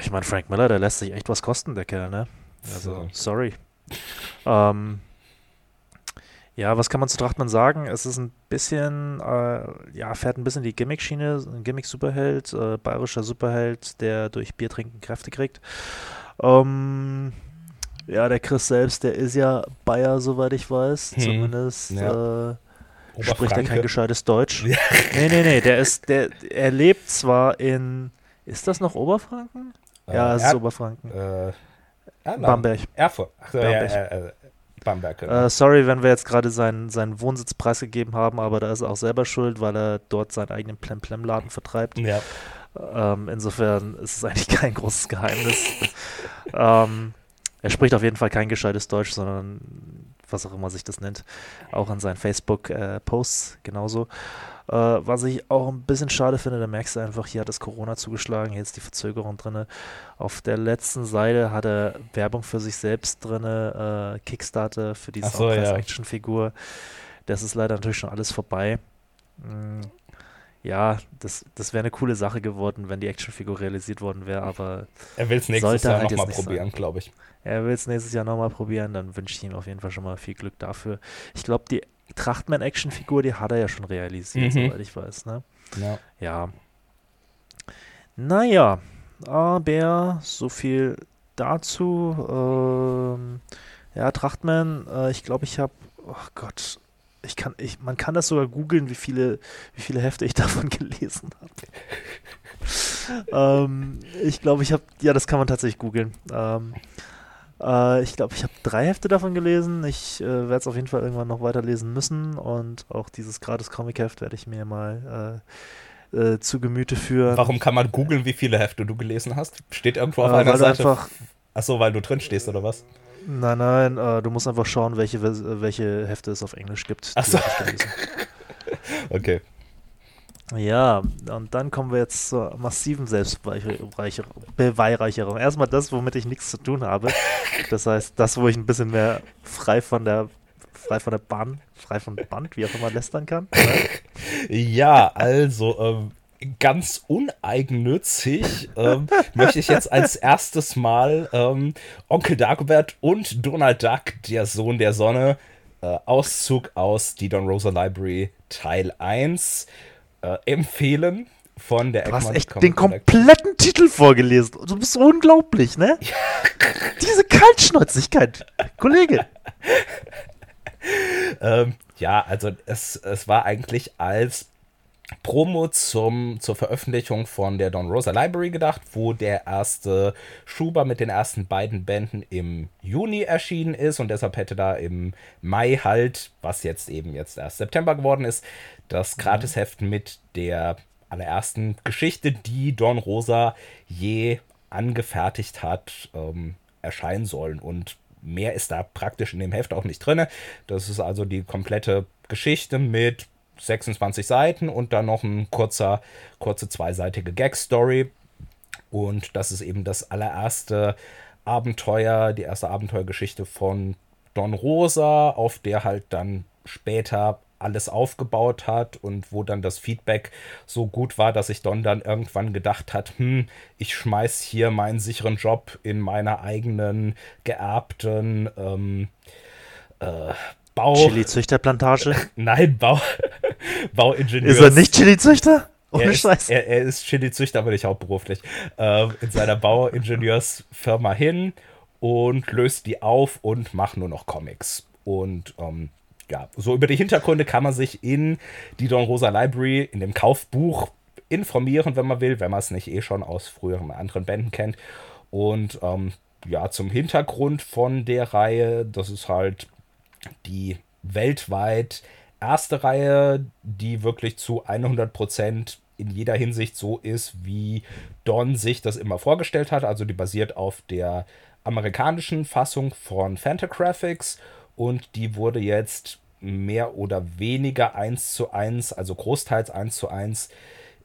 Ich meine, Frank Miller, der lässt sich echt was kosten, der Kerl, ne? Also, So. sorry. Ähm, ja, was kann man zu Trachtmann sagen? Es ist ein bisschen, äh, ja, fährt ein bisschen die Gimmick-Schiene, ein Gimmick-Superheld, äh, bayerischer Superheld, der durch Biertrinken Kräfte kriegt. Ähm, ja, der Chris selbst, der ist ja Bayer, soweit ich weiß. Hm, Zumindest ja. äh, spricht er kein gescheites Deutsch. Ja. Nee, nee, nee, der ist, der, er lebt zwar in, ist das noch Oberfranken? ja, es ist er, Oberfranken. äh, Erlangen. Bamberg. Erfurt. Ach Bamberg. äh, äh, Bamberg. genau. Äh, sorry, wenn wir jetzt gerade seinen, seinen Wohnsitz preisgegeben haben, aber da ist er auch selber schuld, weil er dort seinen eigenen Plem-Plem-Laden vertreibt. ja. Ähm, insofern ist es eigentlich kein großes Geheimnis. ähm, er spricht auf jeden Fall kein gescheites Deutsch, sondern was auch immer sich das nennt. Auch in seinen Facebook-Posts genauso. Äh, was ich auch ein bisschen schade finde, da merkst du einfach, hier hat das Corona zugeschlagen, hier ist die Verzögerung drin. Auf der letzten Seite hat er Werbung für sich selbst drin, äh, Kickstarter für die so, ja. Soundpreis-Action-Figur. Das ist leider natürlich schon alles vorbei. Mm, ja, das, das wäre eine coole Sache geworden, wenn die Actionfigur realisiert worden wäre, aber Er will es nächstes Jahr halt nochmal probieren, glaube ich. Er will es nächstes Jahr nochmal probieren, dann wünsche ich ihm auf jeden Fall schon mal viel Glück dafür. Ich glaube, die Trachtmann-Actionfigur, die hat er ja schon realisiert, Mhm. soweit ich weiß, ne? Ja. Ja. Naja, aber so viel dazu. Ähm, ja, Trachtmann, äh, ich glaube, ich habe, oh Gott, ich kann, ich, man kann das sogar googeln, wie viele, wie viele Hefte ich davon gelesen habe. ähm, ich glaube, ich habe, ja, das kann man tatsächlich googeln. Ähm, äh, ich glaube, ich habe drei Hefte davon gelesen. Ich äh, werde es auf jeden Fall irgendwann noch weiterlesen müssen und auch dieses gratis Comic-Heft werde ich mir mal äh, äh, zu Gemüte führen. Warum kann man googeln, wie viele Hefte du gelesen hast? Steht irgendwo auf Äh, einer Seite. einfach, Achso, weil du drin stehst, oder was? nein, nein, äh, du musst einfach schauen, welche, welche Hefte es auf Englisch gibt. Ach die so. hab ich gelesen. Okay. Ja, und dann kommen wir jetzt zur massiven Selbstbeweihreicherung. Erstmal das, womit ich nichts zu tun habe. Das heißt, das, wo ich ein bisschen mehr frei von der frei von der Bahn, frei von Band, wie auch immer lästern kann. Ne? Ja, also ähm, ganz uneigennützig ähm, möchte ich jetzt als erstes Mal ähm, Onkel Dagobert und Donald Duck, der Sohn der Sonne, äh, Auszug aus die Don Rosa Library Teil 1 äh, empfehlen von der Du hast echt Comic den kompletten Titel vorgelesen. Du bist so unglaublich, ne? Diese Kaltschnäuzigkeit. Kollege. Ähm, ja, also es, es war eigentlich als Promo zum, zur Veröffentlichung von der Don Rosa Library gedacht, wo der erste Schuber mit den ersten beiden Bänden im Juni erschienen ist und deshalb hätte da im Mai halt, was jetzt eben jetzt erst September geworden ist, das Gratisheft mit der allerersten Geschichte, die Don Rosa je angefertigt hat, ähm, erscheinen sollen. Und mehr ist da praktisch in dem Heft auch nicht drin. Das ist also die komplette Geschichte mit 26 Seiten und dann noch ein kurzer, kurze zweiseitige Gag-Story. Und das ist eben das allererste Abenteuer, die erste Abenteuergeschichte von Don Rosa, auf der halt dann später alles aufgebaut hat und wo dann das Feedback so gut war, dass sich Don dann irgendwann gedacht hat, hm, ich schmeiß hier meinen sicheren Job in meiner eigenen geerbten ähm, äh, Bau. Chili-Züchterplantage. Nein, Bau, Bauingenieurs. Ist er nicht Chili-Züchter? Ohne er Scheiß. Ist, er, er, ist Chili-Züchter, aber nicht hauptberuflich. Äh, in seiner Bauingenieursfirma hin und löst die auf und macht nur noch Comics. Und ähm, ja, so über die Hintergründe kann man sich in die Don Rosa Library, in dem Kaufbuch informieren, wenn man will, wenn man es nicht eh schon aus früheren anderen Bänden kennt. Und ähm, ja, zum Hintergrund von der Reihe, das ist halt die weltweit erste Reihe, die wirklich zu 100% in jeder Hinsicht so ist, wie Don sich das immer vorgestellt hat. Also die basiert auf der amerikanischen Fassung von Fantagraphics und die wurde jetzt mehr oder weniger eins zu eins, also großteils eins zu eins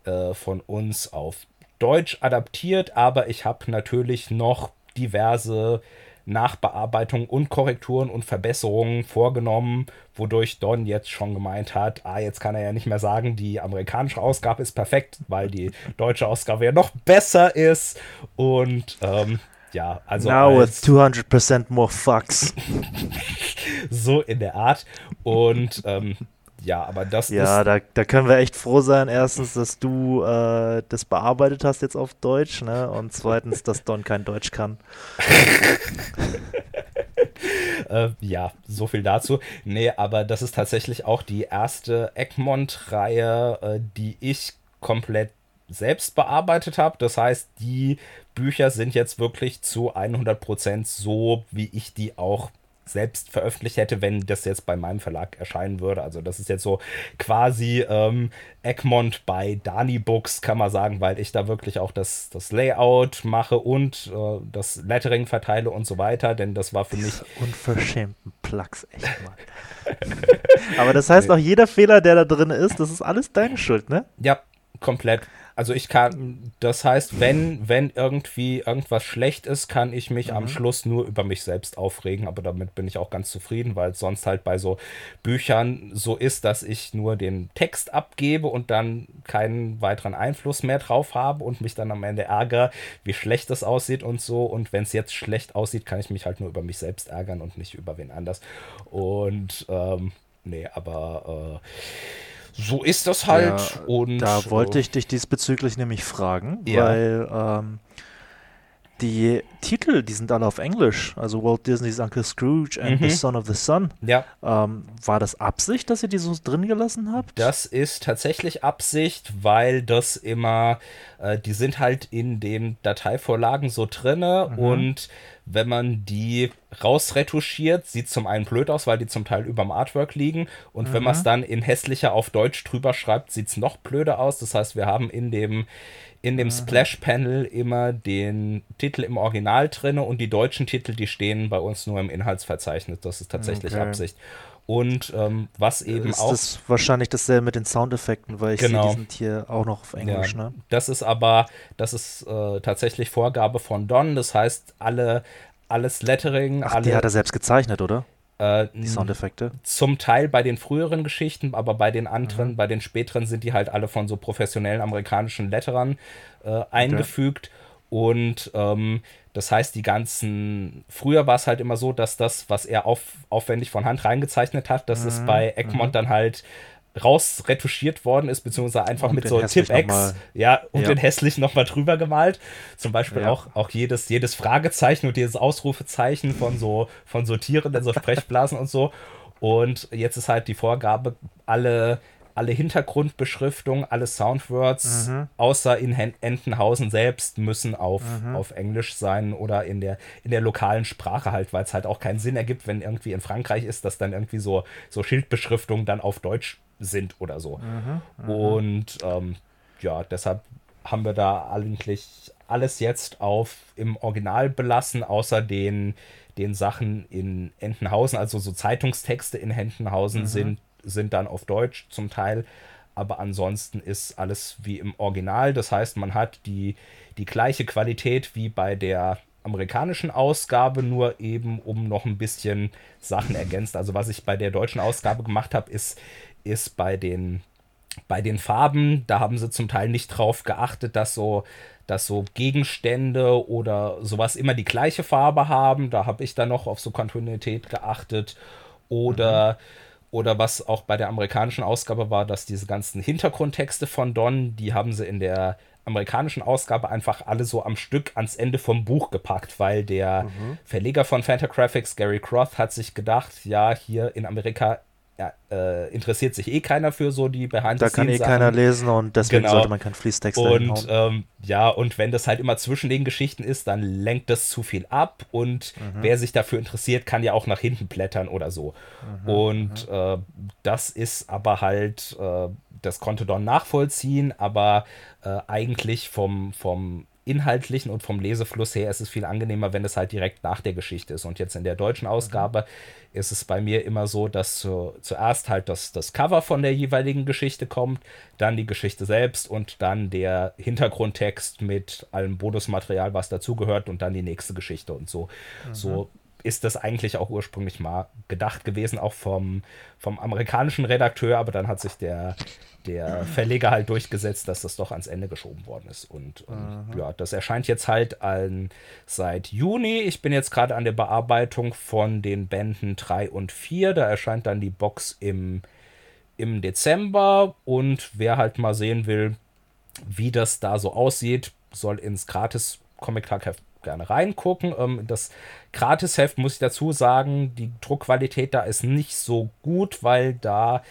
äh, von uns auf Deutsch adaptiert, aber ich habe natürlich noch diverse Nachbearbeitungen und Korrekturen und Verbesserungen vorgenommen, wodurch Don jetzt schon gemeint hat, ah, jetzt kann er ja nicht mehr sagen, die amerikanische Ausgabe ist perfekt, weil die deutsche Ausgabe ja noch besser ist und ähm, ja, also. Now with 200% more fucks. so in der Art. Und ähm, ja, aber das ja, ist. Ja, da, da können wir echt froh sein. Erstens, dass du äh, das bearbeitet hast jetzt auf Deutsch, ne? Und zweitens, dass Don kein Deutsch kann. äh, ja, so viel dazu. Nee, aber das ist tatsächlich auch die erste Egmont-Reihe, äh, die ich komplett selbst bearbeitet habe. Das heißt, die Bücher sind jetzt wirklich zu 100% so, wie ich die auch selbst veröffentlicht hätte, wenn das jetzt bei meinem Verlag erscheinen würde. Also das ist jetzt so quasi ähm, Egmont bei Dani Books, kann man sagen, weil ich da wirklich auch das, das Layout mache und äh, das Lettering verteile und so weiter, denn das war für mich... Unverschämten Plugs, echt mal. Aber das heißt auch, jeder Fehler, der da drin ist, das ist alles deine Schuld, ne? Ja, komplett. Also ich kann, das heißt, wenn, wenn irgendwie irgendwas schlecht ist, kann ich mich mhm. am Schluss nur über mich selbst aufregen, aber damit bin ich auch ganz zufrieden, weil es sonst halt bei so Büchern so ist, dass ich nur den Text abgebe und dann keinen weiteren Einfluss mehr drauf habe und mich dann am Ende ärgere, wie schlecht das aussieht und so. Und wenn es jetzt schlecht aussieht, kann ich mich halt nur über mich selbst ärgern und nicht über wen anders. Und ähm, nee, aber äh, so ist das halt. Ja, und da wollte ich dich diesbezüglich nämlich fragen, ja. weil ähm, die Titel, die sind alle auf Englisch. Also Walt Disney's Uncle Scrooge and mhm. The Son of the Sun. Ja. Ähm, war das Absicht, dass ihr die so drin gelassen habt? Das ist tatsächlich Absicht, weil das immer, äh, die sind halt in den Dateivorlagen so drinne mhm. und wenn man die rausretuschiert, sieht zum einen blöd aus, weil die zum Teil überm Artwork liegen. Und mhm. wenn man es dann in hässlicher auf Deutsch drüber schreibt, sieht es noch blöder aus. Das heißt, wir haben in dem, in dem mhm. Splash-Panel immer den Titel im Original drin und die deutschen Titel, die stehen bei uns nur im Inhaltsverzeichnis. Das ist tatsächlich okay. Absicht. Und ähm, was eben ist auch. Das wahrscheinlich dasselbe mit den Soundeffekten, weil ich genau. sehe, die sind hier auch noch auf Englisch. Ja, ne? Das ist aber, das ist äh, tatsächlich Vorgabe von Don. Das heißt, alle, alles Lettering. Ach, alle, die hat er selbst gezeichnet, oder? Äh, die Soundeffekte? Zum Teil bei den früheren Geschichten, aber bei den anderen, mhm. bei den späteren sind die halt alle von so professionellen amerikanischen Letterern äh, eingefügt. Okay. Und ähm, das heißt, die ganzen, früher war es halt immer so, dass das, was er auf, aufwendig von Hand reingezeichnet hat, dass mhm. es bei Egmont mhm. dann halt rausretuschiert worden ist, beziehungsweise einfach und mit so Tipp-X, ja, und ja. den hässlich nochmal drüber gemalt. Zum Beispiel ja. auch, auch jedes, jedes Fragezeichen und jedes Ausrufezeichen von so, von so Tieren, so Sprechblasen und so. Und jetzt ist halt die Vorgabe, alle alle Hintergrundbeschriftung, alle Soundwords, mhm. außer in Entenhausen selbst, müssen auf, mhm. auf Englisch sein oder in der, in der lokalen Sprache halt, weil es halt auch keinen Sinn ergibt, wenn irgendwie in Frankreich ist, dass dann irgendwie so, so Schildbeschriftungen dann auf Deutsch sind oder so. Mhm. Und ähm, ja, deshalb haben wir da eigentlich alles jetzt auf im Original belassen, außer den, den Sachen in Entenhausen, also so Zeitungstexte in Entenhausen mhm. sind sind dann auf Deutsch zum Teil, aber ansonsten ist alles wie im Original. Das heißt, man hat die, die gleiche Qualität wie bei der amerikanischen Ausgabe, nur eben um noch ein bisschen Sachen ergänzt. Also was ich bei der deutschen Ausgabe gemacht habe, ist, ist bei den bei den Farben, da haben sie zum Teil nicht drauf geachtet, dass so, dass so Gegenstände oder sowas immer die gleiche Farbe haben. Da habe ich dann noch auf so Kontinuität geachtet. Oder mhm oder was auch bei der amerikanischen Ausgabe war, dass diese ganzen Hintergrundtexte von Don, die haben sie in der amerikanischen Ausgabe einfach alle so am Stück ans Ende vom Buch gepackt, weil der mhm. Verleger von Fantagraphics, Gary Croth, hat sich gedacht, ja, hier in Amerika ja, äh, interessiert sich eh keiner für so die behind Da kann eh keiner lesen und deswegen genau. sollte man keinen Fließtext Und ähm, ja, und wenn das halt immer zwischen den Geschichten ist, dann lenkt das zu viel ab und mhm. wer sich dafür interessiert, kann ja auch nach hinten blättern oder so. Mhm. Und mhm. Äh, das ist aber halt, äh, das konnte Don nachvollziehen, aber äh, eigentlich vom, vom inhaltlichen und vom Lesefluss her ist es viel angenehmer, wenn es halt direkt nach der Geschichte ist. Und jetzt in der deutschen Ausgabe mhm. ist es bei mir immer so, dass zu, zuerst halt das, das Cover von der jeweiligen Geschichte kommt, dann die Geschichte selbst und dann der Hintergrundtext mit allem Bonusmaterial, was dazugehört und dann die nächste Geschichte und so. Mhm. So ist das eigentlich auch ursprünglich mal gedacht gewesen, auch vom, vom amerikanischen Redakteur, aber dann hat sich der der Verleger halt durchgesetzt, dass das doch ans Ende geschoben worden ist. Und, und ja, das erscheint jetzt halt an, seit Juni. Ich bin jetzt gerade an der Bearbeitung von den Bänden 3 und 4. Da erscheint dann die Box im, im Dezember. Und wer halt mal sehen will, wie das da so aussieht, soll ins gratis Comic Heft gerne reingucken. Ähm, das Gratisheft muss ich dazu sagen, die Druckqualität da ist nicht so gut, weil da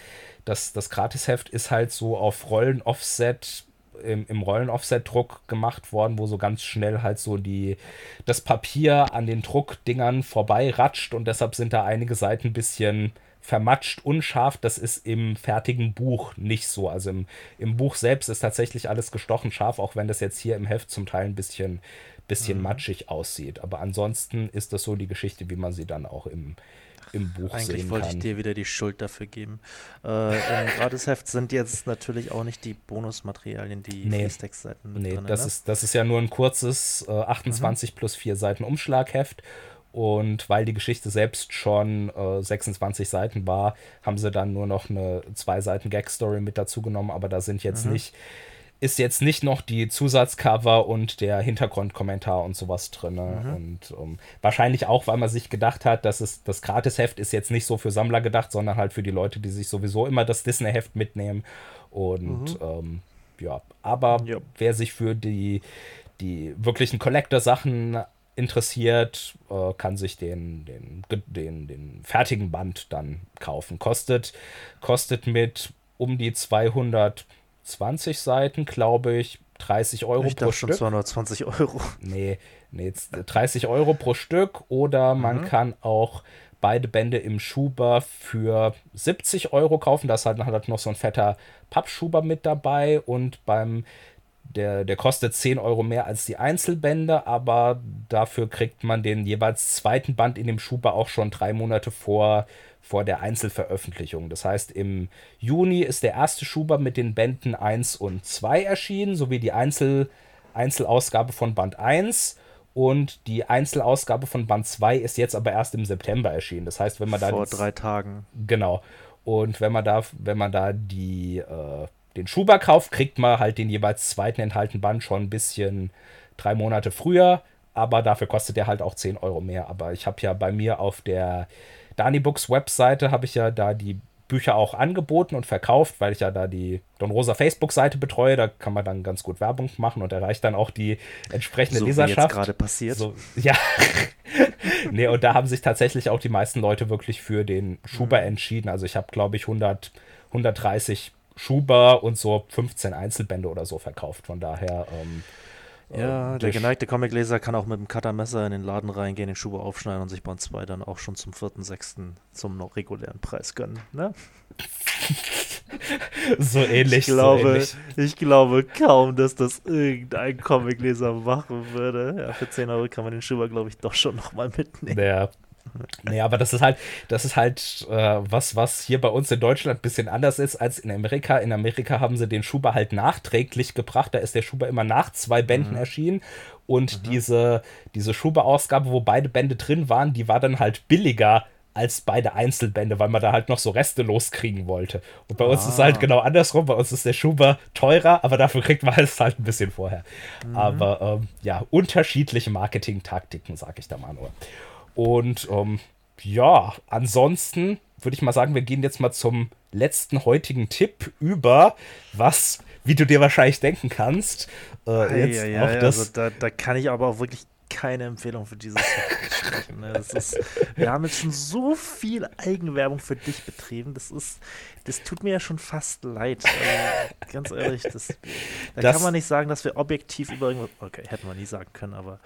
das, das Gratisheft ist halt so auf Rollen-Offset im, im Rollen-Offset-Druck gemacht worden, wo so ganz schnell halt so die, das Papier an den Druckdingern vorbeiratscht und deshalb sind da einige Seiten ein bisschen vermatscht, unscharf. Das ist im fertigen Buch nicht so. Also im, im Buch selbst ist tatsächlich alles gestochen scharf, auch wenn das jetzt hier im Heft zum Teil ein bisschen, bisschen mhm. matschig aussieht. Aber ansonsten ist das so die Geschichte, wie man sie dann auch im, im Buch Eigentlich sehen wollte kann. ich dir wieder die Schuld dafür geben. Äh, Im Gratisheft sind jetzt natürlich auch nicht die Bonusmaterialien, die nee. Fließtextseiten nee, drin, das, ne? ist, das ist ja nur ein kurzes äh, 28 mhm. plus 4 Seiten Umschlagheft. Und weil die Geschichte selbst schon äh, 26 Seiten war, haben sie dann nur noch eine zwei Seiten Gag-Story mit dazu genommen. Aber da sind jetzt mhm. nicht ist jetzt nicht noch die Zusatzcover und der Hintergrundkommentar und sowas drin. Mhm. Und um, ähm, wahrscheinlich auch, weil man sich gedacht hat, dass es das Gratisheft ist jetzt nicht so für Sammler gedacht, sondern halt für die Leute, die sich sowieso immer das Disney-Heft mitnehmen. Und mhm. ähm, ja, aber ja. wer sich für die, die wirklichen Collector-Sachen interessiert, äh, kann sich den, den, den, den fertigen Band dann kaufen. Kostet, kostet mit um die 200 20 Seiten, glaube ich, 30 Euro ich pro Stück. schon 220 Euro. Nee, nee, 30 Euro pro Stück oder man mhm. kann auch beide Bände im Schuber für 70 Euro kaufen. Da ist halt, halt noch so ein fetter Pappschuber mit dabei und beim der, der kostet 10 Euro mehr als die Einzelbände, aber dafür kriegt man den jeweils zweiten Band in dem Schuber auch schon drei Monate vor vor der Einzelveröffentlichung. Das heißt, im Juni ist der erste Schuber mit den Bänden 1 und 2 erschienen, sowie die Einzel Einzelausgabe von Band 1. Und die Einzelausgabe von Band 2 ist jetzt aber erst im September erschienen. Das heißt, wenn man da. Vor drei Tagen. Genau. Und wenn man da, wenn man da die, äh, den Schuber kauft, kriegt man halt den jeweils zweiten enthaltenen Band schon ein bisschen drei Monate früher. Aber dafür kostet der halt auch 10 Euro mehr. Aber ich habe ja bei mir auf der Dani Books Webseite habe ich ja da die Bücher auch angeboten und verkauft, weil ich ja da die Don Rosa Facebook-Seite betreue. Da kann man dann ganz gut Werbung machen und erreicht dann auch die entsprechende so Leserschaft. Wie gerade passiert. So, ja. nee, und da haben sich tatsächlich auch die meisten Leute wirklich für den Schuber mhm. entschieden. Also ich habe, glaube ich, 100, 130 Schuber und so 15 Einzelbände oder so verkauft. Von daher. Ähm, ja, der geneigte Comicleser kann auch mit dem Cuttermesser in den Laden reingehen, den Schuber aufschneiden und sich Band 2 dann auch schon zum 4.6. zum noch regulären Preis gönnen. Ne? so ähnlich. Ich glaube, so ähnlich. ich glaube kaum, dass das irgendein Comicleser machen würde. Ja, für 10 Euro kann man den Schuber, glaube ich, doch schon nochmal mitnehmen. Ja, Nee, aber das ist halt, das ist halt äh, was, was hier bei uns in Deutschland ein bisschen anders ist als in Amerika. In Amerika haben sie den Schuber halt nachträglich gebracht. Da ist der Schuber immer nach zwei Bänden mhm. erschienen. Und mhm. diese, diese Schuber-Ausgabe, wo beide Bände drin waren, die war dann halt billiger als beide Einzelbände, weil man da halt noch so Reste loskriegen wollte. Und bei ah. uns ist es halt ah. genau andersrum. Bei uns ist der Schuber teurer, aber dafür kriegt man es halt ein bisschen vorher. Mhm. Aber ähm, ja, unterschiedliche Marketing-Taktiken, sag ich da mal nur. Und ähm, ja, ansonsten würde ich mal sagen, wir gehen jetzt mal zum letzten heutigen Tipp über, was, wie du dir wahrscheinlich denken kannst, äh, jetzt ja, ja, das. Also da, da kann ich aber auch wirklich keine Empfehlung für dieses sprechen. Ne? Ist, wir haben jetzt schon so viel Eigenwerbung für dich betrieben. Das ist, das tut mir ja schon fast leid. Also, ganz ehrlich, das, da das, kann man nicht sagen, dass wir objektiv über irgendwas. Okay, hätten wir nie sagen können, aber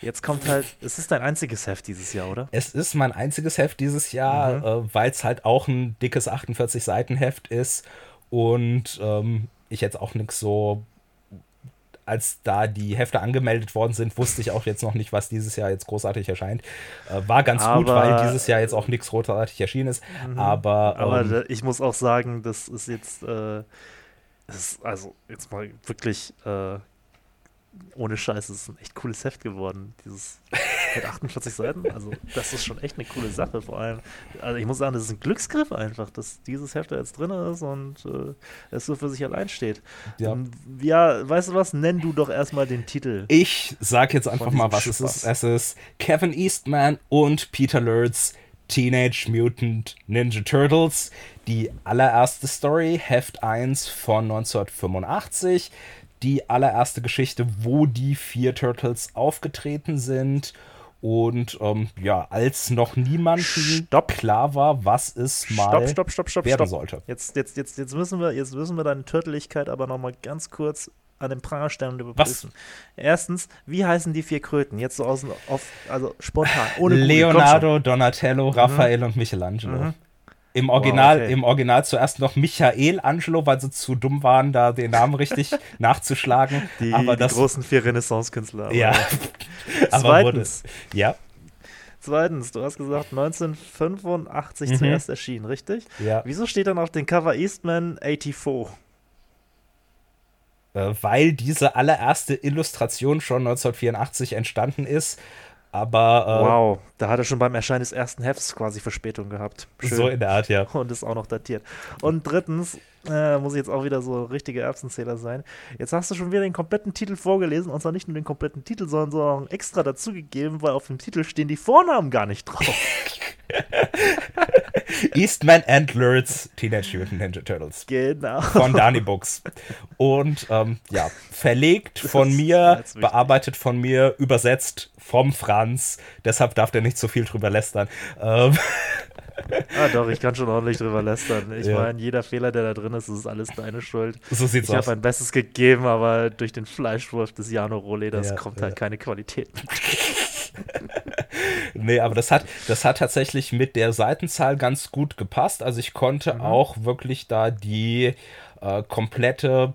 jetzt kommt halt. Es ist dein einziges Heft dieses Jahr, oder? Es ist mein einziges Heft dieses Jahr, mhm. äh, weil es halt auch ein dickes 48 Seiten Heft ist und ähm, ich jetzt auch nichts so als da die Hefte angemeldet worden sind, wusste ich auch jetzt noch nicht, was dieses Jahr jetzt großartig erscheint. Äh, war ganz aber, gut, weil dieses Jahr jetzt auch nichts großartig erschienen ist. Mhm. Aber, aber ähm, ich muss auch sagen, das ist jetzt, äh, das ist also jetzt mal wirklich äh, ohne Scheiß, es ist ein echt cooles Heft geworden. Dieses mit 48 Seiten. Also, das ist schon echt eine coole Sache. Vor allem, also ich muss sagen, das ist ein Glücksgriff einfach, dass dieses Heft da jetzt drin ist und äh, es so für sich allein steht. Ja. Und, ja, weißt du was? Nenn du doch erstmal den Titel. Ich sag jetzt einfach mal, was Spaß. es ist. Es ist Kevin Eastman und Peter Lurz. Teenage Mutant Ninja Turtles, die allererste Story, Heft 1 von 1985 die allererste Geschichte, wo die vier Turtles aufgetreten sind. Und ähm, ja, als noch niemand klar war, was es mal stopp, stopp, stopp, werden sollte. Jetzt, jetzt, jetzt, jetzt, müssen wir, jetzt müssen wir deine Turtleligkeit aber noch mal ganz kurz an den Pranger stellen und überprüfen. Was? Erstens, wie heißen die vier Kröten? Jetzt so aus, auf, also spontan, ohne Leonardo, Donatello, Raphael mhm. und Michelangelo. Mhm. Im Original, wow, okay. Im Original zuerst noch Michael Angelo, weil sie zu dumm waren, da den Namen richtig nachzuschlagen. Die, aber die das, großen vier Renaissance-Künstler. Ja. aber Zweitens, wurde, ja. Zweitens, du hast gesagt 1985 mhm. zuerst erschienen, richtig? Ja. Wieso steht dann auf dem Cover Eastman 84? Äh, weil diese allererste Illustration schon 1984 entstanden ist aber. Äh, wow, da hat er schon beim Erscheinen des ersten Hefts quasi Verspätung gehabt. Schön. So in der Art, ja. Und ist auch noch datiert. Und drittens, äh, muss ich jetzt auch wieder so richtige Erbsenzähler sein. Jetzt hast du schon wieder den kompletten Titel vorgelesen und zwar nicht nur den kompletten Titel, sondern, sondern extra dazugegeben, weil auf dem Titel stehen die Vornamen gar nicht drauf. Eastman and Lurz Teenage Mutant Ninja Turtles. Genau. Von Dani Books. Und ähm, ja, verlegt von mir, bearbeitet von mir, übersetzt vom Franz. Deshalb darf der nicht so viel drüber lästern. Ähm. Ah, doch, ich kann schon ordentlich drüber lästern. Ich ja. meine, jeder Fehler, der da drin ist, ist alles deine Schuld. So sieht's ich aus. Ich habe mein Bestes gegeben, aber durch den Fleischwurf des Jano Roleders ja, kommt halt keine Qualität mit. nee, aber das hat, das hat tatsächlich mit der Seitenzahl ganz gut gepasst. Also ich konnte mhm. auch wirklich da die äh, komplette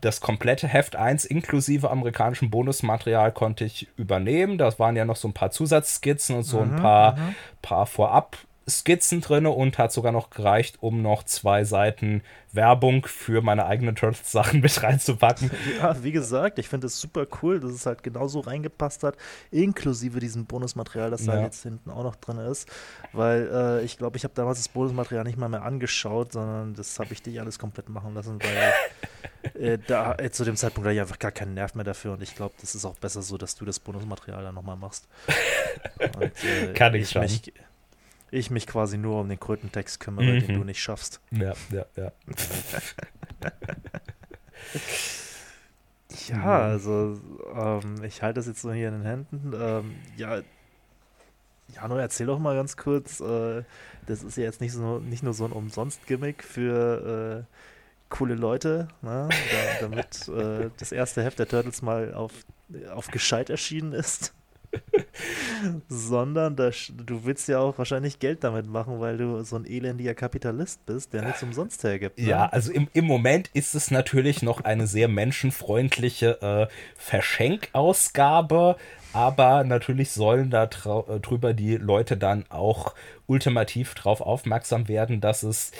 das komplette Heft 1 inklusive amerikanischem Bonusmaterial konnte ich übernehmen. Das waren ja noch so ein paar Zusatzskizzen und so mhm, ein paar, mhm. paar Vorab Skizzen drin und hat sogar noch gereicht, um noch zwei Seiten Werbung für meine eigenen Turtles-Sachen mit reinzupacken. Ja, wie gesagt, ich finde es super cool, dass es halt genauso reingepasst hat, inklusive diesem Bonusmaterial, das ja. da jetzt hinten auch noch drin ist. Weil äh, ich glaube, ich habe damals das Bonusmaterial nicht mal mehr angeschaut, sondern das habe ich dich alles komplett machen lassen, weil äh, da äh, zu dem Zeitpunkt hatte ich einfach gar keinen Nerv mehr dafür und ich glaube, das ist auch besser so, dass du das Bonusmaterial dann nochmal machst. Und, äh, Kann ich, ich schon. Mich, ich mich quasi nur um den Krötentext kümmere, mhm. den du nicht schaffst. Ja, ja, ja. ja, mhm. also ähm, ich halte das jetzt so hier in den Händen. Ähm, ja, Jano, erzähl doch mal ganz kurz. Äh, das ist ja jetzt nicht, so, nicht nur so ein Umsonst-Gimmick für äh, coole Leute, ne? da, damit äh, das erste Heft der Turtles mal auf, auf gescheit erschienen ist. Sondern das, du willst ja auch wahrscheinlich Geld damit machen, weil du so ein elendiger Kapitalist bist, der nichts umsonst hergibt. Ne? Ja, also im, im Moment ist es natürlich noch eine sehr menschenfreundliche äh, Verschenkausgabe, aber natürlich sollen da äh, drüber die Leute dann auch ultimativ darauf aufmerksam werden, dass es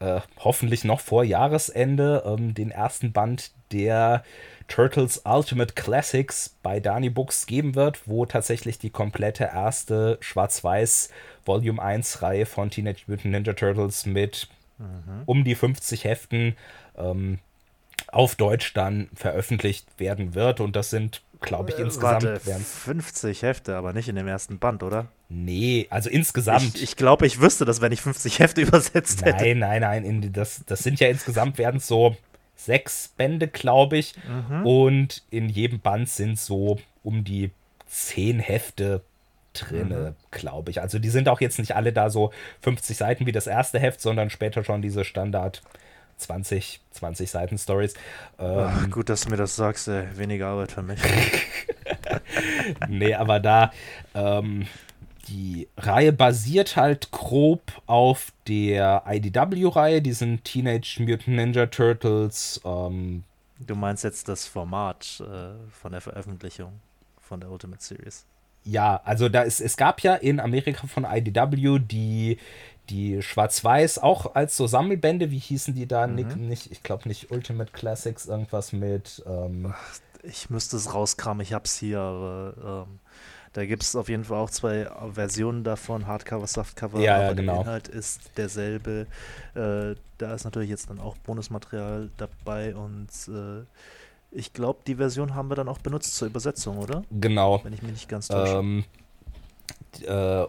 äh, hoffentlich noch vor Jahresende ähm, den ersten Band der Turtles Ultimate Classics bei Dani Books geben wird, wo tatsächlich die komplette erste Schwarz-Weiß Volume 1 Reihe von Teenage Mutant Ninja Turtles mit mhm. um die 50 Heften ähm, auf Deutsch dann veröffentlicht werden wird. Und das sind, glaube ich, Äh, insgesamt Warte, werden 50 Hefte, aber nicht in dem ersten Band, oder? Nee, also insgesamt. Ich, ich glaube, ich wüsste das, wenn ich 50 Hefte übersetzt hätte. Nein, nein, nein. In, das, das sind ja insgesamt werden es so sechs Bände, glaube ich. Mhm. Und in jedem Band sind so um die zehn Hefte drinne, Mhm. glaube ich. Also die sind auch jetzt nicht alle da so 50 Seiten wie das erste Heft, sondern später schon diese Standard 20, 20 Seiten Stories. Ähm, Ach, gut, dass du mir das sagst, ey. weniger Arbeit für mich. nee, aber da ähm, die Reihe basiert halt grob auf der IDW-Reihe, diesen Teenage Mutant Ninja Turtles. Ähm, Du meinst jetzt das Format äh, von der Veröffentlichung von der Ultimate Series. ja, also da ist, es gab ja in Amerika von IDW die, die Schwarz-Weiß auch als so Sammelbände, wie hießen die da? Nick, nicht, ich glaube nicht Ultimate Classics, irgendwas mit. Ähm, Ich müsste es rauskramen, ich hab's hier, aber ähm, da gibt es auf jeden Fall auch zwei Versionen davon, Hardcover, Softcover, Ja, ja, aber genau. der Inhalt ist derselbe. Äh, da ist natürlich jetzt dann auch Bonusmaterial dabei und äh, ich glaube, die Version haben wir dann auch benutzt zur Übersetzung, oder? genau. Wenn ich mich nicht ganz täusche. Ähm, äh,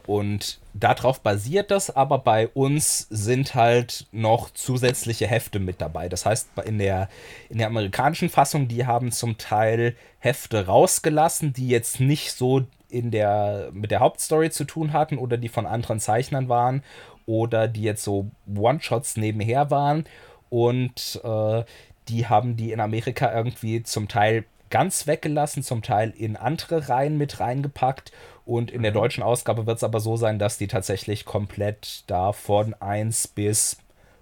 und darauf basiert das, aber bei uns sind halt noch zusätzliche Hefte mit dabei. Das heißt, in der, in der amerikanischen Fassung, die haben zum Teil Hefte rausgelassen, die jetzt nicht so in der, mit der Hauptstory zu tun hatten oder die von anderen Zeichnern waren oder die jetzt so One-Shots nebenher waren. Und äh, die haben die in Amerika irgendwie zum Teil ganz weggelassen, zum Teil in andere Reihen mit reingepackt. Und in der deutschen Ausgabe wird es aber so sein, dass die tatsächlich komplett da von 1 bis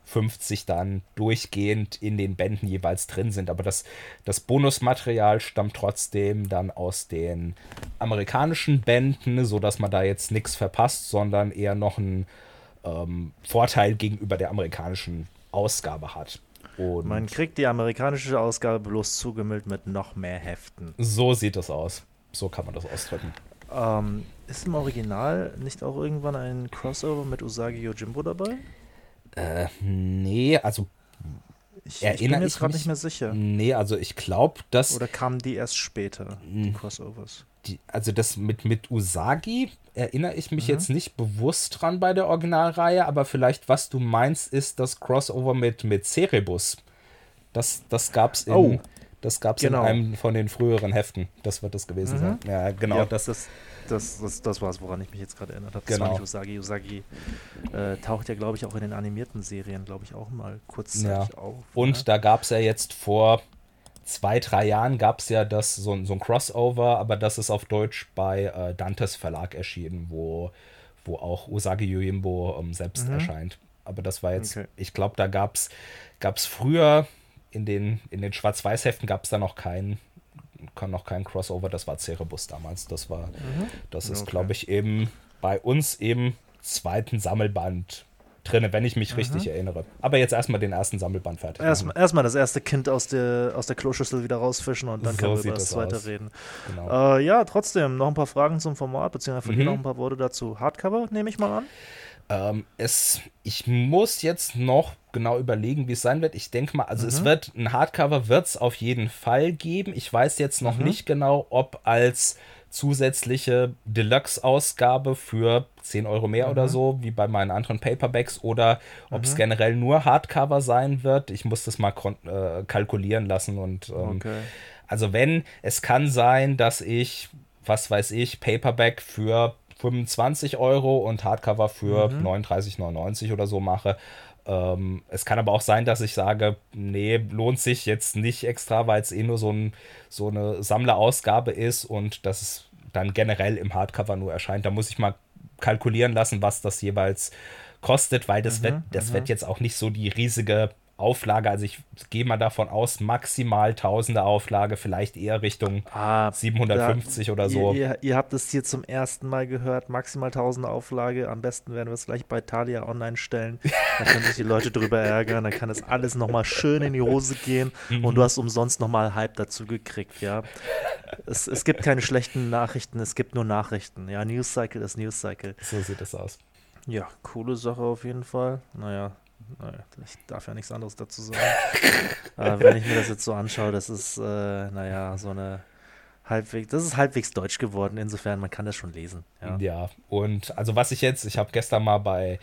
50 dann durchgehend in den Bänden jeweils drin sind. Aber das, das Bonusmaterial stammt trotzdem dann aus den amerikanischen Bänden, sodass man da jetzt nichts verpasst, sondern eher noch einen ähm, Vorteil gegenüber der amerikanischen Ausgabe hat. Und Man kriegt die amerikanische Ausgabe bloß zugemüllt mit noch mehr Heften. so sieht es aus. So kann man das ausdrücken. Ähm, ist im Original nicht auch irgendwann ein Crossover mit Usagi Yojimbo dabei? Äh, nee, also Ich, ich bin Erinnere mir jetzt gerade nicht mehr sicher. Nee, also ich glaube, dass Oder kamen die erst später, die. Crossovers? die, also das mit, mit Usagi erinnere ich mich Mhm. jetzt nicht bewusst dran bei der Originalreihe, aber vielleicht was du meinst, ist das Crossover mit, mit Cerebus. Das, das gab's in, Oh, das gab's genau. in einem von den früheren Heften. Das wird das gewesen Mhm. sein. Ja, genau. ja, das, das, das, das, das war es, woran ich mich jetzt gerade erinnert habe. Das Genau. war nicht Usagi. Usagi äh, taucht ja, glaube ich, auch in den animierten Serien, glaube ich, auch mal kurzzeitig auf. Und ne? da gab es ja jetzt vor zwei, drei Jahren gab es ja das, so, ein- so ein Crossover, aber das ist auf Deutsch bei äh, Dantes Verlag erschienen, wo, wo auch Usagi Yojimbo ähm, selbst Mhm. erscheint. Aber das war jetzt, Okay. ich glaube, da gab es früher in den, in den Schwarz-Weiß-Heften gab es da noch keinen kann noch kein Crossover, das war Cerebus damals. Das war, Mhm. das ist, Okay. glaube ich, eben bei uns im zweiten Sammelband drinne, wenn ich mich richtig erinnere. Aber jetzt erstmal den ersten Sammelband fertig. Erstmal erstmal das erste Kind aus der, aus der Kloschüssel wieder rausfischen und dann So können wir über das das zweite aus. reden. Genau. Äh, ja, trotzdem noch ein paar Fragen zum Format, beziehungsweise von dir Mhm. noch ein paar Worte dazu. Hardcover, nehme ich mal an. Ähm, es, ich muss jetzt noch genau überlegen, wie es sein wird. Ich denke mal, also es Mhm. wird ein Hardcover wird es auf jeden Fall geben. Ich weiß jetzt noch Mhm. nicht genau, ob als zusätzliche Deluxe-Ausgabe für 10 Euro mehr oder Mhm. so, wie bei meinen anderen Paperbacks, oder ob es generell nur Hardcover sein wird. Ich muss das mal äh, kalkulieren lassen und ähm, Okay. also wenn, es kann sein, dass ich, was weiß ich, Paperback für 25 Euro und Hardcover für Mhm. 39,99 oder so mache. Ähm, es kann aber auch sein, dass ich sage, nee, lohnt sich jetzt nicht extra, weil es eh nur so, ein, so eine Sammlerausgabe ist und dass es dann generell im Hardcover nur erscheint. Da muss ich mal kalkulieren lassen, was das jeweils kostet, weil das, Mhm, wird, das wird jetzt auch nicht so die riesige Auflage. Also ich gehe mal davon aus, maximal tausende Auflage, vielleicht eher Richtung Ah, 750 oder so. Ihr, ihr, habt es hier zum ersten Mal gehört, maximal 1000 Auflage. Am besten werden wir es gleich bei Thalia online stellen. Da können sich die Leute drüber ärgern. Dann kann das alles nochmal schön in die Hose gehen Mhm. und du hast umsonst nochmal Hype dazu gekriegt, ja. Es, es gibt keine schlechten Nachrichten, es gibt nur Nachrichten. Ja, News Cycle ist News Cycle. So sieht es aus. Ja, coole Sache auf jeden Fall. Naja, ich darf ja nichts anderes dazu sagen. Aber wenn ich mir das jetzt so anschaue, das ist, äh, naja, so eine halbwegs, das ist halbwegs deutsch geworden, insofern man kann das schon lesen. Ja, ja und also was ich jetzt, ich habe gestern mal bei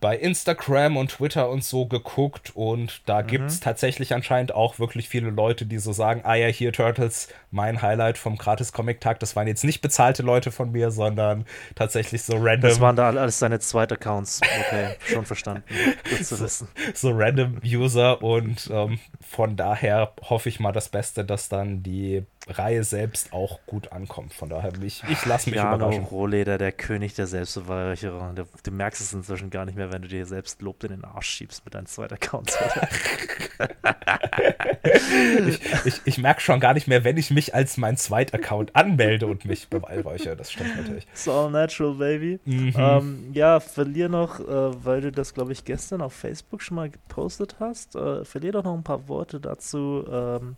bei Instagram und Twitter und so geguckt und da mhm. gibt es tatsächlich anscheinend auch wirklich viele Leute, die so sagen, ah ja, hier Turtles, mein Highlight vom Gratis-Comic-Tag, das waren jetzt nicht bezahlte Leute von mir, sondern tatsächlich so random. Das waren da alles seine Zweit-Accounts. Okay, schon verstanden. Gut zu wissen. So, so random User und ähm, von daher hoffe ich mal das Beste, dass dann die Reihe selbst auch gut ankommt. Von daher, ich, ich lasse mich Jano überraschen. Rohleder, der König der Selbstbeweihräucherung. Du, du merkst es inzwischen gar nicht mehr, wenn du dir selbst Lob in den Arsch schiebst mit deinen zweiten Accounts. ich, ich, ich merke schon gar nicht mehr, wenn ich mich als mein Zweit-Account anmelde und mich beweihräuchere. Das stimmt natürlich. It's all natural, baby. Mhm. Ähm, ja, verlier noch, äh, weil du das, glaube ich, gestern auf Facebook schon mal gepostet hast, äh, verlier doch noch ein paar Worte dazu. Ähm,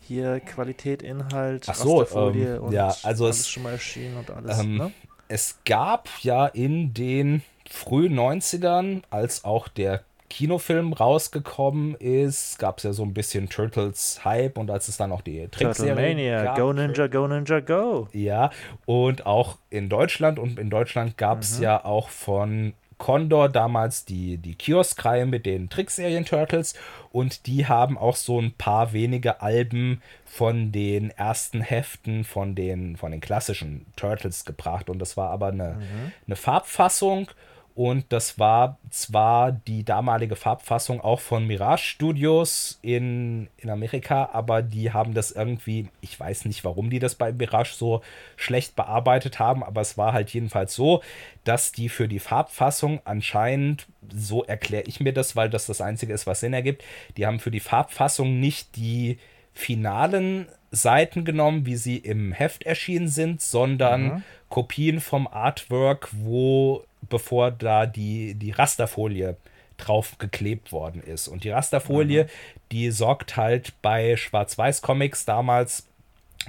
hier Qualität, Inhalt, Ach so, ähm, und ja, also alles es, schon mal erschienen und alles. Ähm, ne? Es gab ja in den frühen 90ern, als auch der Kinofilm rausgekommen ist, gab es ja so ein bisschen Turtles-Hype und als es dann auch die Trickserie gab. Go Ninja, Go Ninja, Go! Ja, und auch in Deutschland und in Deutschland gab es mhm. ja auch von Condor damals die, die Kiosk-Reihe mit den Trickserien-Turtles und die haben auch so ein paar wenige Alben von den ersten Heften von den, von den klassischen Turtles gebracht und das war aber eine, mhm. eine Farbfassung und das war zwar die damalige Farbfassung auch von Mirage Studios in, in Amerika, aber die haben das irgendwie, ich weiß nicht, warum die das bei Mirage so schlecht bearbeitet haben, aber es war halt jedenfalls so, dass die für die Farbfassung anscheinend, so erkläre ich mir das, weil das das Einzige ist, was Sinn ergibt, die haben für die Farbfassung nicht die finalen Seiten genommen, wie sie im Heft erschienen sind, sondern mhm. Kopien vom Artwork, wo bevor da die, die Rasterfolie drauf geklebt worden ist. Und die Rasterfolie, mhm. die sorgt halt bei Schwarz-Weiß-Comics damals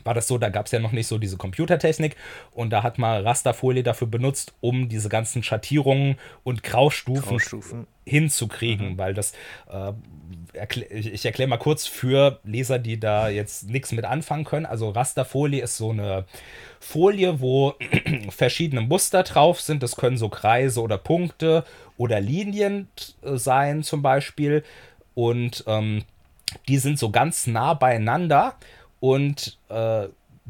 war das so, da gab es ja noch nicht so diese Computertechnik und da hat man Rasterfolie dafür benutzt, um diese ganzen Schattierungen und Graustufen, Graustufen. hinzukriegen, mhm. weil das, äh, erklär, ich erkläre mal kurz für Leser, die da jetzt nichts mit anfangen können. Also Rasterfolie ist so eine Folie, wo verschiedene Muster drauf sind. Das können so Kreise oder Punkte oder Linien äh, sein zum Beispiel und ähm, die sind so ganz nah beieinander und äh,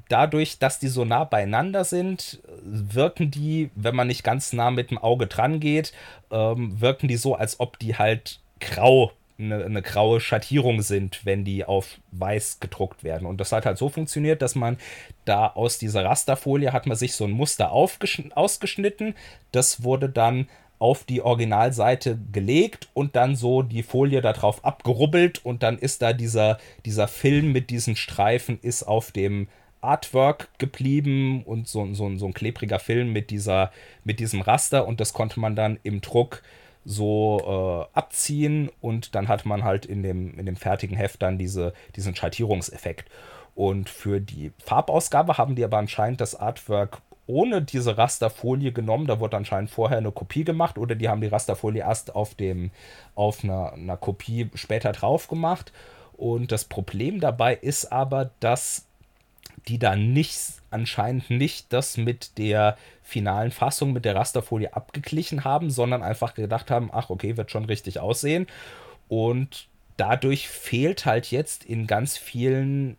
dadurch, dass die so nah beieinander sind, wirken die, wenn man nicht ganz nah mit dem Auge dran geht, ähm, wirken die so, als ob die halt grau, eine, eine, graue Schattierung sind, wenn die auf weiß gedruckt werden. Und das hat halt so funktioniert, dass man da aus dieser Rasterfolie hat man sich so ein Muster ausgeschnitten. Das wurde dann auf die Originalseite gelegt und dann so die Folie darauf abgerubbelt und dann ist da dieser, dieser Film mit diesen Streifen ist auf dem Artwork geblieben und so, so, so ein klebriger Film mit, dieser, mit diesem Raster und das konnte man dann im Druck so äh, abziehen und dann hat man halt in dem, in dem fertigen Heft dann diese, diesen Schattierungseffekt. Und für die Farbausgabe haben die aber anscheinend das Artwork ohne diese Rasterfolie genommen. Da wurde anscheinend vorher eine Kopie gemacht oder die haben die Rasterfolie erst auf, dem, auf einer, einer Kopie später drauf gemacht. Und das Problem dabei ist aber, dass die da nicht, anscheinend nicht das mit der finalen Fassung mit der Rasterfolie abgeglichen haben, sondern einfach gedacht haben, ach okay, wird schon richtig aussehen. Und dadurch fehlt halt jetzt in ganz vielen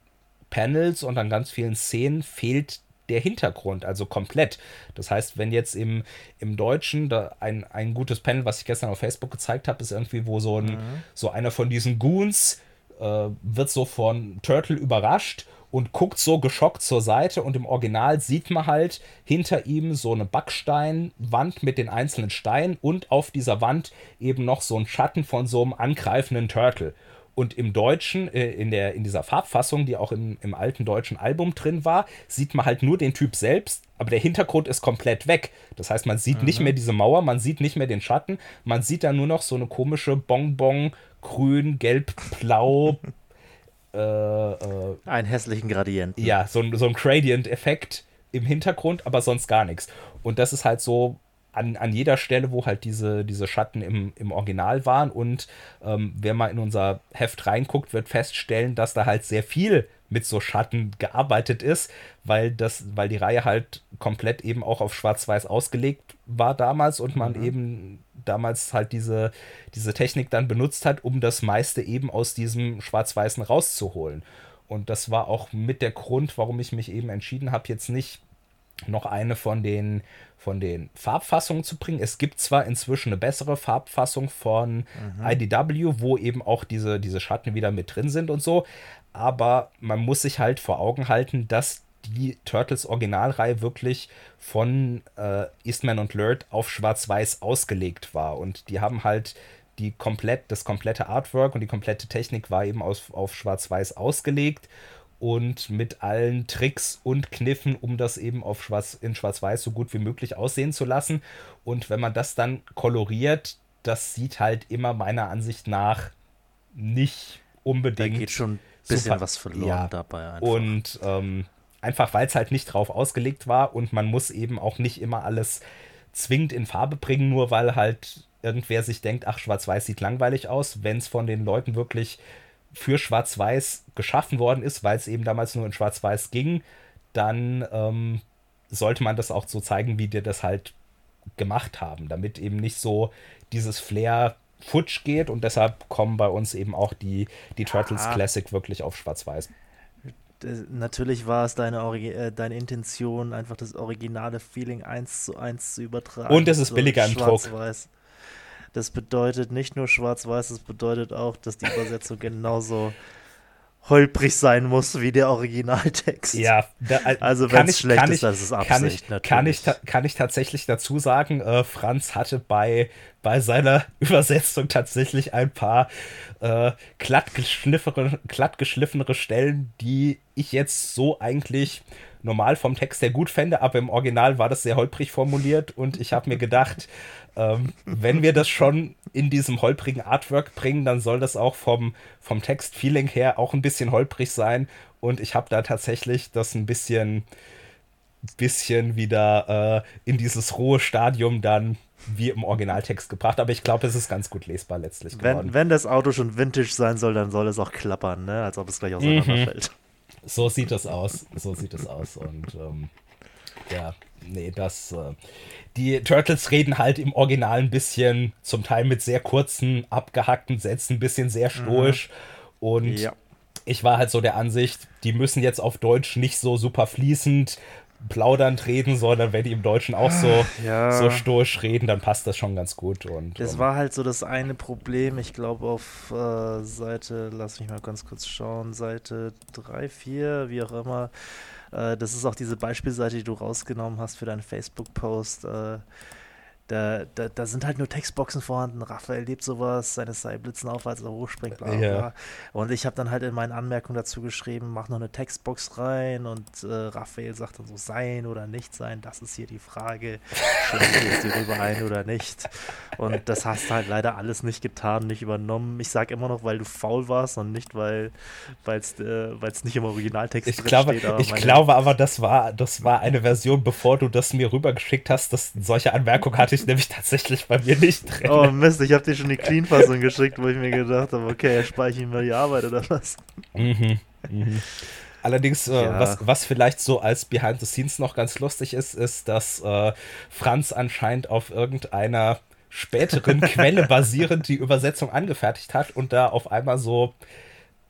Panels und an ganz vielen Szenen fehlt der Hintergrund, also komplett. Das heißt, wenn jetzt im, im Deutschen da ein, ein gutes Panel, was ich gestern auf Facebook gezeigt habe, ist irgendwie, wo so, ein, mhm. so einer von diesen Goons äh, wird so von Turtle überrascht und guckt so geschockt zur Seite und im Original sieht man halt hinter ihm so eine Backsteinwand mit den einzelnen Steinen und auf dieser Wand eben noch so ein Schatten von so einem angreifenden Turtle. Und im Deutschen, äh, in, der, in dieser Farbfassung, die auch im, im alten deutschen Album drin war, sieht man halt nur den Typ selbst, aber der Hintergrund ist komplett weg. Das heißt, man sieht mhm. nicht mehr diese Mauer, man sieht nicht mehr den Schatten, man sieht da nur noch so eine komische Bonbon, grün, gelb, blau. äh, äh, Einen hässlichen Gradienten. Ja, so, so ein Gradient-Effekt im Hintergrund, aber sonst gar nichts. Und das ist halt so an, an jeder Stelle, wo halt diese, diese Schatten im, im Original waren. Und ähm, wer mal in unser Heft reinguckt, wird feststellen, dass da halt sehr viel mit so Schatten gearbeitet ist, weil das, weil die Reihe halt komplett eben auch auf Schwarz-Weiß ausgelegt war damals und man mhm. eben damals halt diese, diese Technik dann benutzt hat, um das meiste eben aus diesem Schwarz-Weißen rauszuholen. Und das war auch mit der Grund, warum ich mich eben entschieden habe, jetzt nicht noch eine von den, von den Farbfassungen zu bringen. Es gibt zwar inzwischen eine bessere Farbfassung von mhm. IDW, wo eben auch diese, diese Schatten wieder mit drin sind und so, aber man muss sich halt vor Augen halten, dass die Turtles Originalreihe wirklich von äh, Eastman und Lurd auf Schwarz-Weiß ausgelegt war. Und die haben halt die komplett, das komplette Artwork und die komplette Technik war eben aus, auf Schwarz-Weiß ausgelegt und mit allen Tricks und Kniffen, um das eben auf Schwarz, in Schwarz-Weiß so gut wie möglich aussehen zu lassen. Und wenn man das dann koloriert, das sieht halt immer meiner Ansicht nach nicht unbedingt. Da geht schon ein bisschen super, was verloren ja. dabei. Einfach. Und ähm, einfach, weil es halt nicht drauf ausgelegt war und man muss eben auch nicht immer alles zwingend in Farbe bringen, nur weil halt irgendwer sich denkt, ach, Schwarz-Weiß sieht langweilig aus, wenn es von den Leuten wirklich für Schwarz-Weiß geschaffen worden ist, weil es eben damals nur in Schwarz-Weiß ging, dann ähm, sollte man das auch so zeigen, wie die das halt gemacht haben, damit eben nicht so dieses Flair futsch geht und deshalb kommen bei uns eben auch die, die Turtles ah. Classic wirklich auf Schwarz-Weiß. Natürlich war es deine, äh, deine Intention, einfach das originale Feeling eins zu eins zu übertragen. Und es ist so billiger im Druck. Das bedeutet nicht nur schwarz-weiß, das bedeutet auch, dass die Übersetzung genauso holprig sein muss wie der Originaltext. Ja, da, äh, also wenn es schlecht ist, das ist Absicht, kann ich, natürlich. Kann ich, kann ich tatsächlich dazu sagen, äh, Franz hatte bei, bei seiner Übersetzung tatsächlich ein paar äh, glattgeschliffenere, glattgeschliffenere Stellen, die ich jetzt so eigentlich normal vom Text her gut fände, aber im Original war das sehr holprig formuliert und ich habe mir gedacht, ähm, wenn wir das schon in diesem holprigen Artwork bringen, dann soll das auch vom, vom Text-Feeling her auch ein bisschen holprig sein und ich habe da tatsächlich das ein bisschen, bisschen wieder äh, in dieses rohe Stadium dann wie im Originaltext gebracht, aber ich glaube, es ist ganz gut lesbar letztlich geworden. Wenn, wenn das Auto schon vintage sein soll, dann soll es auch klappern, ne? als ob es gleich auseinanderfällt. Mhm. So sieht es aus. So sieht es aus. Und ähm, ja, nee, das. Äh, die Turtles reden halt im Original ein bisschen, zum Teil mit sehr kurzen, abgehackten Sätzen, ein bisschen sehr stoisch. Mhm. Und ja. ich war halt so der Ansicht, die müssen jetzt auf Deutsch nicht so super fließend plaudernd reden, sondern wenn die im Deutschen auch so, ja. so stoisch reden, dann passt das schon ganz gut. Und, das um, war halt so das eine Problem. Ich glaube, auf äh, Seite, lass mich mal ganz kurz schauen, Seite 3, 4, wie auch immer. Äh, das ist auch diese Beispielseite, die du rausgenommen hast für deinen Facebook-Post. Äh, da, da, da, sind halt nur Textboxen vorhanden. Raphael lebt sowas, seine Seilblitzen auf, als er hochspringt, bla bla. Ja. Und ich habe dann halt in meinen Anmerkungen dazu geschrieben, mach noch eine Textbox rein und äh, Raphael sagt dann so, sein oder nicht sein, das ist hier die Frage. Schlägt jetzt hierüber ein oder nicht? Und das hast du halt leider alles nicht getan, nicht übernommen. Ich sage immer noch, weil du faul warst und nicht, weil es äh, nicht im Originaltext ich glaube, steht. Ich glaube aber, das war, das war eine Version, bevor du das mir rübergeschickt hast, dass solche Anmerkungen hatte ich nämlich tatsächlich bei mir nicht drin. Oh Mist, ich habe dir schon die Clean-Fassung geschickt, wo ich mir gedacht habe, okay, er speichere ihm mal die Arbeit oder was. Mhm, mhm. Allerdings, äh, ja. was, was vielleicht so als Behind the Scenes noch ganz lustig ist, ist, dass äh, Franz anscheinend auf irgendeiner späteren Quelle basierend die Übersetzung angefertigt hat und da auf einmal so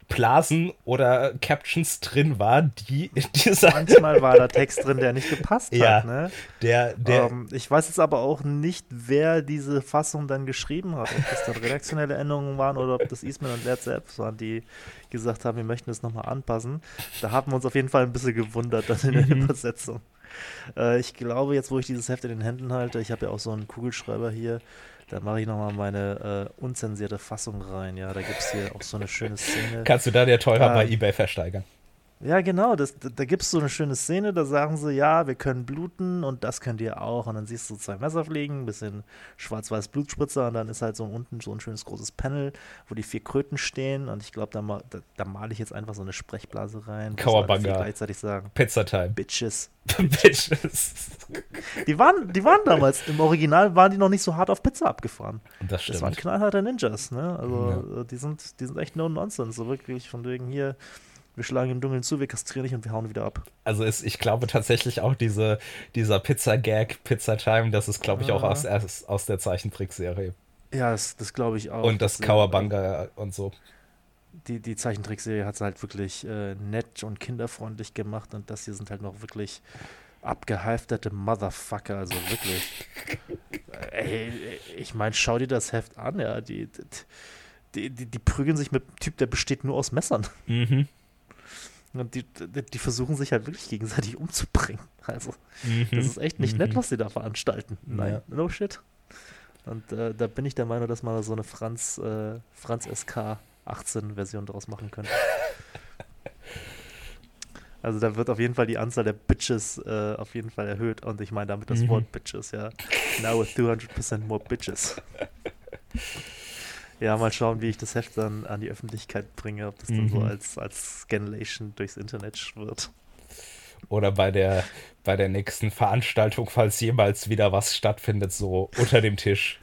Blasen oder Captions drin waren, die in dieser. Manchmal war da Text drin, der nicht gepasst ja, hat. Ne? Der, der ähm, ich weiß jetzt aber auch nicht, wer diese Fassung dann geschrieben hat. Ob das dann redaktionelle Änderungen waren oder ob das Eastman und Laird selbst waren, die gesagt haben, wir möchten das nochmal anpassen. Da haben wir uns auf jeden Fall ein bisschen gewundert dann in der mhm. Übersetzung. Äh, ich glaube, jetzt, wo ich dieses Heft in den Händen halte, ich habe ja auch so einen Kugelschreiber hier, da mache ich nochmal meine äh, unzensierte Fassung rein. Ja, da gibt es hier auch so eine schöne Szene. Kannst du da der teurer äh, bei Ebay versteigern? Ja, genau. Das, da gibt es so eine schöne Szene, da sagen sie, ja, wir können bluten und das könnt ihr auch. Und dann siehst du zwei Messer fliegen, ein bisschen schwarz-weiß Blutspritzer und dann ist halt so unten so ein schönes großes Panel, wo die vier Kröten stehen. Und ich glaube, da, ma- da, da male ich jetzt einfach so eine Sprechblase rein. Kawabanga. gleichzeitig sagen. Pizza Time. Bitches. Bitches. Die waren, die waren damals, im Original waren die noch nicht so hart auf Pizza abgefahren. Das Das waren stimmt. knallharte Ninjas, ne? Also äh, die sind, die sind echt no nonsense. So wirklich von wegen hier, wir schlagen im Dunkeln zu, wir kastrieren dich und wir hauen wieder ab. Also ist, ich glaube tatsächlich auch diese, dieser Pizza-Gag, Pizza Time, das ist, glaube ich, auch Ja. aus, aus, aus der Zeichentrickserie. Ja, das, das glaube ich auch. Und das dass, äh, Kawabanga und so. Die, die Zeichentrickserie hat es halt wirklich äh, nett und kinderfreundlich gemacht und das hier sind halt noch wirklich abgehalfterte Motherfucker, also wirklich. Ey, ich meine, schau dir das Heft an, ja, die, die, die, die prügeln sich mit einem Typ, der besteht nur aus Messern. Mhm. Und die, die, versuchen sich halt wirklich gegenseitig umzubringen. Also, Mhm. das ist echt nicht nett, Mhm. was sie da veranstalten. Nein, Ja. no shit. Und äh, da bin ich der Meinung, dass man so eine Franz, äh, Franz SK 18 Version draus machen könnte. Also da wird auf jeden Fall die Anzahl der Bitches äh, auf jeden Fall erhöht. Und ich meine damit das Mhm. Wort Bitches, ja. Now with 200% more Bitches. Ja, mal schauen, wie ich das Heft dann an die Öffentlichkeit bringe, ob das dann so Mhm. als, als Scanlation durchs Internet schwirrt. Oder bei der, bei der nächsten Veranstaltung, falls jemals wieder was stattfindet, so unter dem Tisch,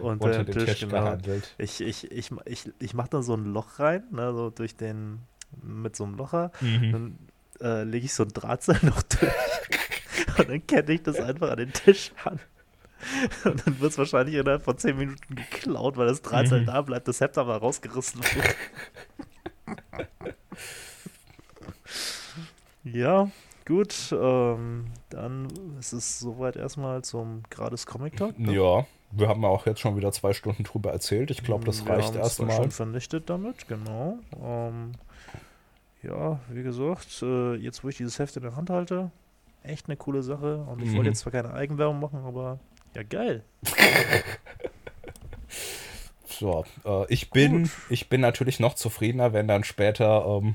Und unter dem Tisch, Tisch genau. behandelt. Ich, ich, ich, ich, ich mache da so ein Loch rein, ne, so durch den, mit so einem Locher. Mhm. Dann äh, lege ich so ein Drahtseil noch durch. Und dann kette ich das einfach an den Tisch an. Und dann wird es wahrscheinlich innerhalb von 10 Minuten geklaut, weil das Drahtseil Mhm. da bleibt, das Heft aber rausgerissen wird. ja, gut. Ähm, dann ist es soweit erstmal zum Grades Comic Talk. ne? Ja, wir haben ja auch jetzt schon wieder zwei Stunden drüber erzählt. Ich glaube, das Wir reicht erstmal. schon vernichtet damit, genau. Ähm, ja, wie gesagt, äh, jetzt wo ich dieses Heft in der Hand halte, echt eine coole Sache. Und ich Mhm. wollte jetzt zwar keine Eigenwerbung machen, aber ja, geil. So, äh, ich bin, Gut. ich bin natürlich noch zufriedener, wenn dann später ähm,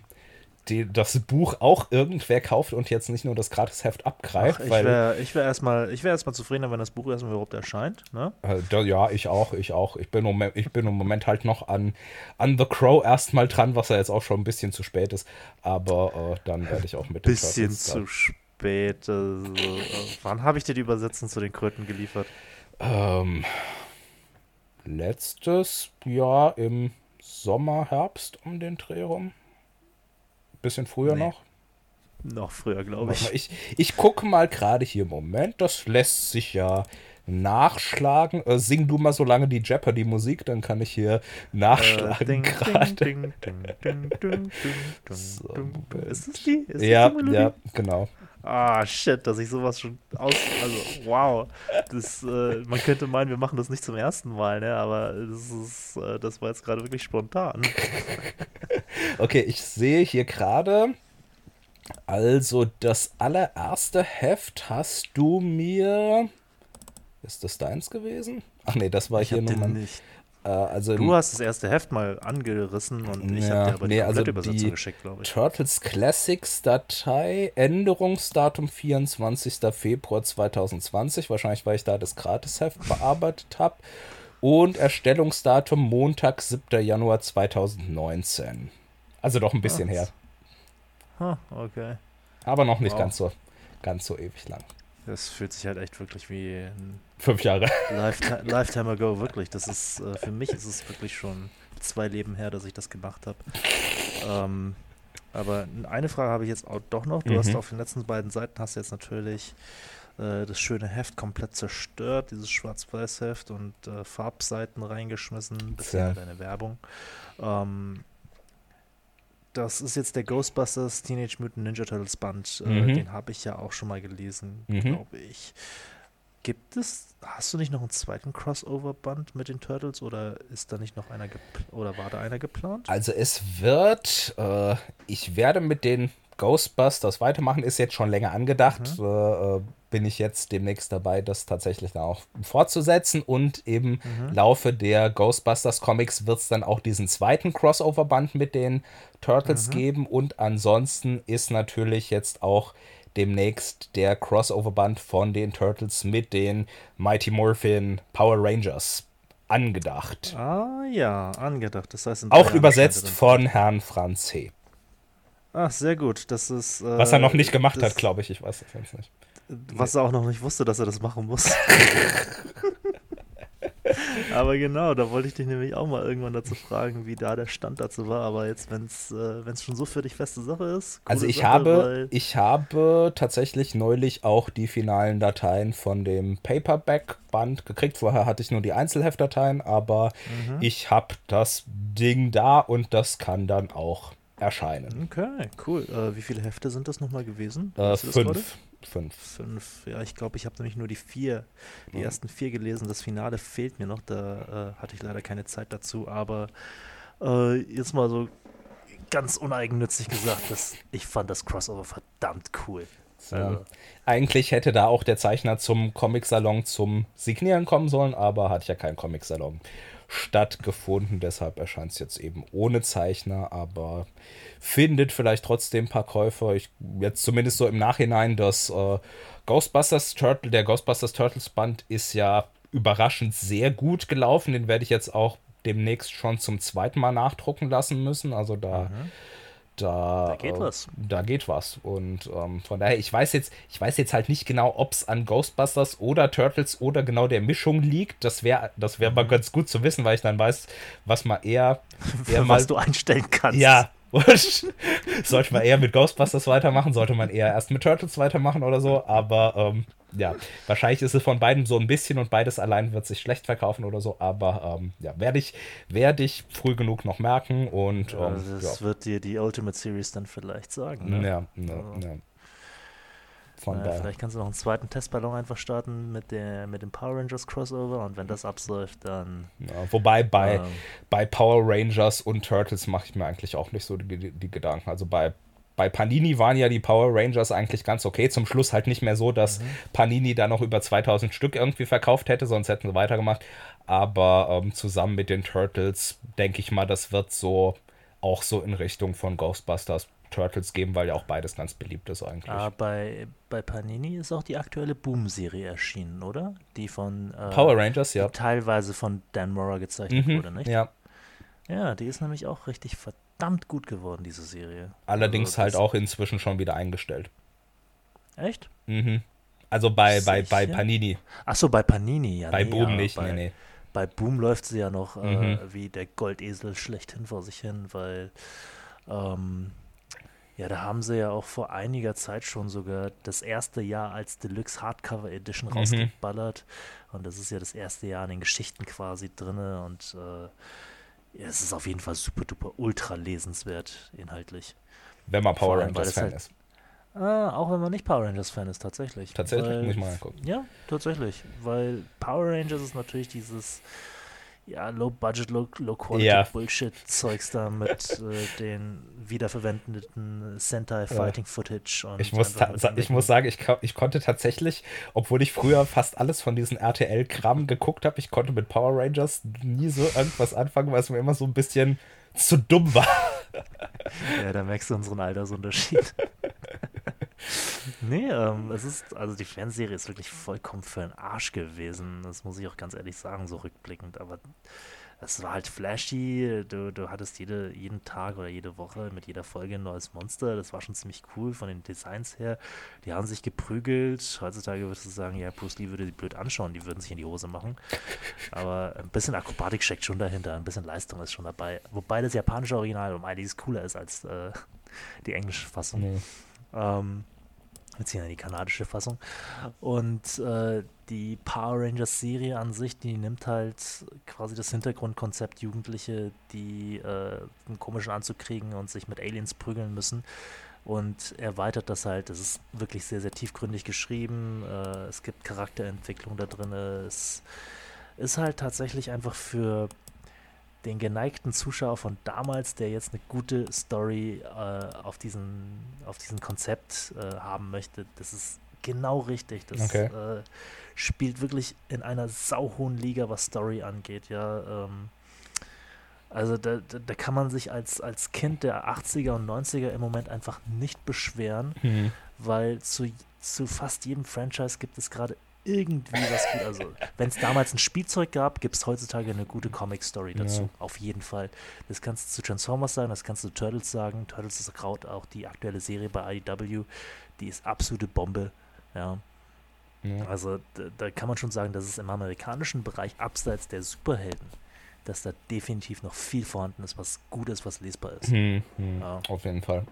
die, das Buch auch irgendwer kauft und jetzt nicht nur das Gratisheft abgreift, Ach, ich wäre ich wär erstmal wär erstmal zufriedener, wenn das Buch erstmal überhaupt erscheint. Ne? äh, da, ja, ich auch, ich auch. Ich bin, im Moment, ich bin im Moment halt noch an, an The Crow erstmal dran, was ja jetzt auch schon ein bisschen zu spät ist, aber äh, dann werde ich auch mit den Bisschen zu spät. Also, äh, wann habe ich dir die Übersetzung zu den Kröten geliefert? Ähm, letztes Jahr im Sommer, Herbst um den Dreh rum. Bisschen früher Nee, noch. Noch früher, glaube ich. Ich, ich gucke mal gerade hier. Moment, das lässt sich ja nachschlagen. Äh, sing du mal so lange die Jeopardy-Musik, dann kann ich hier nachschlagen gerade. Ist das die? Ist Ja, das die ja, genau. Ah, shit, dass ich sowas schon aus. Also, wow. Das, äh, man könnte meinen, wir machen das nicht zum ersten Mal, ne? Aber das, ist, äh, das war jetzt gerade wirklich spontan. Okay, ich sehe hier gerade. Also, das allererste Heft hast du mir. Ist das deins gewesen? Ach nee, das war Ich hier hab Äh, also Du hast das erste Heft mal angerissen und ich Ja, habe dir aber die nee, also Übersetzung geschickt, glaube ich. Turtles Classics Datei, Änderungsdatum 24. Februar 2020, wahrscheinlich weil ich da das Gratisheft bearbeitet habe. Und Erstellungsdatum Montag, 7. Januar 2019. Also doch ein bisschen Ah, her. Ah, okay. Aber noch nicht Wow. ganz so ganz so ewig lang. Das fühlt sich halt echt wirklich wie ein Fünf Jahre. Lifetime, Lifetime ago, wirklich. Das ist, äh, für mich ist es wirklich schon zwei Leben her, dass ich das gemacht habe. Ähm, aber eine Frage habe ich jetzt auch doch noch. Du hast Mhm. auf den letzten beiden Seiten hast jetzt natürlich äh, das schöne Heft komplett zerstört, dieses Schwarz-Weiß-Heft und äh, Farbseiten reingeschmissen, bisher Tja. deine Werbung. Ähm, das ist jetzt der Ghostbusters Teenage Mutant Ninja Turtles Band. Äh, Mhm. Den habe ich ja auch schon mal gelesen, Mhm. glaube ich. Gibt es, hast du nicht noch einen zweiten Crossover-Band mit den Turtles oder ist da nicht noch einer oder war da einer geplant? Also es wird, äh, ich werde mit den Ghostbusters weitermachen, ist jetzt schon länger angedacht. Mhm. Äh, bin ich jetzt demnächst dabei, das tatsächlich dann auch fortzusetzen. Und im mhm. Laufe der Ghostbusters Comics wird es dann auch diesen zweiten Crossover-Band mit den Turtles mhm. geben. Und ansonsten ist natürlich jetzt auch demnächst der Crossover-Band von den Turtles mit den Mighty Morphin Power Rangers angedacht. Ah ja, angedacht. Das heißt, auch übersetzt von Herrn Franz H. Ach, sehr gut. Das ist. Äh, was er noch nicht gemacht hat, glaube ich. Ich weiß das jetzt nicht. Was er auch noch nicht wusste, dass er das machen muss. aber genau, da wollte ich dich nämlich auch mal irgendwann dazu fragen, wie da der Stand dazu war. Aber jetzt, wenn es äh, schon so für dich feste Sache ist. Also ich Sache, habe, ich habe tatsächlich neulich auch die finalen Dateien von dem Paperback-Band gekriegt. Vorher hatte ich nur die Einzelheftdateien, aber mhm. ich habe das Ding da und das kann dann auch erscheinen. Okay, cool. Äh, wie viele Hefte sind das nochmal gewesen? Äh, fünf. Fünf. Fünf, ja, ich glaube, ich habe nämlich nur die vier, die mhm. ersten vier gelesen. Das Finale fehlt mir noch, da äh, hatte ich leider keine Zeit dazu, aber äh, jetzt mal so ganz uneigennützig gesagt, dass ich fand das Crossover verdammt cool. Ja. Also. Eigentlich hätte da auch der Zeichner zum Comic-Salon zum Signieren kommen sollen, aber hat ja keinen Comic-Salon stattgefunden. Deshalb erscheint es jetzt eben ohne Zeichner, aber findet vielleicht trotzdem ein paar Käufer. Ich, jetzt zumindest so im Nachhinein, das äh, Ghostbusters Turtle, der Ghostbusters Turtles Band ist ja überraschend sehr gut gelaufen. Den werde ich jetzt auch demnächst schon zum zweiten Mal nachdrucken lassen müssen. Also da. Mhm da, da geht äh, was. Da geht was. Und ähm, von daher, ich weiß jetzt, ich weiß jetzt halt nicht genau, ob es an Ghostbusters oder Turtles oder genau der Mischung liegt. Das wäre das wär mal ganz gut zu wissen, weil ich dann weiß, was man eher, eher was du einstellen kannst. Ja, sollte man eher mit Ghostbusters weitermachen, sollte man eher erst mit Turtles weitermachen oder so, aber ähm, ja, wahrscheinlich ist es von beiden so ein bisschen und beides allein wird sich schlecht verkaufen oder so, aber ähm, ja, werde ich, werd ich früh genug noch merken und ähm, das ja. wird dir die Ultimate Series dann vielleicht sagen. Ne? Ja, ja, also. ja. Naja, vielleicht kannst du noch einen zweiten Testballon einfach starten mit, der, mit dem Power Rangers Crossover und wenn das abläuft, dann. Ja, wobei bei, ähm, bei Power Rangers und Turtles mache ich mir eigentlich auch nicht so die, die Gedanken. Also bei bei Panini waren ja die Power Rangers eigentlich ganz okay. Zum Schluss halt nicht mehr so, dass mhm. Panini da noch über 2000 Stück irgendwie verkauft hätte, sonst hätten sie weitergemacht. Aber ähm, zusammen mit den Turtles denke ich mal, das wird so auch so in Richtung von Ghostbusters Turtles geben, weil ja auch beides ganz beliebt ist eigentlich. Ah, bei, bei Panini ist auch die aktuelle Boom-Serie erschienen, oder? Die von äh, Power Rangers, ja. teilweise von Dan Mora gezeichnet mhm, wurde, nicht? Ja. Ja, die ist nämlich auch richtig verdammt gut geworden, diese Serie. Allerdings also, halt auch inzwischen schon wieder eingestellt. Echt? Mhm. Also bei, bei, bei Panini. Achso, bei Panini, ja. Bei nee, Boom nicht, bei, nee, nee. Bei Boom läuft sie ja noch äh, mhm. wie der Goldesel schlechthin vor sich hin, weil ähm, ja, da haben sie ja auch vor einiger Zeit schon sogar das erste Jahr als Deluxe Hardcover Edition mhm. rausgeballert. Und das ist ja das erste Jahr in den Geschichten quasi drin. Und äh, ja, es ist auf jeden Fall super duper ultra lesenswert inhaltlich. Wenn man Power Rangers Fan halt, ist. Äh, auch wenn man nicht Power Rangers Fan ist, tatsächlich. Tatsächlich? Weil, Muss ich mal angucken. Ja, tatsächlich. Weil Power Rangers ist natürlich dieses ja, Low-Budget, Low-Quality-Bullshit-Zeugs da mit äh, den wiederverwendeten Sentai-Fighting-Footage. Ich, muss, ich muss sagen, ich, ich konnte tatsächlich, obwohl ich früher fast alles von diesen RTL-Kram geguckt habe, ich konnte mit Power Rangers nie so irgendwas anfangen, weil es mir immer so ein bisschen zu dumm war. Ja, da merkst du unseren Altersunterschied. nee, ähm, es ist, also die Fernsehserie ist wirklich vollkommen für den Arsch gewesen. Das muss ich auch ganz ehrlich sagen, so rückblickend. Aber es war halt flashy. Du, du hattest jede, jeden Tag oder jede Woche mit jeder Folge ein neues Monster. Das war schon ziemlich cool von den Designs her. Die haben sich geprügelt. Heutzutage würdest du sagen, ja, Bruce Lee würde die blöd anschauen. Die würden sich in die Hose machen. Aber ein bisschen Akrobatik steckt schon dahinter. Ein bisschen Leistung ist schon dabei. Wobei das japanische Original um einiges cooler ist als äh, die englische Fassung. Nee. Ähm, beziehungsweise die kanadische Fassung. Und äh, die Power Rangers Serie an sich, die nimmt halt quasi das Hintergrundkonzept Jugendliche, die äh, einen komischen Anzug kriegen und sich mit Aliens prügeln müssen. Und erweitert das halt. Es ist wirklich sehr, sehr tiefgründig geschrieben. Äh, es gibt Charakterentwicklung da drin. Es ist halt tatsächlich einfach für den geneigten Zuschauer von damals, der jetzt eine gute Story äh, auf, diesen, auf diesem Konzept äh, haben möchte, das ist genau richtig. Das Okay. äh, spielt wirklich in einer sauhohen Liga, was Story angeht, ja. Ähm, also da, da, da kann man sich als, als Kind der 80er und 90er im Moment einfach nicht beschweren, Hm. weil zu, zu fast jedem Franchise gibt es gerade irgendwie was gut. Also, wenn es damals ein Spielzeug gab, gibt es heutzutage eine gute Comic-Story dazu. Ja. Auf jeden Fall. Das kannst du zu Transformers sagen, das kannst du zu Turtles sagen. Turtles ist gerade auch die aktuelle Serie bei IDW. Die ist absolute Bombe. Ja. Ja. Also da, da kann man schon sagen, dass es im amerikanischen Bereich abseits der Superhelden, dass da definitiv noch viel vorhanden ist, was gut ist, was lesbar ist. Hm, hm. Ja. Auf jeden Fall.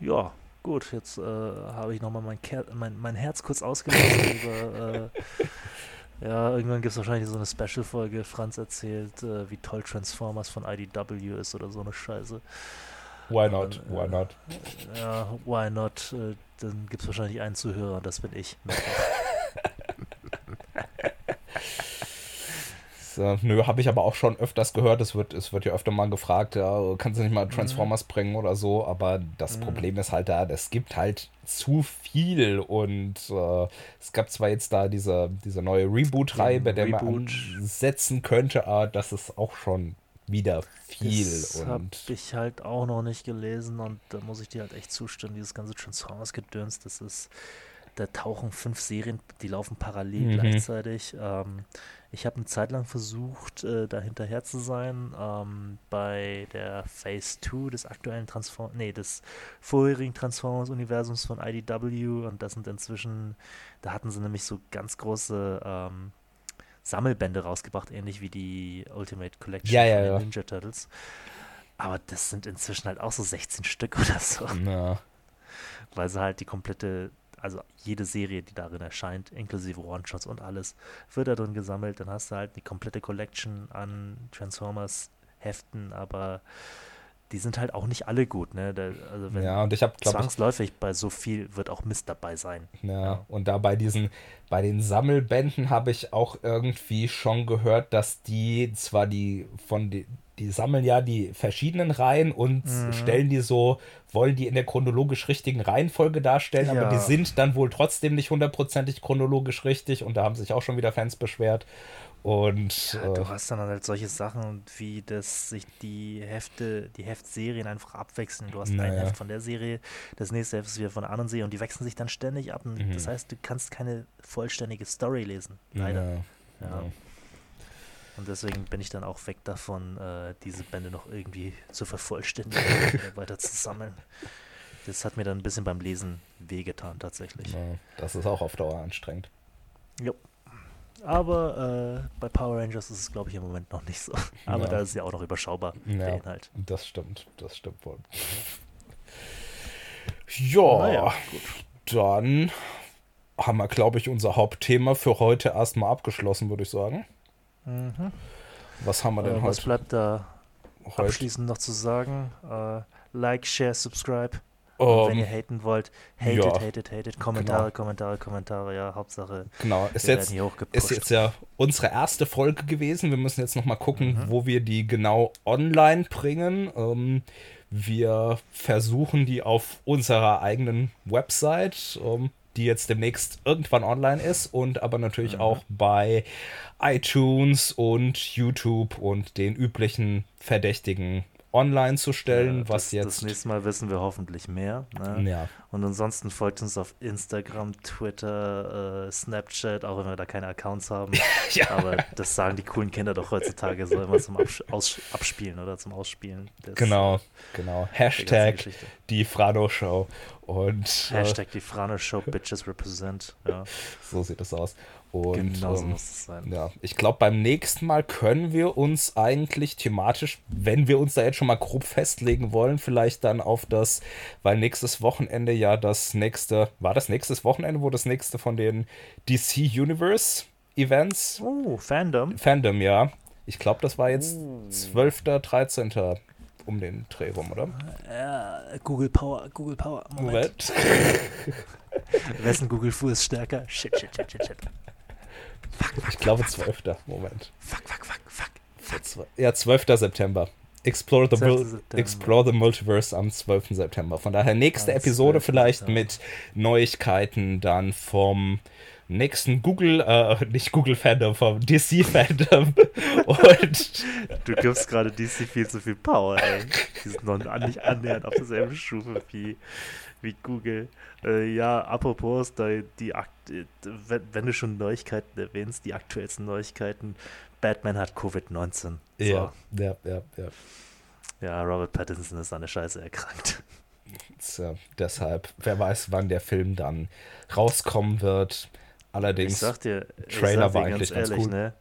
Ja, gut, jetzt äh, habe ich nochmal mein, Ker mein, mein Herz kurz ausgelassen über. Äh, ja, irgendwann gibt es wahrscheinlich so eine Special-Folge. Franz erzählt, äh, wie toll Transformers von IDW ist oder so eine Scheiße. Why not? Äh, Why not? Ja, why not? Äh, dann gibt es wahrscheinlich einen Zuhörer und das bin ich. So, nö, habe ich aber auch schon öfters gehört. Es wird, es wird ja öfter mal gefragt, ja, kannst du nicht Mhm. mal Transformers bringen oder so. Aber das Problem ist halt da, es gibt halt zu viel. Und äh, es gab zwar jetzt da diese, diese neue Reboot-Reihe, bei der man Reboot. ansetzen könnte, aber das ist auch schon wieder viel. Das habe ich halt auch noch nicht gelesen und da muss ich dir halt echt zustimmen. Dieses ganze Transformers-Gedöns, das ist, da tauchen fünf Serien, die laufen parallel Mhm. gleichzeitig. Ähm, ich habe eine Zeit lang versucht, äh, da hinterher zu sein, ähm, bei der Phase 2 des aktuellen Transform, nee, des vorherigen Transformers-Universums von IDW und das sind inzwischen, da hatten sie nämlich so ganz große ähm, Sammelbände rausgebracht, ähnlich wie die Ultimate Collection Ja, ja, von den ja. Ninja Turtles. Aber das sind inzwischen halt auch so 16 Stück oder so, na, weil sie halt die komplette, also jede Serie, die darin erscheint, inklusive One-Shots und alles, wird da drin gesammelt. Dann hast du halt die komplette Collection an Transformers-Heften, aber die sind halt auch nicht alle gut, ne? Da, also wenn ja, und ich habe, glaube ich, zwangsläufig bei so viel wird auch Mist dabei sein. Ja, und da bei diesen, bei den Sammelbänden habe ich auch irgendwie schon gehört, dass die zwar die von die, die sammeln ja die verschiedenen Reihen und Mhm. stellen die so, wollen die in der chronologisch richtigen Reihenfolge darstellen, aber Ja. die sind dann wohl trotzdem nicht hundertprozentig chronologisch richtig und da haben sich auch schon wieder Fans beschwert. Und Ja, äh, du hast dann halt solche Sachen, wie dass sich die Hefte, die Heftserien einfach abwechseln. Du hast ein Naja. Heft von der Serie, das nächste Heft ist wieder von der anderen Serie und die wechseln sich dann ständig ab. Und Mhm. Das heißt, du kannst keine vollständige Story lesen. Leider. ja, Ja. Und deswegen bin ich dann auch weg davon, äh, diese Bände noch irgendwie zu vervollständigen oder weiter zu sammeln. Das hat mir dann ein bisschen beim Lesen wehgetan, tatsächlich. Das ist auch auf Dauer anstrengend. Jo. Aber äh, bei Power Rangers ist es, glaube ich, im Moment noch nicht so. Aber Ja. da ist es ja auch noch überschaubar, Ja. der Inhalt. Das stimmt, das stimmt wohl. Ja, Naja, gut. dann haben wir, glaube ich, unser Hauptthema für heute erstmal abgeschlossen, würde ich sagen. Mhm. Was haben wir denn Äh, was heute? bleibt da heute? abschließend noch zu sagen? Äh, like, share, subscribe. Und wenn ihr Ähm, haten wollt, hatet, ja. hatet, hatet. Kommentare, Genau. Kommentare, Kommentare. Ja, Hauptsache, genau, ist jetzt, ist jetzt ja unsere erste Folge gewesen. Wir müssen jetzt nochmal gucken, Mhm. wo wir die genau online bringen. Ähm, wir versuchen die auf unserer eigenen Website, ähm, die jetzt demnächst irgendwann online ist und aber natürlich Mhm. auch bei iTunes und YouTube und den üblichen Verdächtigen online zu stellen, Ja, was das, jetzt Das nächste Mal wissen wir hoffentlich mehr. Ne? ja, Und ansonsten folgt uns auf Instagram, Twitter, äh, Snapchat, auch wenn wir da keine Accounts haben. Ja. Aber das sagen die coolen Kinder doch heutzutage so immer zum Abs Aus Abspielen oder zum Ausspielen. des, genau, äh, genau. Hashtag die Frado Show und äh, Hashtag die Frano Show Bitches Represent. Ja, so sieht es aus. Und genau so ähm, muss es sein. Ja, ich glaube, beim nächsten Mal können wir uns eigentlich thematisch, wenn wir uns da jetzt schon mal grob festlegen wollen, vielleicht dann auf das, weil nächstes Wochenende ja das nächste, war das nächstes Wochenende, wo das nächste von den DC Universe Events, Oh, Fandom. Fandom, ja. Ich glaube, das war jetzt Oh. 12., 13. um den Dreh rum, oder? Ja, Google Power, Google Power. Moment. Moment. Wessen Google Fu ist stärker? Shit, shit, shit, shit, shit. Ich glaube, 12. Moment. Fuck, fuck, fuck, fuck. Ja, 12. September. Explore the, September. Explore the Multiverse am 12. September. Von daher nächste Episode vielleicht mit Neuigkeiten dann vom nächsten Google, äh, nicht Google Fandom, vom DC Fandom. und du gibst gerade DC viel zu viel Power, ey. Die sind noch nicht annähernd auf derselben Stufe wie, wie Google. Äh, ja, apropos, da die wenn, wenn, du schon Neuigkeiten erwähnst, die aktuellsten Neuigkeiten, Batman hat Covid-19. So. Ja, ja, ja, ja. Ja, Robert Pattinson ist an der Scheiße erkrankt. So, deshalb, wer weiß, wann der Film dann rauskommen wird. Allerdings, ich sag dir, Trailer ich sag dir war eigentlich ganz, ehrlich, ganz cool. Ne?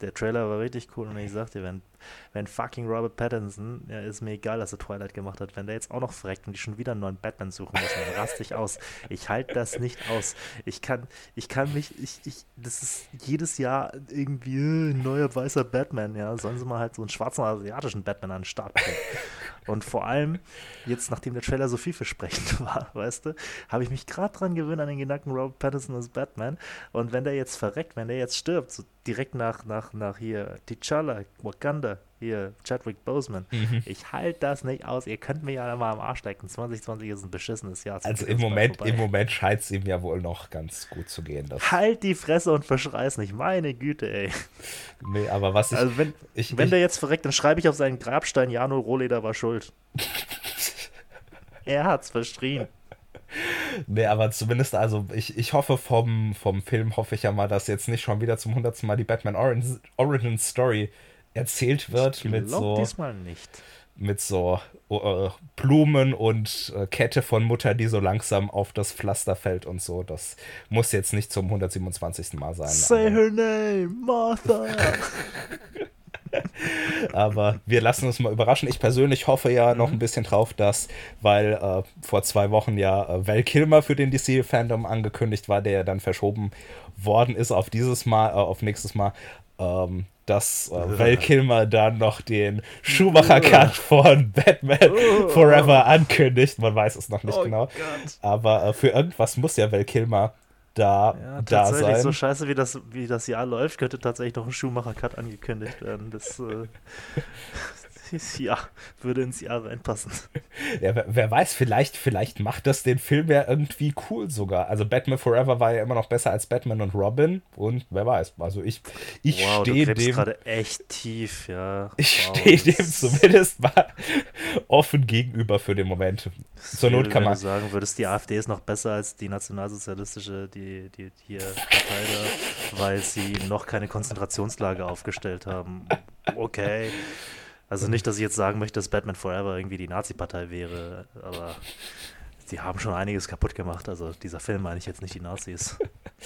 Der Trailer war richtig cool und ich sag dir, wenn wenn fucking Robert Pattinson, ja, ist mir egal, dass er Twilight gemacht hat, wenn der jetzt auch noch verreckt und die schon wieder einen neuen Batman suchen müssen, dann raste ich aus. Ich halte das nicht aus. Ich kann, ich kann mich, ich, ich, das ist jedes Jahr irgendwie äh, ein neuer weißer Batman, ja. Sollen sie mal halt so einen schwarzen asiatischen Batman an den Start bringen. Und vor allem, jetzt nachdem der Trailer so vielversprechend war, weißt du, habe ich mich gerade dran gewöhnt an den Gedanken Robert Pattinson als Batman. Und wenn der jetzt verreckt, wenn der jetzt stirbt, so direkt nach, nach, nach hier T'Challa, Wakanda, hier Chadwick Boseman. Mhm. Ich halte das nicht aus. Ihr könnt mir ja mal am Arsch lecken. 2020 ist ein beschissenes Jahr. Also im Moment, im Moment scheint es ihm ja wohl noch ganz gut zu gehen. halt die Fresse und verschreiß nicht. Meine Güte, ey. Nee, aber was ich. Also wenn, ich, wenn ich, der jetzt verreckt, dann schreibe ich auf seinen Grabstein, Jano Rohleder war schuld. er hat's verschrien. Nee, aber zumindest, also ich, ich hoffe vom, vom Film, hoffe ich ja mal, dass jetzt nicht schon wieder zum hundertsten Mal die Batman Origin, Origin Story erzählt wird. Ich mit so, diesmal nicht. Mit so uh, Blumen und uh, Kette von Mutter, die so langsam auf das Pflaster fällt und so. Das muss jetzt nicht zum 127. Mal sein. Say aber. her name, Martha. Aber wir lassen uns mal überraschen. Ich persönlich hoffe ja noch ein bisschen drauf, dass, weil äh, vor zwei Wochen ja äh, Val Kilmer für den DC-Fandom angekündigt war, der ja dann verschoben worden ist auf dieses Mal, äh, auf nächstes Mal, ähm, dass äh, Val Kilmer dann noch den Schumacher-Cut von Batman Forever ankündigt. Man weiß es noch nicht oh genau. Gott. Aber äh, für irgendwas muss ja Val Kilmer da, ja, da sein. So scheiße, wie das, wie das Jahr läuft, könnte tatsächlich noch ein Schumacher-Cut angekündigt werden. Das, äh, ja, würde ins Jahr reinpassen. Ja, wer, wer, weiß, vielleicht, vielleicht macht das den Film ja irgendwie cool sogar. Also Batman Forever war ja immer noch besser als Batman und Robin und wer weiß. Also ich, ich wow, stehe dem gerade echt tief, ja. Ich wow, stehe dem zumindest mal offen gegenüber für den Moment. Zur Not kann man sagen, würdest die AfD ist noch besser als die nationalsozialistische, die, die hier Partei da, weil sie noch keine Konzentrationslager aufgestellt haben. Okay. Also nicht, dass ich jetzt sagen möchte, dass Batman Forever irgendwie die Nazi-Partei wäre, aber die haben schon einiges kaputt gemacht. Also dieser Film meine ich jetzt nicht die Nazis.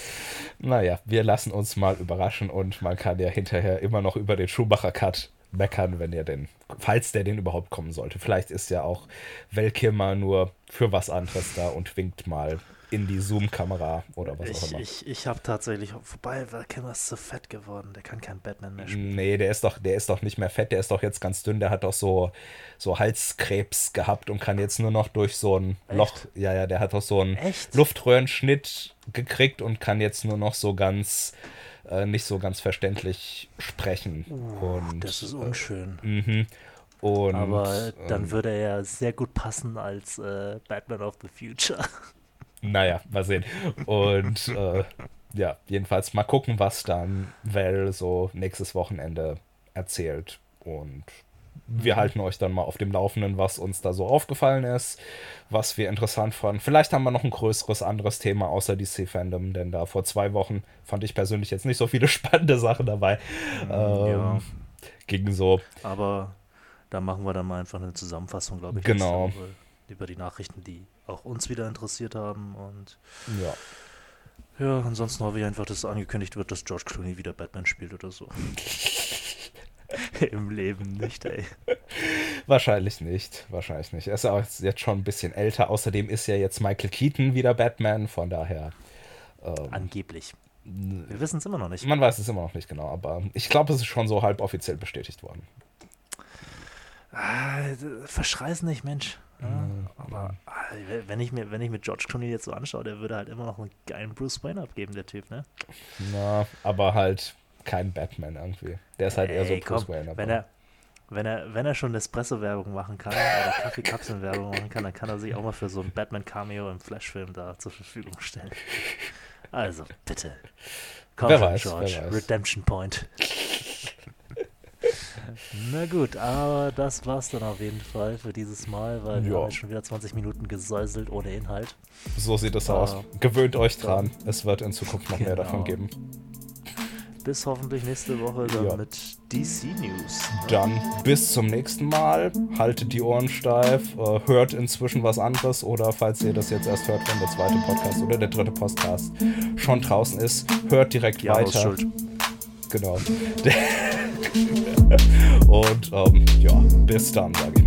naja, wir lassen uns mal überraschen und man kann ja hinterher immer noch über den Schumacher-Cut meckern, wenn er denn, falls der denn überhaupt kommen sollte. Vielleicht ist ja auch Welkimmer nur für was anderes da und winkt mal in die Zoom-Kamera oder was ich, auch immer. Ich, ich habe tatsächlich, vorbei, weil Kimmer ist zu fett geworden. Der kann kein Batman mehr spielen. Nee, der ist doch, der ist doch nicht mehr fett, der ist doch jetzt ganz dünn. Der hat doch so, so Halskrebs gehabt und kann jetzt nur noch durch so ein Echt? Loch. Ja, ja, der hat doch so einen Echt? Luftröhrenschnitt gekriegt und kann jetzt nur noch so ganz. Äh, nicht so ganz verständlich sprechen. Uh, und, das ist unschön. Äh, mhm. Und, Aber dann ähm, würde er sehr gut passen als äh, Batman of the Future. Naja, mal sehen. Und äh, ja, jedenfalls mal gucken, was dann Val so nächstes Wochenende erzählt. Und wir mhm. halten euch dann mal auf dem Laufenden, was uns da so aufgefallen ist, was wir interessant fanden. Vielleicht haben wir noch ein größeres anderes Thema außer DC-Fandom, denn da vor zwei Wochen fand ich persönlich jetzt nicht so viele spannende Sachen dabei. Mhm, ähm, ja. Ging so. Aber da machen wir dann mal einfach eine Zusammenfassung, glaube ich. Genau. Über die Nachrichten, die auch uns wieder interessiert haben. Und ja. Ja, ansonsten hoffe ich einfach, dass angekündigt wird, dass George Clooney wieder Batman spielt oder so. Im Leben nicht, ey. Wahrscheinlich nicht. Wahrscheinlich nicht. Er ist auch jetzt schon ein bisschen älter. Außerdem ist ja jetzt Michael Keaton wieder Batman, von daher. Ähm, Angeblich. Wir wissen es immer noch nicht. Man weiß es immer noch nicht genau, aber ich glaube, es ist schon so halb offiziell bestätigt worden. Ah, verschreiß nicht, Mensch. Ja, mhm. aber ah, wenn ich, mir, wenn ich mir George Clooney jetzt so anschaue, der würde halt immer noch einen geilen Bruce Wayne abgeben, der Typ, ne? Na, aber halt kein Batman irgendwie. Der ist halt eher so Bruce Wayne. Wenn er, wenn er, wenn er schon Espresso-Werbung machen kann oder Kaffeekapseln-Werbung machen kann, dann kann er sich auch mal für so ein Batman-Cameo im Flash-Film da zur Verfügung stellen. Also, bitte. Komm wer weiß, George. Redemption Point. Na gut, aber das war's dann auf jeden Fall für dieses Mal, weil ja. wir haben schon wieder 20 Minuten gesäuselt ohne Inhalt. So sieht es uh, aus. Gewöhnt euch dran. Es wird in Zukunft noch genau. mehr davon geben. Bis hoffentlich nächste Woche dann ja. mit DC News. Dann bis zum nächsten Mal. Haltet die Ohren steif. Äh, hört inzwischen was anderes oder falls ihr das jetzt erst hört, wenn der zweite Podcast oder der dritte Podcast schon draußen ist, hört direkt ja, weiter. Schuld. Genau. Und ähm, ja, bis dann, sage ich.